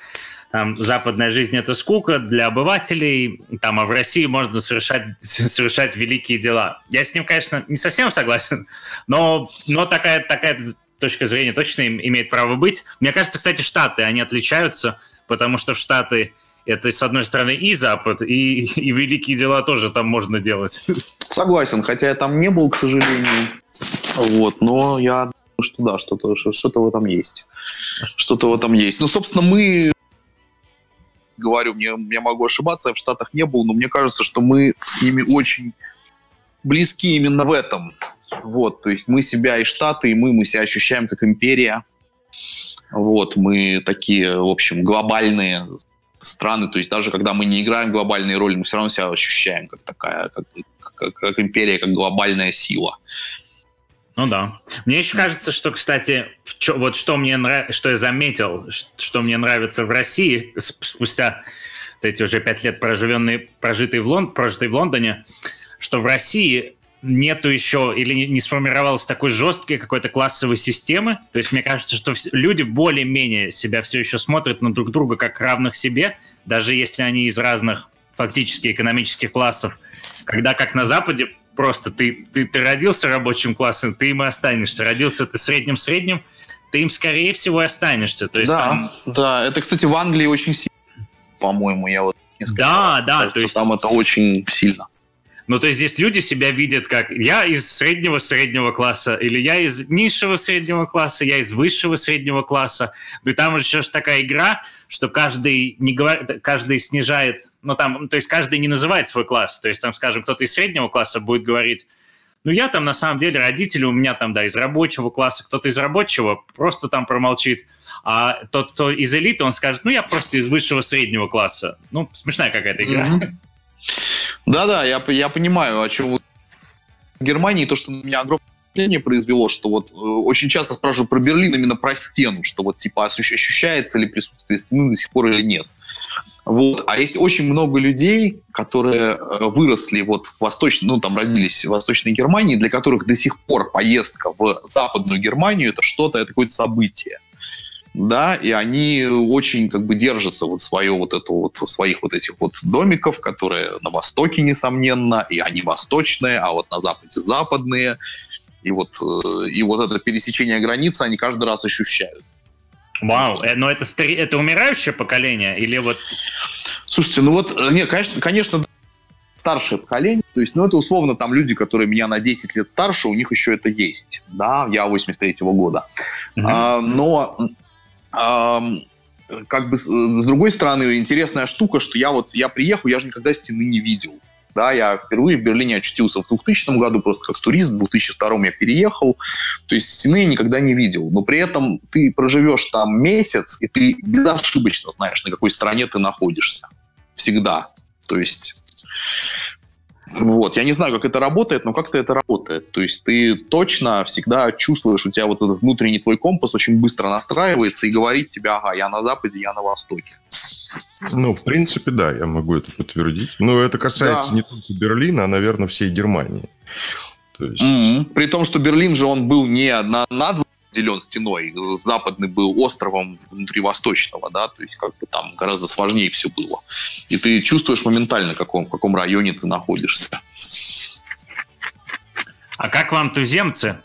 там, западная жизнь – это скука для обывателей, там, а в России можно совершать, [laughs] совершать великие дела. Я с ним, конечно, не совсем согласен, но, но такая, такая точка зрения точно имеет право быть. Мне кажется, кстати, Штаты, они отличаются, потому что в Штаты это, с одной стороны, и Запад, и, и великие дела тоже там можно делать. Согласен, хотя я там не был, к сожалению. Вот, но я думаю, что да, что-то что в этом есть. Что-то в этом есть. Ну, собственно, мы говорю, мне, я могу ошибаться, я в Штатах не был, но мне кажется, что мы с ними очень близки именно в этом. Вот, то есть мы себя и Штаты, и мы, мы себя ощущаем как империя. Вот, мы такие, в общем, глобальные страны, то есть даже когда мы не играем глобальные роли, мы все равно себя ощущаем как такая, как, как, как империя, как глобальная сила. Ну да. Мне еще кажется, что, кстати, вот что мне нрав... что я заметил, что мне нравится в России спустя эти уже пять лет проживенные, прожитые в, Лон... прожитые в Лондоне, что в России нету еще или не сформировалось такой жесткой какой-то классовой системы. То есть мне кажется, что люди более-менее себя все еще смотрят на друг друга как равных себе, даже если они из разных фактически экономических классов. Когда как на Западе просто ты, ты, ты родился рабочим классом, ты им и останешься. Родился ты средним-средним, ты им, скорее всего, останешься. То есть, да, там... да. Это, кстати, в Англии очень сильно, по-моему, я вот несколько Да, да. Кажется, то есть... Там это очень сильно. Ну, то есть здесь люди себя видят как я из среднего-среднего класса, или я из низшего среднего класса, я из высшего среднего класса. Ну, и там еще такая игра, что каждый, не говорит, каждый снижает, ну, там, то есть каждый не называет свой класс. То есть там, скажем, кто-то из среднего класса будет говорить, ну, я там на самом деле родители у меня там, да, из рабочего класса, кто-то из рабочего просто там промолчит. А тот, кто из элиты, он скажет, ну, я просто из высшего среднего класса. Ну, смешная какая-то игра. Mm-hmm. Да-да, я, я понимаю, о чем вы... В Германии то, что на меня огромное впечатление произвело, что вот э, очень часто спрашивают про Берлин именно про стену, что вот типа ощущается ли присутствие стены до сих пор или нет. Вот. А есть очень много людей, которые э, выросли вот в восточной, ну там родились в Восточной Германии, для которых до сих пор поездка в Западную Германию это что-то, это какое-то событие да, и они очень как бы держатся вот свое вот это вот, своих вот этих вот домиков, которые на востоке, несомненно, и они восточные, а вот на западе западные, и вот, э, и вот это пересечение границы они каждый раз ощущают. Вау, э, но это, это умирающее поколение или вот... Слушайте, ну вот, э, не, конечно, конечно, старшее поколение, то есть, ну, это условно там люди, которые меня на 10 лет старше, у них еще это есть, да, я 83-го года. Mm-hmm. А, но как бы с другой стороны интересная штука, что я вот я приехал, я же никогда стены не видел. Да, я впервые в Берлине очутился в 2000 году просто как турист, в 2002 я переехал, то есть стены я никогда не видел. Но при этом ты проживешь там месяц, и ты безошибочно знаешь, на какой стороне ты находишься. Всегда. То есть вот, я не знаю, как это работает, но как-то это работает. То есть ты точно всегда чувствуешь, у тебя вот этот внутренний твой компас очень быстро настраивается и говорит тебе, ага, я на западе, я на востоке. Ну, в принципе, да, я могу это подтвердить. Но это касается да. не только Берлина, а, наверное, всей Германии. То есть... mm-hmm. При том, что Берлин же он был не на, на разделен стеной. Западный был островом внутри восточного, да, то есть как бы там гораздо сложнее все было. И ты чувствуешь моментально, в каком, в каком районе ты находишься. А как вам туземцы,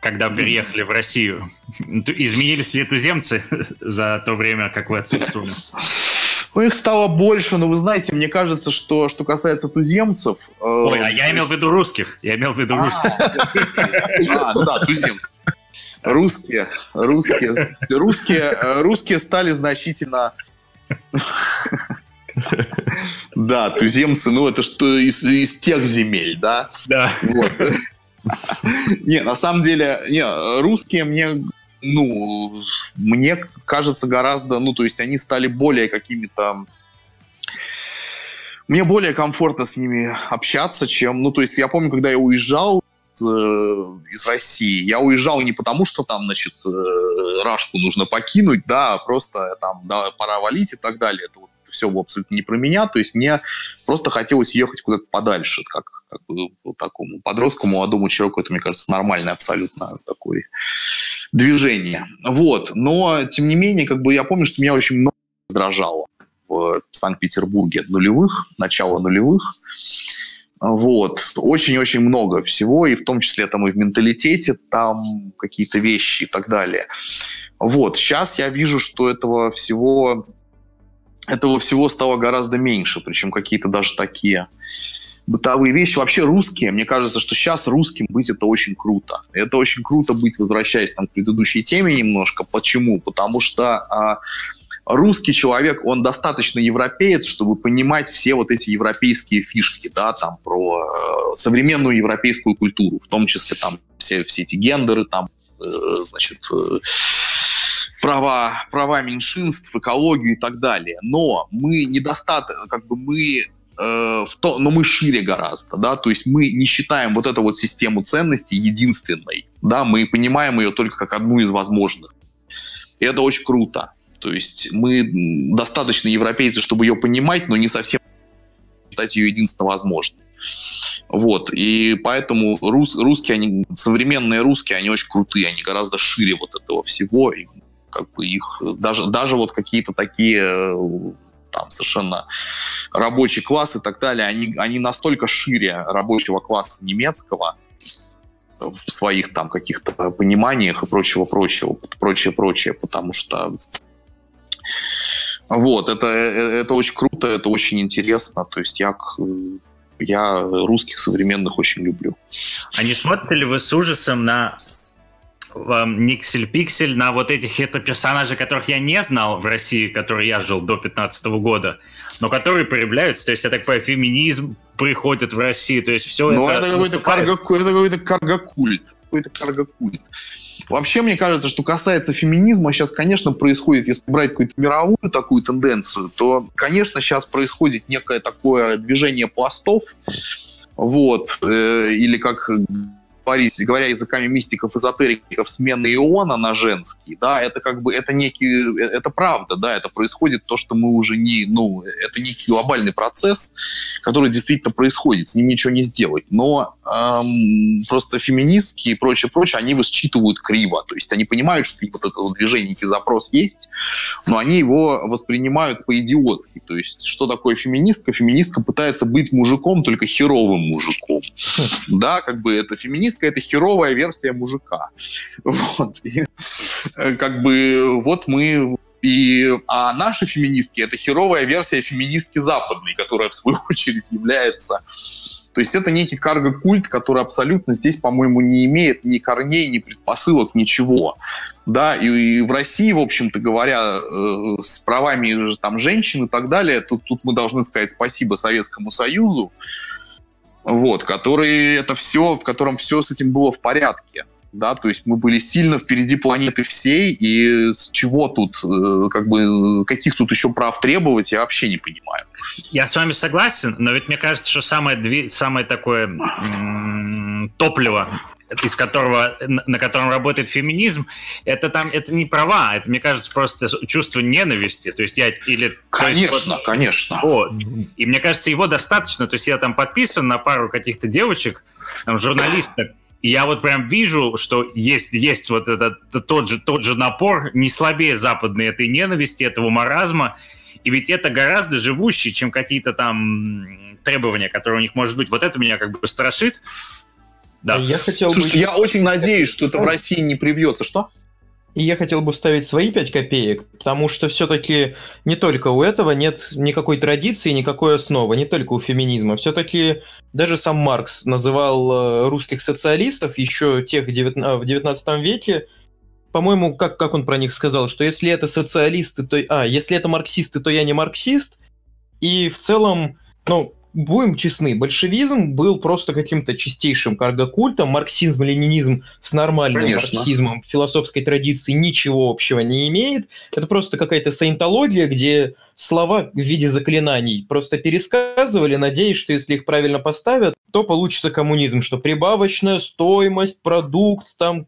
когда приехали в Россию? Изменились ли туземцы [laughs] за то время, как вы отсутствовали? [laughs] Ну, их стало больше, но вы знаете, мне кажется, что что касается туземцев... Э, Ой, э, а я имел в виду русских. Я имел в виду а, русских. [laughs] А, ну да, туземцы русские, русские, русские, русские стали значительно... Да, туземцы, ну это что из, из тех земель, да? Да. Вот. Не, на самом деле, не, русские мне, ну, мне кажется гораздо, ну, то есть они стали более какими-то мне более комфортно с ними общаться, чем, ну, то есть я помню, когда я уезжал, Э, из России. Я уезжал не потому, что там, значит, э, Рашку нужно покинуть, да, а просто там, да, пора валить и так далее. Это вот все абсолютно не про меня. То есть мне просто хотелось ехать куда-то подальше, как, как бы вот такому подростку, молодому человеку. Это, мне кажется, нормальное абсолютно такое движение. Вот. Но, тем не менее, как бы я помню, что меня очень много раздражало в Санкт-Петербурге нулевых, начала нулевых. Вот. Очень-очень много всего, и в том числе там и в менталитете, там какие-то вещи и так далее. Вот. Сейчас я вижу, что этого всего, этого всего стало гораздо меньше, причем какие-то даже такие бытовые вещи. Вообще русские, мне кажется, что сейчас русским быть это очень круто. Это очень круто быть, возвращаясь там, к предыдущей теме немножко. Почему? Потому что а, русский человек, он достаточно европеец, чтобы понимать все вот эти европейские фишки, да, там про э, современную европейскую культуру, в том числе там все, все эти гендеры, там, э, значит, э, права, права меньшинств, экологию и так далее. Но мы недостаточно, как бы мы э, в то, но мы шире гораздо, да, то есть мы не считаем вот эту вот систему ценностей единственной, да, мы понимаем ее только как одну из возможных. И это очень круто. То есть мы достаточно европейцы, чтобы ее понимать, но не совсем считать ее единственно возможной. Вот, и поэтому рус, русские, они, современные русские, они очень крутые, они гораздо шире вот этого всего, и как бы их, даже, даже вот какие-то такие там совершенно рабочий класс и так далее, они, они настолько шире рабочего класса немецкого, в своих там каких-то пониманиях и прочего, прочего, прочее, прочее, потому что вот, это, это очень круто, это очень интересно. То есть я, я русских современных очень люблю. А не смотрите ли вы с ужасом на Никсель-Пиксель, на вот этих это персонажей, которых я не знал в России, которые я жил до 15 года, но которые проявляются. То есть, я так понимаю, феминизм приходит в Россию, то есть все но это... это какой-то карго, это какой-то каргокульт. Какой-то каргокульт. Вообще, мне кажется, что касается феминизма, сейчас, конечно, происходит, если брать какую-то мировую такую тенденцию, то, конечно, сейчас происходит некое такое движение пластов, вот, э, или как говорить, говоря языками мистиков, эзотериков, смены иона на женский, да, это как бы, это некий, это правда, да, это происходит то, что мы уже не, ну, это некий глобальный процесс, который действительно происходит, с ним ничего не сделать, но эм, просто феминистки и прочее, прочее, они его считывают криво, то есть они понимают, что вот это движение, некий запрос есть, но они его воспринимают по-идиотски, то есть что такое феминистка? Феминистка пытается быть мужиком, только херовым мужиком, да, как бы это феминистка это херовая версия мужика. Вот. И, э, как бы вот мы и, а наши феминистки — это херовая версия феминистки западной, которая, в свою [laughs] очередь, является... То есть это некий карго-культ, который абсолютно здесь, по-моему, не имеет ни корней, ни предпосылок, ничего. Да, и, и в России, в общем-то говоря, э, с правами там, женщин и так далее, тут, тут мы должны сказать спасибо Советскому Союзу, вот, который это все, в котором все с этим было в порядке. Да, то есть мы были сильно впереди планеты всей, и с чего тут, э, как бы, каких тут еще прав требовать, я вообще не понимаю. Я с вами согласен, но ведь мне кажется, что самое, самое такое топливо из которого, на котором работает феминизм, это там, это не права, это, мне кажется, просто чувство ненависти. То есть я или... Конечно, есть, вот, конечно. Вот. И мне кажется, его достаточно. То есть я там подписан на пару каких-то девочек, там, журналисток, и я вот прям вижу, что есть, есть вот этот тот же, тот же напор, не слабее западной этой ненависти, этого маразма. И ведь это гораздо живущее, чем какие-то там требования, которые у них может быть. Вот это меня как бы страшит. Да. Я хотел Слушайте, бы... я очень надеюсь, что это в России не привьется. Что? И я хотел бы ставить свои 5 копеек, потому что все-таки не только у этого нет никакой традиции, никакой основы, не только у феминизма. Все-таки даже сам Маркс называл э, русских социалистов еще тех в 19 веке, по-моему, как, как он про них сказал, что если это социалисты, то... А, если это марксисты, то я не марксист. И в целом, ну, будем честны, большевизм был просто каким-то чистейшим каргокультом, марксизм, ленинизм с нормальным Конечно. марксизмом философской традиции ничего общего не имеет. Это просто какая-то саентология, где слова в виде заклинаний просто пересказывали, надеясь, что если их правильно поставят, то получится коммунизм, что прибавочная стоимость, продукт, там,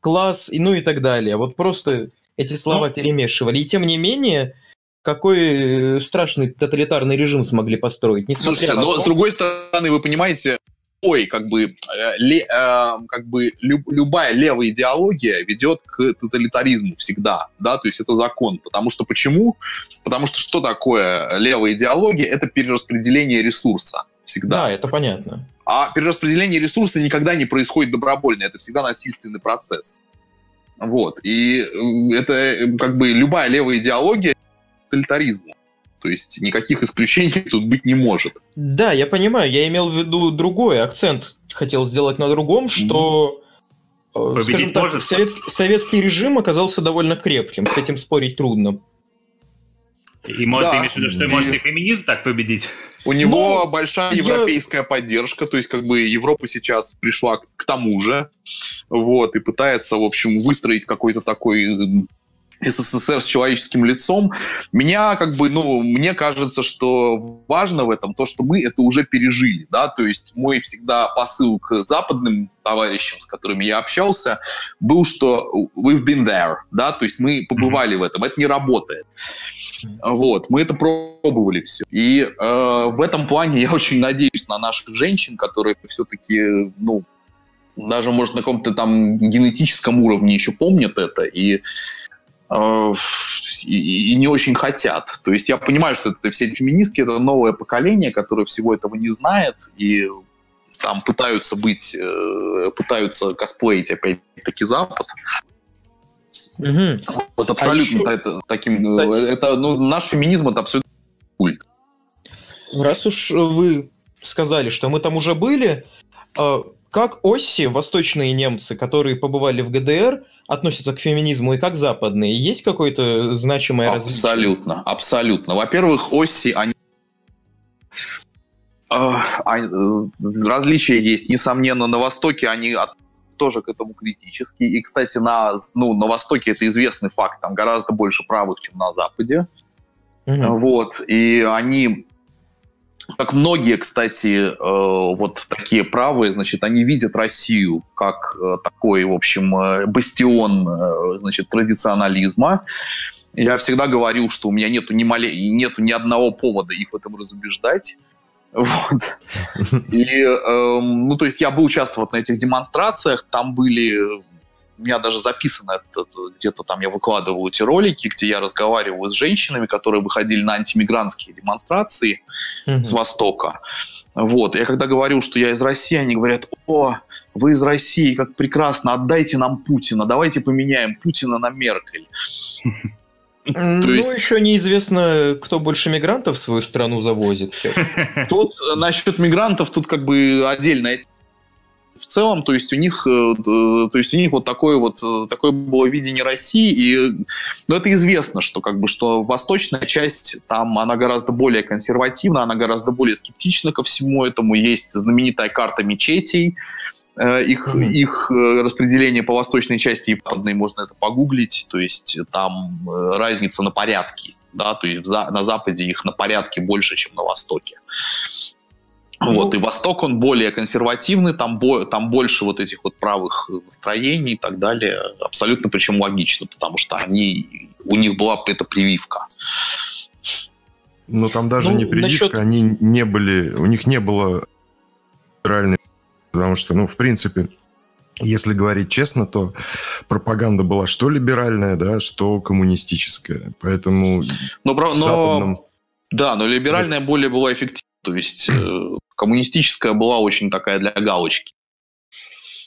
класс, и ну и так далее. Вот просто эти слова ну, перемешивали. И тем не менее, какой э, страшный тоталитарный режим смогли построить. Слушайте, но с другой стороны, вы понимаете, ой, как бы, э, ле, э, как бы люб, любая левая идеология ведет к тоталитаризму всегда, да, то есть это закон. Потому что почему? Потому что что такое левая идеология? Это перераспределение ресурса всегда. Да, это понятно. А перераспределение ресурса никогда не происходит добровольно, это всегда насильственный процесс. Вот. И э, это как бы любая левая идеология тоталитаризму. То есть никаких исключений тут быть не может. Да, я понимаю. Я имел в виду другой акцент. Хотел сделать на другом, что... Э, Победить скажем так, совет, советский режим оказался довольно крепким. С этим спорить трудно. И может, да. имеешь в виду, что может и феминизм так победить? У него ну, большая европейская я... поддержка, то есть как бы Европа сейчас пришла к, к тому же, вот, и пытается, в общем, выстроить какой-то такой СССР с человеческим лицом. Меня как бы, ну, мне кажется, что важно в этом то, что мы это уже пережили, да, то есть мой всегда посыл к западным товарищам, с которыми я общался, был, что we've been there, да, то есть мы побывали в этом, это не работает. Вот, мы это пробовали все. И э, в этом плане я очень надеюсь на наших женщин, которые все-таки, ну, даже, может, на каком-то там генетическом уровне еще помнят это и и, и не очень хотят. То есть я понимаю, что это все феминистки, это новое поколение, которое всего этого не знает, и там пытаются быть, э, пытаются косплеить опять-таки Запад. Угу. Вот абсолютно а еще... это, таким, э, Кстати... это, ну, наш феминизм это абсолютно культ. Раз уж вы сказали, что мы там уже были, как Оси, восточные немцы, которые побывали в ГДР, относятся к феминизму и как западные? Есть какое-то значимое различие? Абсолютно, абсолютно. Во-первых, Оси, они а, э, различия есть. Несомненно, на Востоке они тоже к этому критически. И, кстати, на, ну, на Востоке это известный факт. Там гораздо больше правых, чем на Западе. Mm-hmm. Вот. И они как многие, кстати, э, вот такие правые, значит, они видят Россию как э, такой, в общем, э, бастион, значит, традиционализма. Я всегда говорил, что у меня нету ни, мале... нету ни одного повода их в этом разубеждать. Вот. [laughs] И, э, ну, то есть я был участвовал на этих демонстрациях, там были у меня даже записано где-то там я выкладывал эти ролики, где я разговаривал с женщинами, которые выходили на антимигрантские демонстрации mm-hmm. с Востока. Вот. Я когда говорю, что я из России, они говорят, о, вы из России, как прекрасно, отдайте нам Путина, давайте поменяем Путина на Меркель. [laughs] ну, есть... еще неизвестно, кто больше мигрантов в свою страну завозит. Тут насчет мигрантов, тут как бы отдельная в целом, то есть у них, э, то есть у них вот такое вот э, такое было видение России, и ну, это известно, что как бы что восточная часть там она гораздо более консервативна, она гораздо более скептична ко всему этому. Есть знаменитая карта мечетей, э, их, mm-hmm. их распределение по восточной части и можно это погуглить, то есть там разница на порядке, да, то есть на Западе их на порядке больше, чем на Востоке. Вот, и Восток, он более консервативный, там, бо, там больше вот этих вот правых настроений и так далее. Абсолютно причем логично, потому что они, у них была эта прививка. Ну, там даже ну, не прививка, насчет... они не были, у них не было реальной, потому что, ну, в принципе, если говорить честно, то пропаганда была что либеральная, да, что коммунистическая. Поэтому но, но, западном... Да, но либеральная более была эффективна. То есть э, коммунистическая была очень такая для галочки.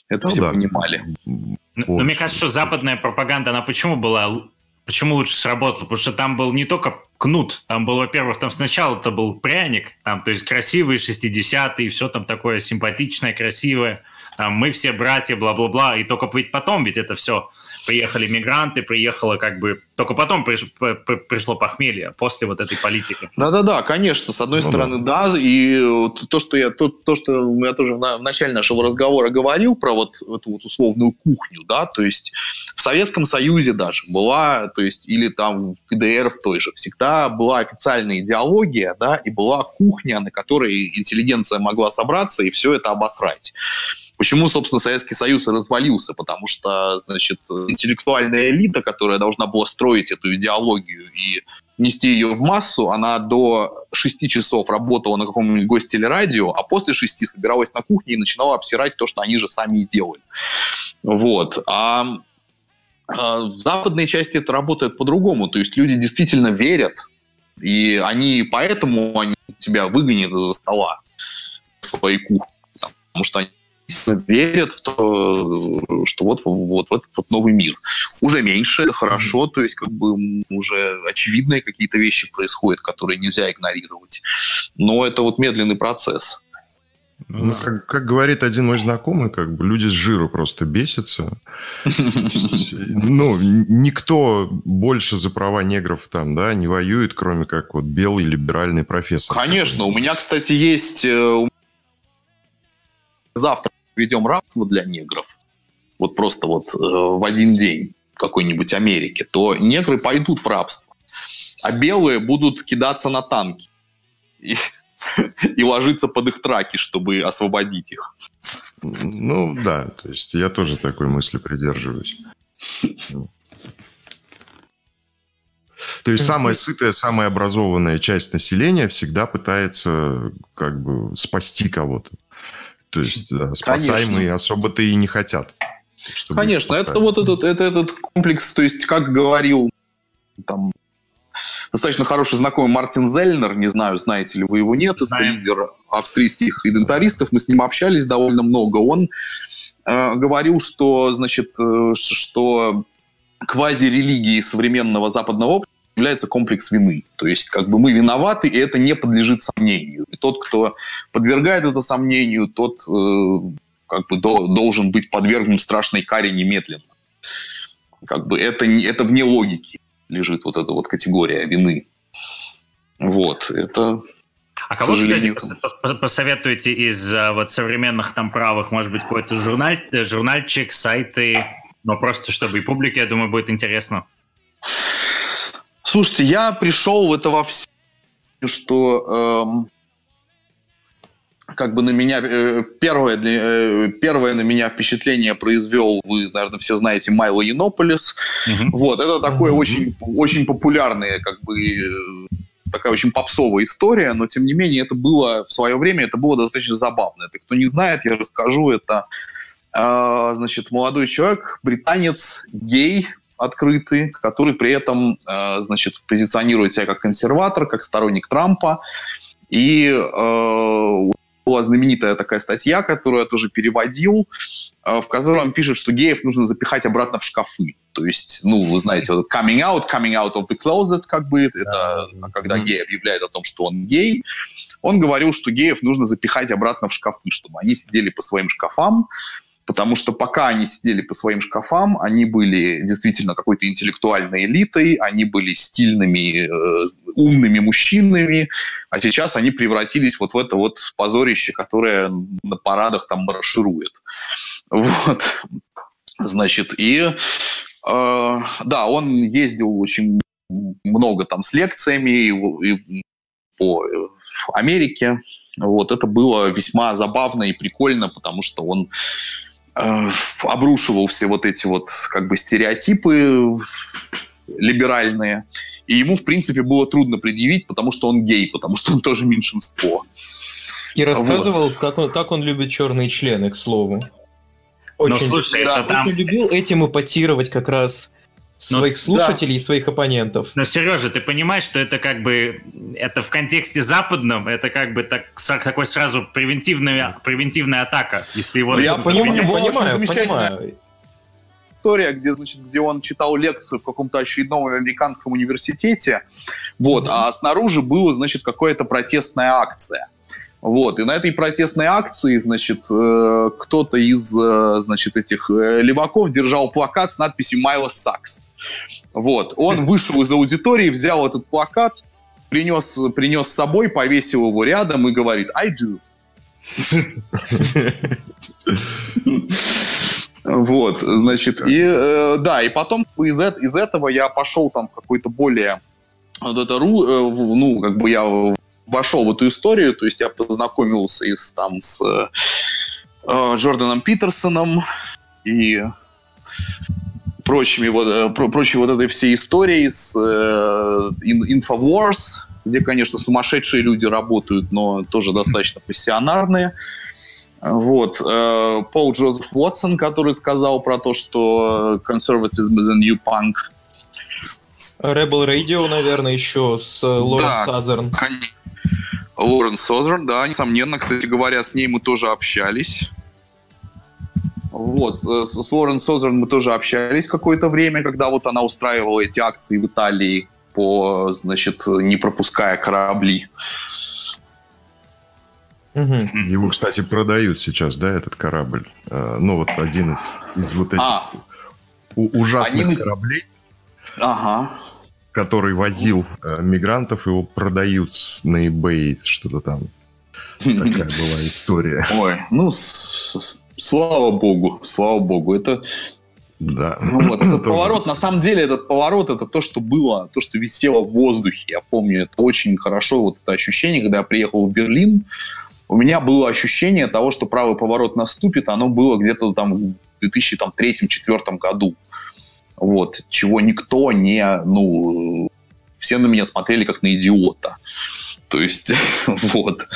Это ну, все да. понимали. Но, но мне кажется, что западная пропаганда, она почему была почему лучше сработала? Потому что там был не только кнут, там был, во-первых, там сначала это был пряник, там, то есть красивые 60-е, все там такое симпатичное, красивое, там, мы все братья, бла-бла-бла, и только ведь потом ведь это все приехали мигранты, приехало как бы... Только потом приш, пришло похмелье, после вот этой политики. Да-да-да, конечно, с одной ну, стороны, да. да, и то, что я, то, то, что я тоже в начале нашего разговора говорил про вот эту вот условную кухню, да, то есть в Советском Союзе даже была, то есть или там в КДР в той же, всегда была официальная идеология, да, и была кухня, на которой интеллигенция могла собраться и все это обосрать. Почему, собственно, Советский Союз развалился? Потому что, значит, интеллектуальная элита, которая должна была строить эту идеологию и нести ее в массу, она до 6 часов работала на каком-нибудь гостелерадио, а после 6 собиралась на кухне и начинала обсирать то, что они же сами и делали. Вот. А, а в западной части это работает по-другому. То есть люди действительно верят, и они поэтому они тебя выгонят из-за стола своей кухни. Потому что они верят в то, что вот, вот, вот вот новый мир. Уже меньше, хорошо, то есть как бы уже очевидные какие-то вещи происходят, которые нельзя игнорировать. Но это вот медленный процесс. Ну, как, как говорит один мой знакомый, как бы люди с жиру просто бесятся. Ну, никто больше за права негров там, да, не воюет, кроме как вот белый либеральный профессор. Конечно, у меня, кстати, есть... Э, завтра ведем рабство для негров. Вот просто вот э, в один день какой-нибудь Америки, то негры пойдут в рабство, а белые будут кидаться на танки. И [laughs] и ложиться под их траки, чтобы освободить их. Ну да, то есть я тоже такой мысли придерживаюсь. То есть самая сытая, самая образованная часть населения всегда пытается как бы спасти кого-то. То есть да, спасаемые Конечно. особо-то и не хотят. Конечно, это вот этот, это этот комплекс, то есть, как говорил там достаточно хороший знакомый Мартин Зельнер, не знаю, знаете ли вы его, нет, Знаем. это лидер австрийских идентаристов, мы с ним общались довольно много, он э, говорил, что, значит, э, что квази-религией современного западного общества является комплекс вины. То есть как бы мы виноваты, и это не подлежит сомнению. И тот, кто подвергает это сомнению, тот э, как бы до, должен быть подвергнут страшной каре немедленно. Как бы это, это вне логики лежит вот эта вот категория вины. Вот, это... А кого, кстати, посоветуете из а, вот современных там правых, может быть, какой-то журналь, журнальчик, сайты, но просто чтобы и публике, я думаю, будет интересно. Слушайте, я пришел в это во все, что эм, как бы на меня э, первое, э, первое на меня впечатление произвел, вы, наверное, все знаете, Майло Янополис. Угу. Вот, это такое угу. очень, очень популярное, как бы, э, такая очень попсовая история, но, тем не менее, это было в свое время, это было достаточно забавно. Это кто не знает, я расскажу, это, значит, молодой человек, британец, гей, открытый, который при этом, значит, позиционирует себя как консерватор, как сторонник Трампа, и э, была знаменитая такая статья, которую я тоже переводил, э, в которой он пишет, что геев нужно запихать обратно в шкафы. То есть, ну, вы знаете, вот coming out, coming out of the closet, как бы, это да. когда гей объявляет о том, что он гей. Он говорил, что геев нужно запихать обратно в шкафы, чтобы они сидели по своим шкафам, потому что пока они сидели по своим шкафам, они были действительно какой-то интеллектуальной элитой, они были стильными, э, умными мужчинами, а сейчас они превратились вот в это вот позорище, которое на парадах там марширует. Вот. Значит, и э, да, он ездил очень много там с лекциями и, и по Америке. Вот, это было весьма забавно и прикольно, потому что он обрушивал все вот эти вот как бы стереотипы либеральные. И ему, в принципе, было трудно предъявить, потому что он гей, потому что он тоже меньшинство. И рассказывал, вот. как, он, как он любит черные члены, к слову. Очень, Но, слушай, да, это там... очень любил этим эпатировать как раз ну, своих слушателей да. и своих оппонентов. Но, Сережа, ты понимаешь, что это как бы, это в контексте западном, это как бы так, такой сразу превентивная, превентивная атака, если его... Ну, я понимаю, понимаю, понимаю. История, где, значит, где он читал лекцию в каком-то очередном американском университете, вот, mm-hmm. а снаружи была, значит, какая-то протестная акция. Вот, и на этой протестной акции, значит, э, кто-то из, э, значит, этих э, леваков держал плакат с надписью «Майло Сакс». Вот. Он вышел из аудитории, взял этот плакат, принес, принес с собой, повесил его рядом и говорит «I do». Вот, значит, и э, да, и потом из, из этого я пошел там в какой-то более вот это ру, э, ну, как бы я вошел в эту историю, то есть я познакомился и с, там с э, Джорданом Питерсоном и прочими вот, э, про, прочей вот этой всей историей с э, Infowars, где, конечно, сумасшедшие люди работают, но тоже достаточно пассионарные. Вот. Э, Пол Джозеф Уотсон, который сказал про то, что conservatism is a new punk. Rebel Radio, наверное, еще с Лорен да, Сазерн. Лорен Созерн, да, несомненно. Кстати говоря, с ней мы тоже общались. Вот, с, с Лорен Созерн мы тоже общались какое-то время, когда вот она устраивала эти акции в Италии по, значит, не пропуская корабли. Угу. Его, кстати, продают сейчас, да, этот корабль. А, ну, вот один из, из вот этих а, ужасных они... кораблей. Ага. Который возил э, мигрантов, его продают на eBay, что-то там. [laughs] Такая была история. Ой, ну, слава богу, слава богу. Это да. Ну вот, этот [clears throat] поворот, на самом деле, этот поворот, это то, что было, то, что висело в воздухе. Я помню это очень хорошо, вот это ощущение, когда я приехал в Берлин, у меня было ощущение того, что правый поворот наступит, оно было где-то там в 2003-2004 году. Вот, чего никто не, ну, все на меня смотрели как на идиота. То есть, [laughs] вот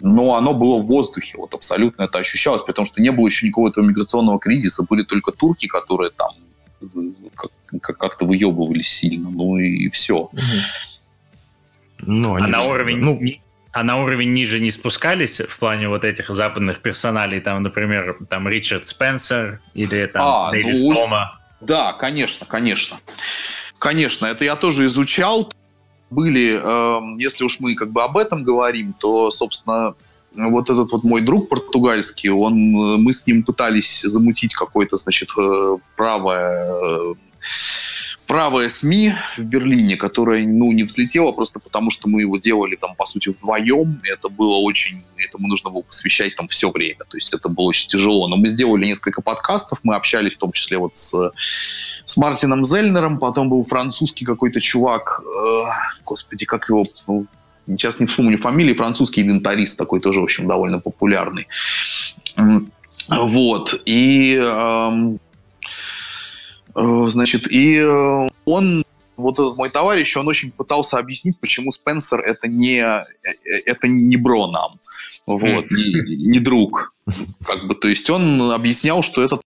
но оно было в воздухе, вот абсолютно это ощущалось, потому что не было еще никакого этого миграционного кризиса, были только турки, которые там как-то выебывались сильно, ну и все. Ну, а на уровень... Ну... А на уровень ниже не спускались в плане вот этих западных персоналей, там, например, там Ричард Спенсер или там а, Дэвис ну, Тома? Да, конечно, конечно. Конечно, это я тоже изучал были, э, если уж мы как бы об этом говорим, то, собственно, вот этот вот мой друг португальский, он, мы с ним пытались замутить какое-то, значит, э, правое СМИ в Берлине, которая, ну, не взлетела просто потому, что мы его делали там, по сути, вдвоем. Это было очень... Этому нужно было посвящать там все время. То есть это было очень тяжело. Но мы сделали несколько подкастов, мы общались в том числе вот с, с Мартином Зельнером, потом был французский какой-то чувак, э, господи, как его... Ну, сейчас не вспомню фамилии, французский идентарист такой тоже, в общем, довольно популярный. Вот. И... Э, значит, и э, он, вот этот мой товарищ, он очень пытался объяснить, почему Спенсер это не, э, это не бро нам, вот, не, не друг. Как бы, то есть он объяснял, что это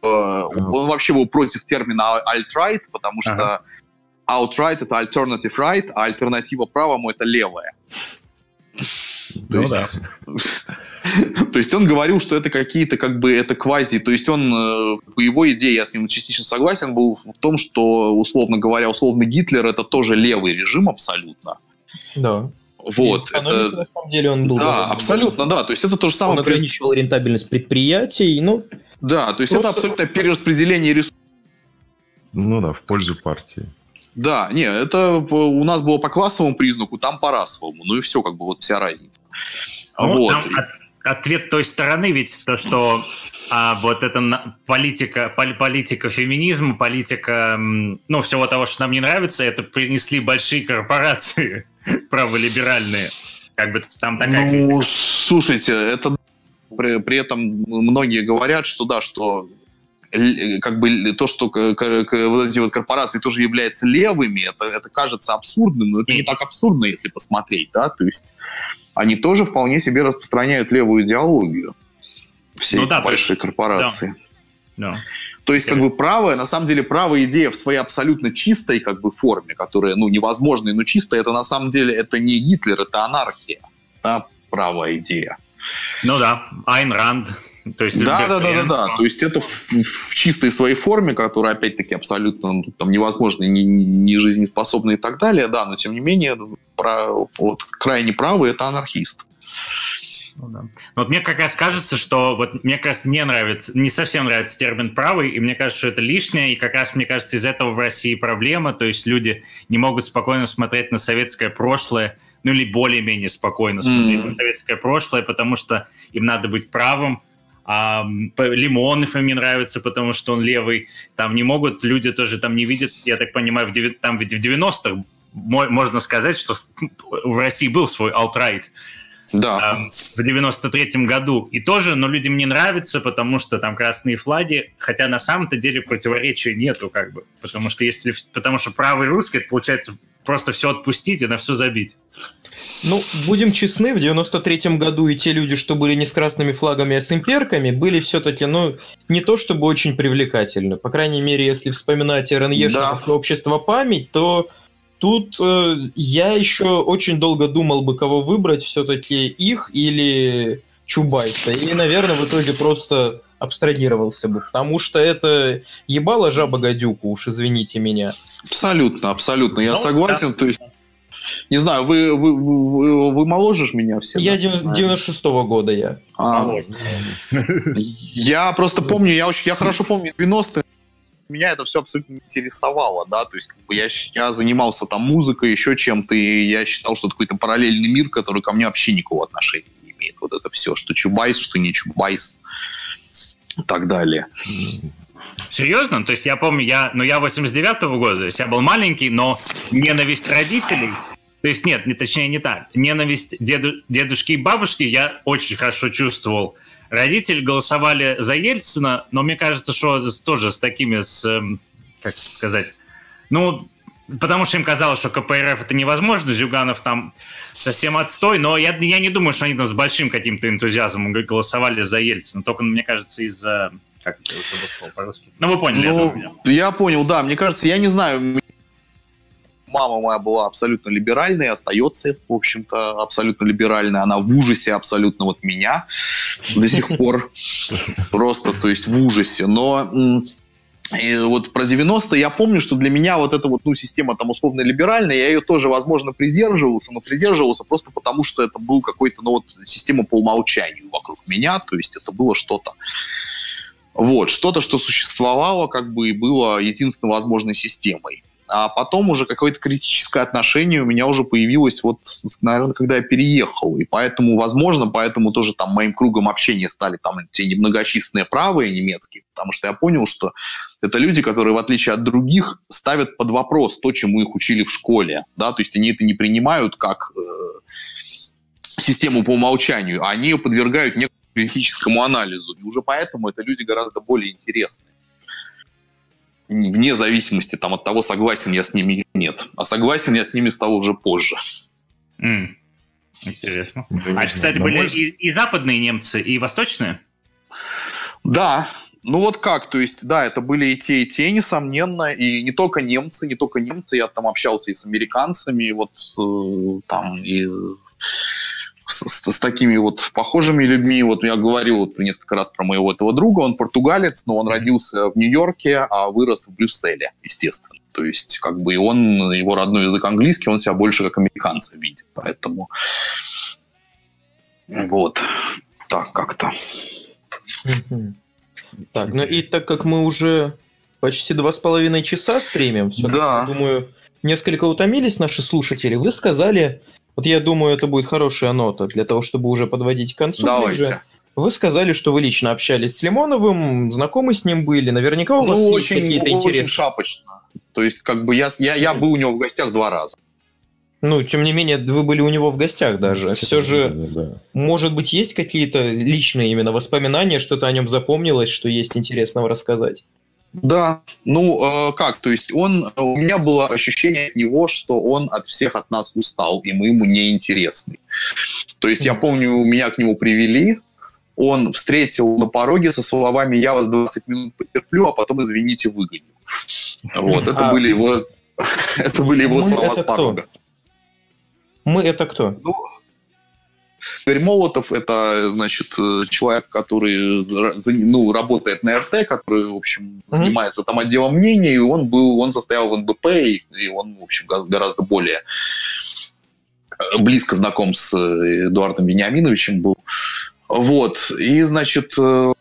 он вообще был против термина alt-right, потому что alt-right это alternative right, а альтернатива правому это левая. То ну, есть, да. [laughs] [laughs] то есть он говорил, что это какие-то как бы это квази, то есть он э, по его идее, я с ним частично согласен, был в том, что условно говоря, условно Гитлер это тоже левый режим абсолютно. Да. Вот. И это... На самом деле он был. Да, абсолютно, да. То есть это то же самое. Он ограничивал рентабельность предприятий, ну. Да, то есть просто... это абсолютно перераспределение ресурсов. Ну да, в пользу партии. Да, не, это у нас было по классовому признаку, там по расовому. Ну и все, как бы вот вся разница. Ну, вот. От, ответ той стороны ведь то, что а, вот эта политика, политика феминизма, политика, ну, всего того, что нам не нравится, это принесли большие корпорации [laughs] праволиберальные. Как бы там такая... Ну, слушайте, это при, при этом многие говорят, что да, что как бы то, что вот эти вот корпорации тоже являются левыми, это, это кажется абсурдным, но это не так абсурдно, если посмотреть, да, то есть они тоже вполне себе распространяют левую идеологию, все ну, эти да, большие есть, корпорации. Да. Да. То есть, как бы правая, на самом деле, правая идея в своей абсолютно чистой как бы форме, которая, ну, невозможная, но чистая, это на самом деле, это не Гитлер, это анархия. Да, правая идея. Ну да, Айн Ранд. То есть, да, да, да, да, да. То есть это в, в чистой своей форме, которая опять-таки абсолютно ну, там, невозможна, не, не жизнеспособна и так далее, да, но тем не менее про, вот, крайне правый это анархист. Ну, да. Вот мне как раз кажется, что вот мне как раз не нравится, не совсем нравится термин правый, и мне кажется, что это лишнее, и как раз мне кажется из этого в России проблема, то есть люди не могут спокойно смотреть на советское прошлое, ну или более-менее спокойно смотреть mm. на советское прошлое, потому что им надо быть правым, а Лимонов им не нравится, потому что он левый. Там не могут, люди тоже там не видят, я так понимаю, в, там ведь в 90-х можно сказать, что в России был свой alt-right. Да. в 93-м году. И тоже, но людям не нравится, потому что там красные флаги, хотя на самом-то деле противоречия нету, как бы. Потому что если, потому что правый русский, это получается просто все отпустить и на все забить. Ну, будем честны, в 93-м году и те люди, что были не с красными флагами, а с имперками, были все-таки, ну, не то чтобы очень привлекательны. По крайней мере, если вспоминать РНЕ да. общество память, то тут э, я еще очень долго думал бы, кого выбрать, все-таки их или Чубайса. И, наверное, в итоге просто абстрагировался бы, потому что это ебало жаба гадюку, уж извините меня. Абсолютно, абсолютно, я ну, согласен, да. то есть Не знаю, вы, вы, вы, вы моложе меня все? Я да? 96-го года я. А, я просто помню, я очень, я хорошо помню 90-е. Меня это все абсолютно интересовало, да, то есть как бы я, я занимался там музыкой, еще чем-то, и я считал, что это какой-то параллельный мир, который ко мне вообще никакого отношения не имеет. Вот это все, что Чубайс, что не Чубайс и так далее. Серьезно? То есть я помню, я, ну я 89-го года, то есть я был маленький, но ненависть родителей, то есть нет, не, точнее не так, ненависть деду, дедушки и бабушки я очень хорошо чувствовал. Родители голосовали за Ельцина, но мне кажется, что тоже с такими, с, эм, как сказать, ну, потому что им казалось, что КПРФ это невозможно, Зюганов там совсем отстой, но я, я не думаю, что они там с большим каким-то энтузиазмом голосовали за Ельцина, только, мне кажется, из-за как это слово по-русски? Ну, вы поняли. Ну, я, я понял, да. Мне кажется, я не знаю, мама моя была абсолютно либеральной, остается, в общем-то, абсолютно либеральной. Она в ужасе абсолютно вот меня до сих пор. Просто, то есть в ужасе. Но и вот про 90-е я помню, что для меня вот эта вот, ну, система там условно-либеральная, я ее тоже, возможно, придерживался, но придерживался просто потому, что это был какой-то, ну, вот, система по умолчанию вокруг меня, то есть это было что-то вот, что-то, что существовало, как бы и было единственной возможной системой. А потом уже какое-то критическое отношение у меня уже появилось, вот, наверное, когда я переехал. И поэтому, возможно, поэтому тоже там моим кругом общения стали там те немногочисленные правые немецкие, потому что я понял, что это люди, которые, в отличие от других, ставят под вопрос то, чему их учили в школе. Да? То есть они это не принимают как э, систему по умолчанию, а они ее подвергают некому критическому анализу. И уже поэтому это люди гораздо более интересные. Вне зависимости там, от того, согласен я с ними или нет. А согласен я с ними стал уже позже. Mm. Интересно. а, кстати, были может... и, и западные немцы, и восточные? Да, ну вот как, то есть, да, это были и те, и те, несомненно, и не только немцы, не только немцы, я там общался и с американцами, вот э, там и с, с такими вот похожими людьми. Вот я говорил вот несколько раз про моего этого друга, он португалец, но он родился в Нью-Йорке, а вырос в Брюсселе, естественно. То есть, как бы и он, его родной язык английский, он себя больше как американца видит. Поэтому вот так как-то. Так, ну и так как мы уже почти два с половиной часа стримим, да. думаю, несколько утомились наши слушатели. Вы сказали, вот я думаю, это будет хорошая нота для того, чтобы уже подводить к концу. Давайте. Ближе. Вы сказали, что вы лично общались с Лимоновым, знакомы с ним были. Наверняка у вас ну, есть какие-то интересы. Очень шапочно. То есть, как бы я, я, я был у него в гостях два раза. Ну, тем не менее, вы были у него в гостях даже. Все же, да, да. может быть, есть какие-то личные именно воспоминания, что-то о нем запомнилось, что есть интересного рассказать? Да, ну э, как, то есть он, у меня было ощущение от него, что он от всех от нас устал, и мы ему не интересны. То есть я помню, меня к нему привели, он встретил на пороге со словами «я вас 20 минут потерплю, а потом, извините, выгоню». Вот, это а... были его, [laughs] это были его слова с порога. Мы это кто? Ну, Игорь Молотов – это, значит, человек, который ну, работает на РТ, который, в общем, занимается там отделом мнений, и он был, он состоял в НБП, и он, в общем, гораздо более э, близко знаком с э, Эдуардом Вениаминовичем был. Вот, и, значит, э,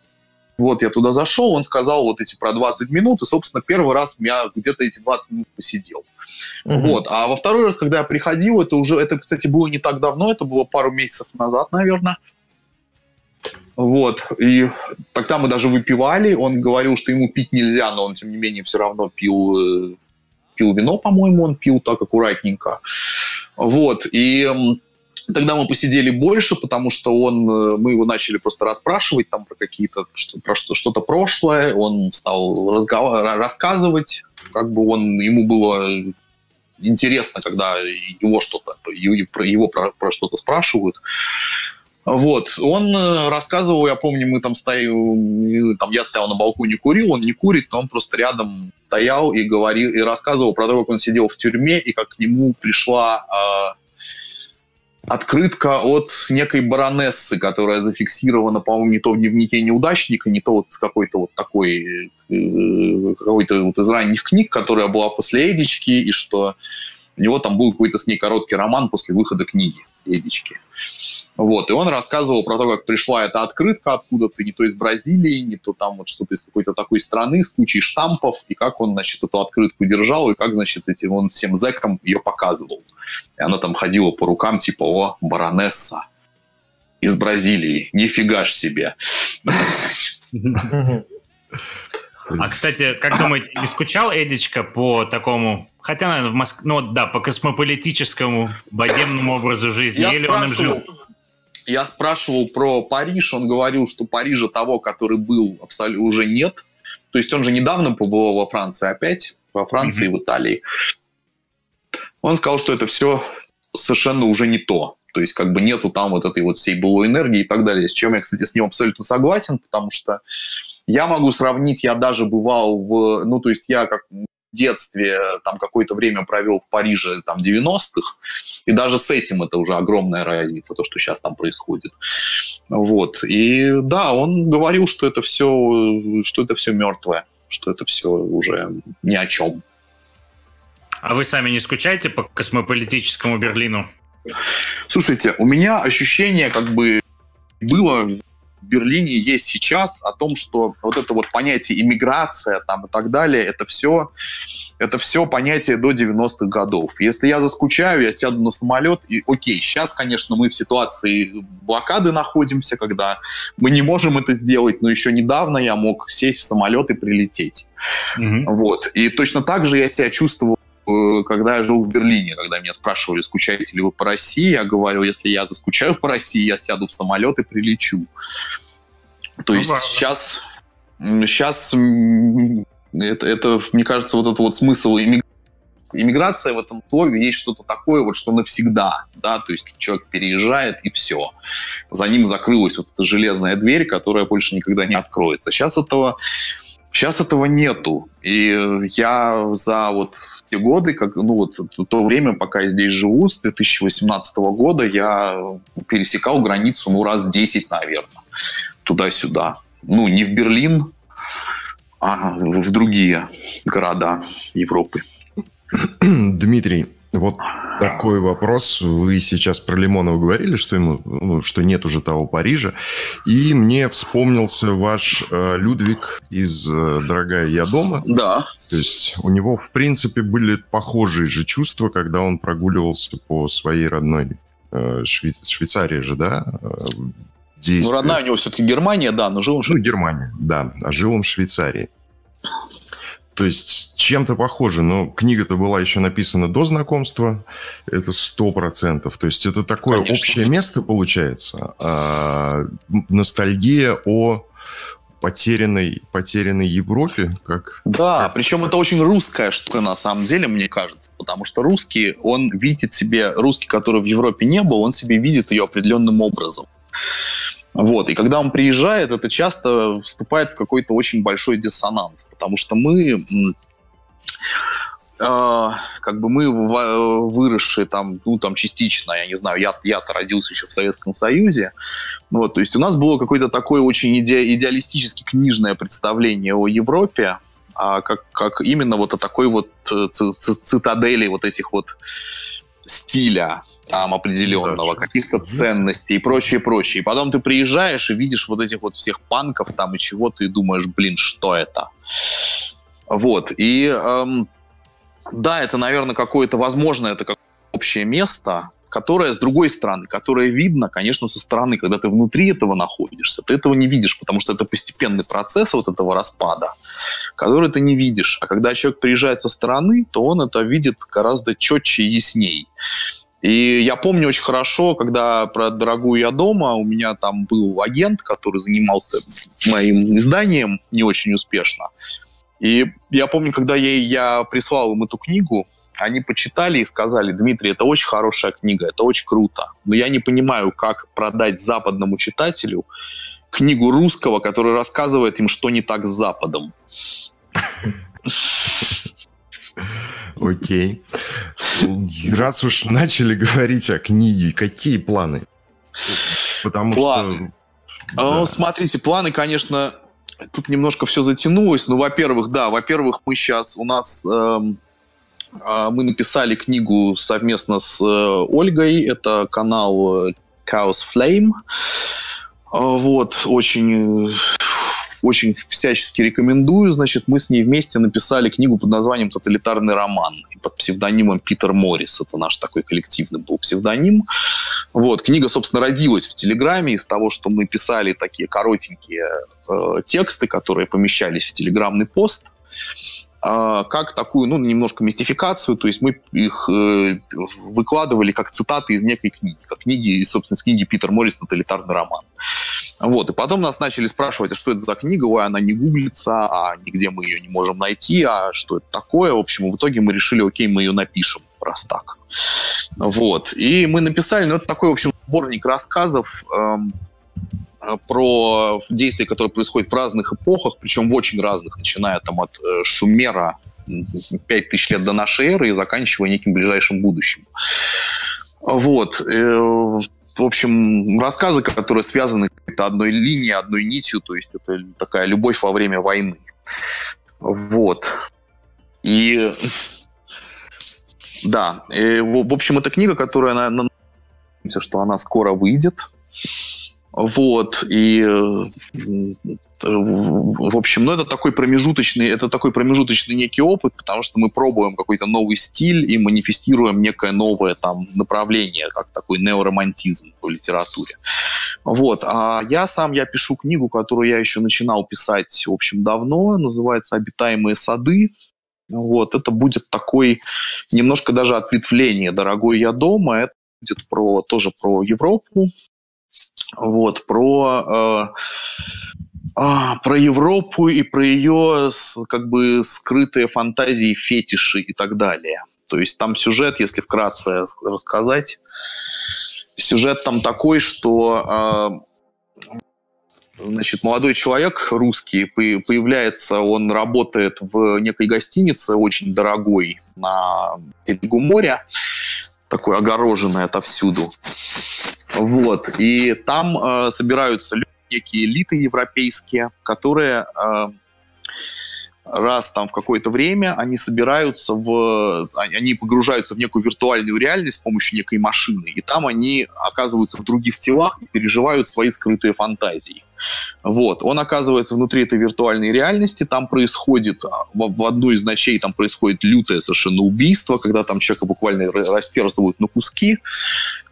вот я туда зашел, он сказал вот эти про 20 минут, и, собственно, первый раз я где-то эти 20 минут посидел. Угу. Вот. А во второй раз, когда я приходил, это уже, это, кстати, было не так давно, это было пару месяцев назад, наверное. Вот. И тогда мы даже выпивали. Он говорил, что ему пить нельзя, но он, тем не менее, все равно пил, э, пил вино, по-моему, он пил так аккуратненько. Вот. И Тогда мы посидели больше, потому что он, э, мы его начали просто расспрашивать там про какие-то, что, про что, что-то прошлое. Он стал разговор, рассказывать, как бы он, ему было интересно, когда его что-то, его про, про что-то спрашивают. Вот, он э, рассказывал, я помню, мы там стояли, там я стоял на балконе, курил, он не курит, но он просто рядом стоял и говорил, и рассказывал про то, как он сидел в тюрьме, и как к нему пришла э, открытка от некой баронессы, которая зафиксирована, по-моему, не то в дневнике неудачника, не то вот с какой-то вот такой, э, какой-то вот из ранних книг, которая была после Эдички, и что У него там был какой-то с ней короткий роман после выхода книги Эдички. Вот, и он рассказывал про то, как пришла эта открытка откуда-то, не то из Бразилии, не то там вот что-то из какой-то такой страны с кучей штампов, и как он, значит, эту открытку держал, и как, значит, этим он всем зэкам ее показывал. И она там ходила по рукам, типа, о, баронесса из Бразилии, нифига ж себе. А, кстати, как думаете, не скучал Эдичка по такому, хотя, наверное, в Москве, ну да, по космополитическому, богемному образу жизни, Я или он им жил? Я спрашивал про Париж, он говорил, что Парижа того, который был, абсолютно уже нет. То есть он же недавно побывал во Франции опять, во Франции и в Италии. Он сказал, что это все совершенно уже не то. То есть как бы нету там вот этой вот всей былой энергии и так далее. С чем я, кстати, с ним абсолютно согласен, потому что я могу сравнить, я даже бывал в... Ну, то есть я как детстве там какое-то время провел в Париже там 90-х, и даже с этим это уже огромная разница, то, что сейчас там происходит. Вот. И да, он говорил, что это все, что это все мертвое, что это все уже ни о чем. А вы сами не скучаете по космополитическому Берлину? Слушайте, у меня ощущение как бы было Берлине есть сейчас, о том, что вот это вот понятие иммиграция там и так далее, это все, это все понятие до 90-х годов. Если я заскучаю, я сяду на самолет, и окей, сейчас, конечно, мы в ситуации блокады находимся, когда мы не можем это сделать, но еще недавно я мог сесть в самолет и прилететь. Mm-hmm. Вот. И точно так же я себя чувствовал когда я жил в Берлине, когда меня спрашивали, скучаете ли вы по России, я говорю, если я заскучаю по России, я сяду в самолет и прилечу. То ну, есть ладно. сейчас, сейчас это, это, мне кажется, вот этот вот смысл иммиграция в этом слове есть что-то такое, вот что навсегда, да, то есть человек переезжает и все. За ним закрылась вот эта железная дверь, которая больше никогда не откроется. Сейчас этого Сейчас этого нету. И я за вот те годы, как, ну вот то время, пока я здесь живу, с 2018 года, я пересекал границу, ну, раз 10, наверное туда-сюда. Ну, не в Берлин, а в другие города Европы. Дмитрий, вот такой вопрос. Вы сейчас про Лимонова говорили, что ему, ну, что нет уже того Парижа. И мне вспомнился ваш э, Людвиг из э, «Дорогая, я дома». Да. То есть у него, в принципе, были похожие же чувства, когда он прогуливался по своей родной э, Швей... Швейцарии же, да? Э, действия. Ну, родная у него все-таки Германия, да, но жил он... Ну, Германия, да, а жил он в Швейцарии. То есть чем-то похоже, но книга-то была еще написана до знакомства, это сто процентов. То есть это такое Конечно. общее место получается, а, ностальгия о потерянной, потерянной Европе, как... Да, причем это очень русская штука на самом деле, мне кажется, потому что русский, он видит себе, русский, который в Европе не был, он себе видит ее определенным образом. Вот. И когда он приезжает, это часто вступает в какой-то очень большой диссонанс, потому что мы э, как бы мы выросшие там, ну, там частично, я не знаю, я, я-то родился еще в Советском Союзе, вот, то есть у нас было какое-то такое очень иде, идеалистически книжное представление о Европе, а как, как именно вот о такой вот э, цитадели вот этих вот стиля, там определенного, да, каких-то ценностей и прочее, прочее. И потом ты приезжаешь и видишь вот этих вот всех панков там и чего ты думаешь, блин, что это? Вот. И эм, да, это, наверное, какое-то, возможно, это как общее место, которое, с другой стороны, которое видно, конечно, со стороны, когда ты внутри этого находишься, ты этого не видишь, потому что это постепенный процесс вот этого распада, который ты не видишь. А когда человек приезжает со стороны, то он это видит гораздо четче и ясней. И я помню очень хорошо, когда про «Дорогую я дома» у меня там был агент, который занимался моим изданием не очень успешно. И я помню, когда я, я прислал им эту книгу, они почитали и сказали, Дмитрий, это очень хорошая книга, это очень круто. Но я не понимаю, как продать западному читателю книгу русского, который рассказывает им, что не так с Западом. [laughs] Окей. Раз уж начали говорить о книге, какие планы? Потому планы. что... Да. Смотрите, планы, конечно, тут немножко все затянулось. Ну, во-первых, да, во-первых, мы сейчас, у нас эм, А, мы написали книгу совместно с э, Ольгой. Это канал э, Chaos Flame. А, вот, очень очень всячески рекомендую. Значит, мы с ней вместе написали книгу под названием «Тоталитарный роман» под псевдонимом Питер Моррис. Это наш такой коллективный был псевдоним. Вот, книга, собственно, родилась в Телеграме из того, что мы писали такие коротенькие э, тексты, которые помещались в телеграмный пост. А, как такую, ну, немножко мистификацию, то есть мы их э, выкладывали как цитаты из некой книги, как книги, собственно, из книги Питер Моррис «Тоталитарный роман». Вот, и потом нас начали спрашивать, а что это за книга, ой, она не гуглится, а нигде мы ее не можем найти, а что это такое, в общем, в итоге мы решили, окей, мы ее напишем, раз так. Вот, и мы написали, ну, это такой, в общем, сборник рассказов, эм, про действия, которые происходят в разных эпохах, причем в очень разных, начиная там от э, Шумера 5000 лет до нашей эры и заканчивая неким ближайшим будущим. Вот. Э, в общем, рассказы, которые связаны одной линией, одной нитью, то есть это такая любовь во время войны. Вот. И да, и, в общем, это книга, которая, на, что она скоро выйдет. Вот, и, э, в общем, ну, это такой промежуточный, это такой промежуточный некий опыт, потому что мы пробуем какой-то новый стиль и манифестируем некое новое там направление, как такой неоромантизм в литературе. Вот, а я сам, я пишу книгу, которую я еще начинал писать, в общем, давно, называется «Обитаемые сады», вот, это будет такой немножко даже ответвление «Дорогой я дома», это будет про, тоже про Европу, вот, про, э, э, про Европу и про ее как бы скрытые фантазии, фетиши и так далее. То есть там сюжет, если вкратце рассказать, сюжет там такой, что э, значит, молодой человек русский появляется, он работает в некой гостинице очень дорогой на берегу моря, такой огороженный отовсюду. Вот. И там э, собираются люди, некие элиты европейские, которые э, раз там в какое-то время они собираются в... Они погружаются в некую виртуальную реальность с помощью некой машины, и там они оказываются в других телах и переживают свои скрытые фантазии. Вот. Он оказывается внутри этой виртуальной реальности, там происходит, а, в, в одну из ночей там происходит лютое совершенно убийство, когда там человека буквально растерзывают на куски.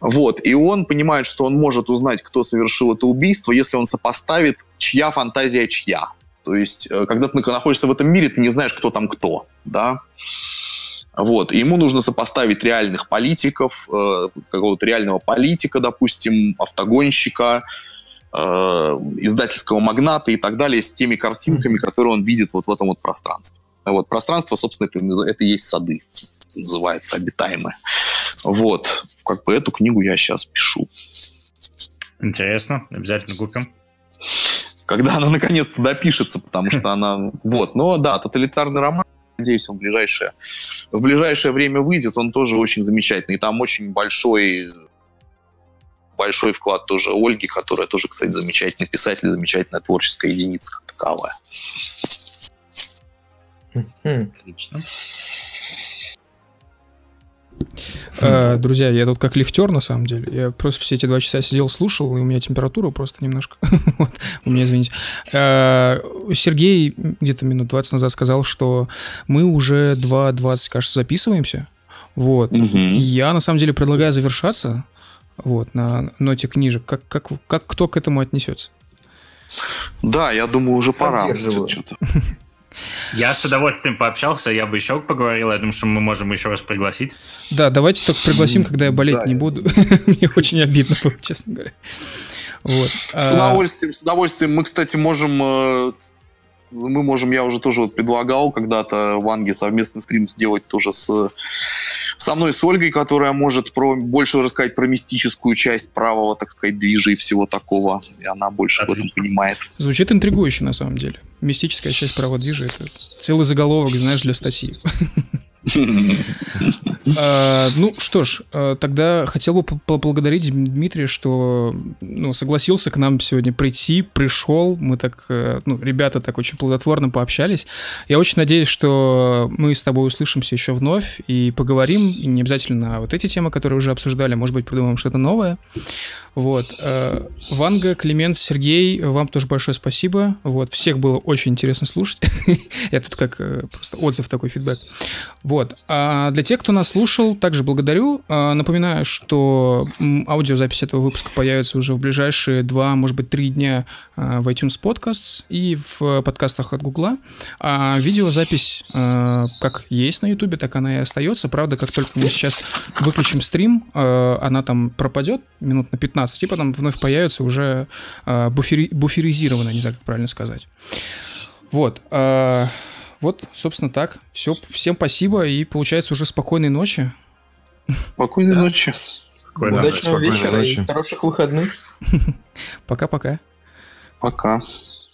Вот. И он понимает, что он может узнать, кто совершил это убийство, если он сопоставит, чья фантазия чья. То есть, э, когда ты находишься в этом мире, ты не знаешь, кто там кто, да. Вот. И ему нужно сопоставить реальных политиков, э, какого-то реального политика, допустим, автогонщика, э, издательского магната и так далее с теми картинками, которые он видит вот в этом вот пространстве. Вот. Пространство, собственно, это, это и есть сады, называется, обитаемые. Вот. Как бы эту книгу я сейчас пишу. Интересно, обязательно купим когда она наконец-то допишется, потому что она... Вот, но да, тоталитарный роман, надеюсь, он в ближайшее, в ближайшее время выйдет, он тоже очень замечательный. И там очень большой большой вклад тоже Ольги, которая тоже, кстати, замечательный писатель, замечательная творческая единица как таковая. Отлично. Э, друзья, я тут как лифтер, на самом деле. Я просто все эти два часа сидел, слушал, и у меня температура просто немножко... [laughs] у меня, извините. Э, Сергей где-то минут 20 назад сказал, что мы уже 2.20, кажется, записываемся. Вот. Я, на самом деле, предлагаю завершаться вот, на ноте книжек. Как, как, как кто к этому отнесется? Да, я думаю, уже пора. Я с удовольствием пообщался, я бы еще поговорил, я думаю, что мы можем еще раз пригласить. Да, давайте только пригласим, когда я болеть не буду. [laughs] Мне очень обидно было, честно говоря. Вот. С а удовольствием, с удовольствием. Мы, кстати, можем э, мы можем, я уже тоже вот предлагал когда-то в Анге совместный стрим сделать тоже с, со мной, с Ольгой, которая может про, больше рассказать про мистическую часть правого, так сказать, движа и всего такого. И она больше Отлично. в этом понимает. Звучит интригующе, на самом деле. Мистическая часть правого движа — это целый заголовок, знаешь, для статьи. [laughs] [laughs] А, ну что ж, а, тогда хотел бы поблагодарить Дмитрия, что ну, согласился к нам сегодня прийти, пришел. Мы так, э, ну, ребята так очень плодотворно пообщались. Я очень надеюсь, что мы с тобой услышимся еще вновь и поговорим. Не обязательно вот эти темы, которые уже обсуждали, может быть, придумаем что-то новое. Вот. Э, Ванга, Климент, Сергей, вам тоже большое спасибо. Вот. Всех было очень интересно слушать. [laughs] Я тут как э, просто отзыв такой, фидбэк. Вот. А для тех, кто нас слушал, также благодарю. А, напоминаю, что аудиозапись этого выпуска появится уже в ближайшие два, может быть, три дня а, в iTunes Podcasts и в подкастах от Гугла. А видеозапись а, как есть на YouTube, так она и остается. Правда, как только мы сейчас выключим стрим, она там пропадет минут на 15 15, и потом вновь появится уже э, буфери, буферизированно, не знаю, как правильно сказать. Вот. Э, вот, собственно, так. Все, всем спасибо, и получается уже спокойной ночи. Спокойной да. ночи. Спокойной, Удачного вечера ночи. и хороших выходных. [laughs] Пока-пока. Пока. -пока. Пока.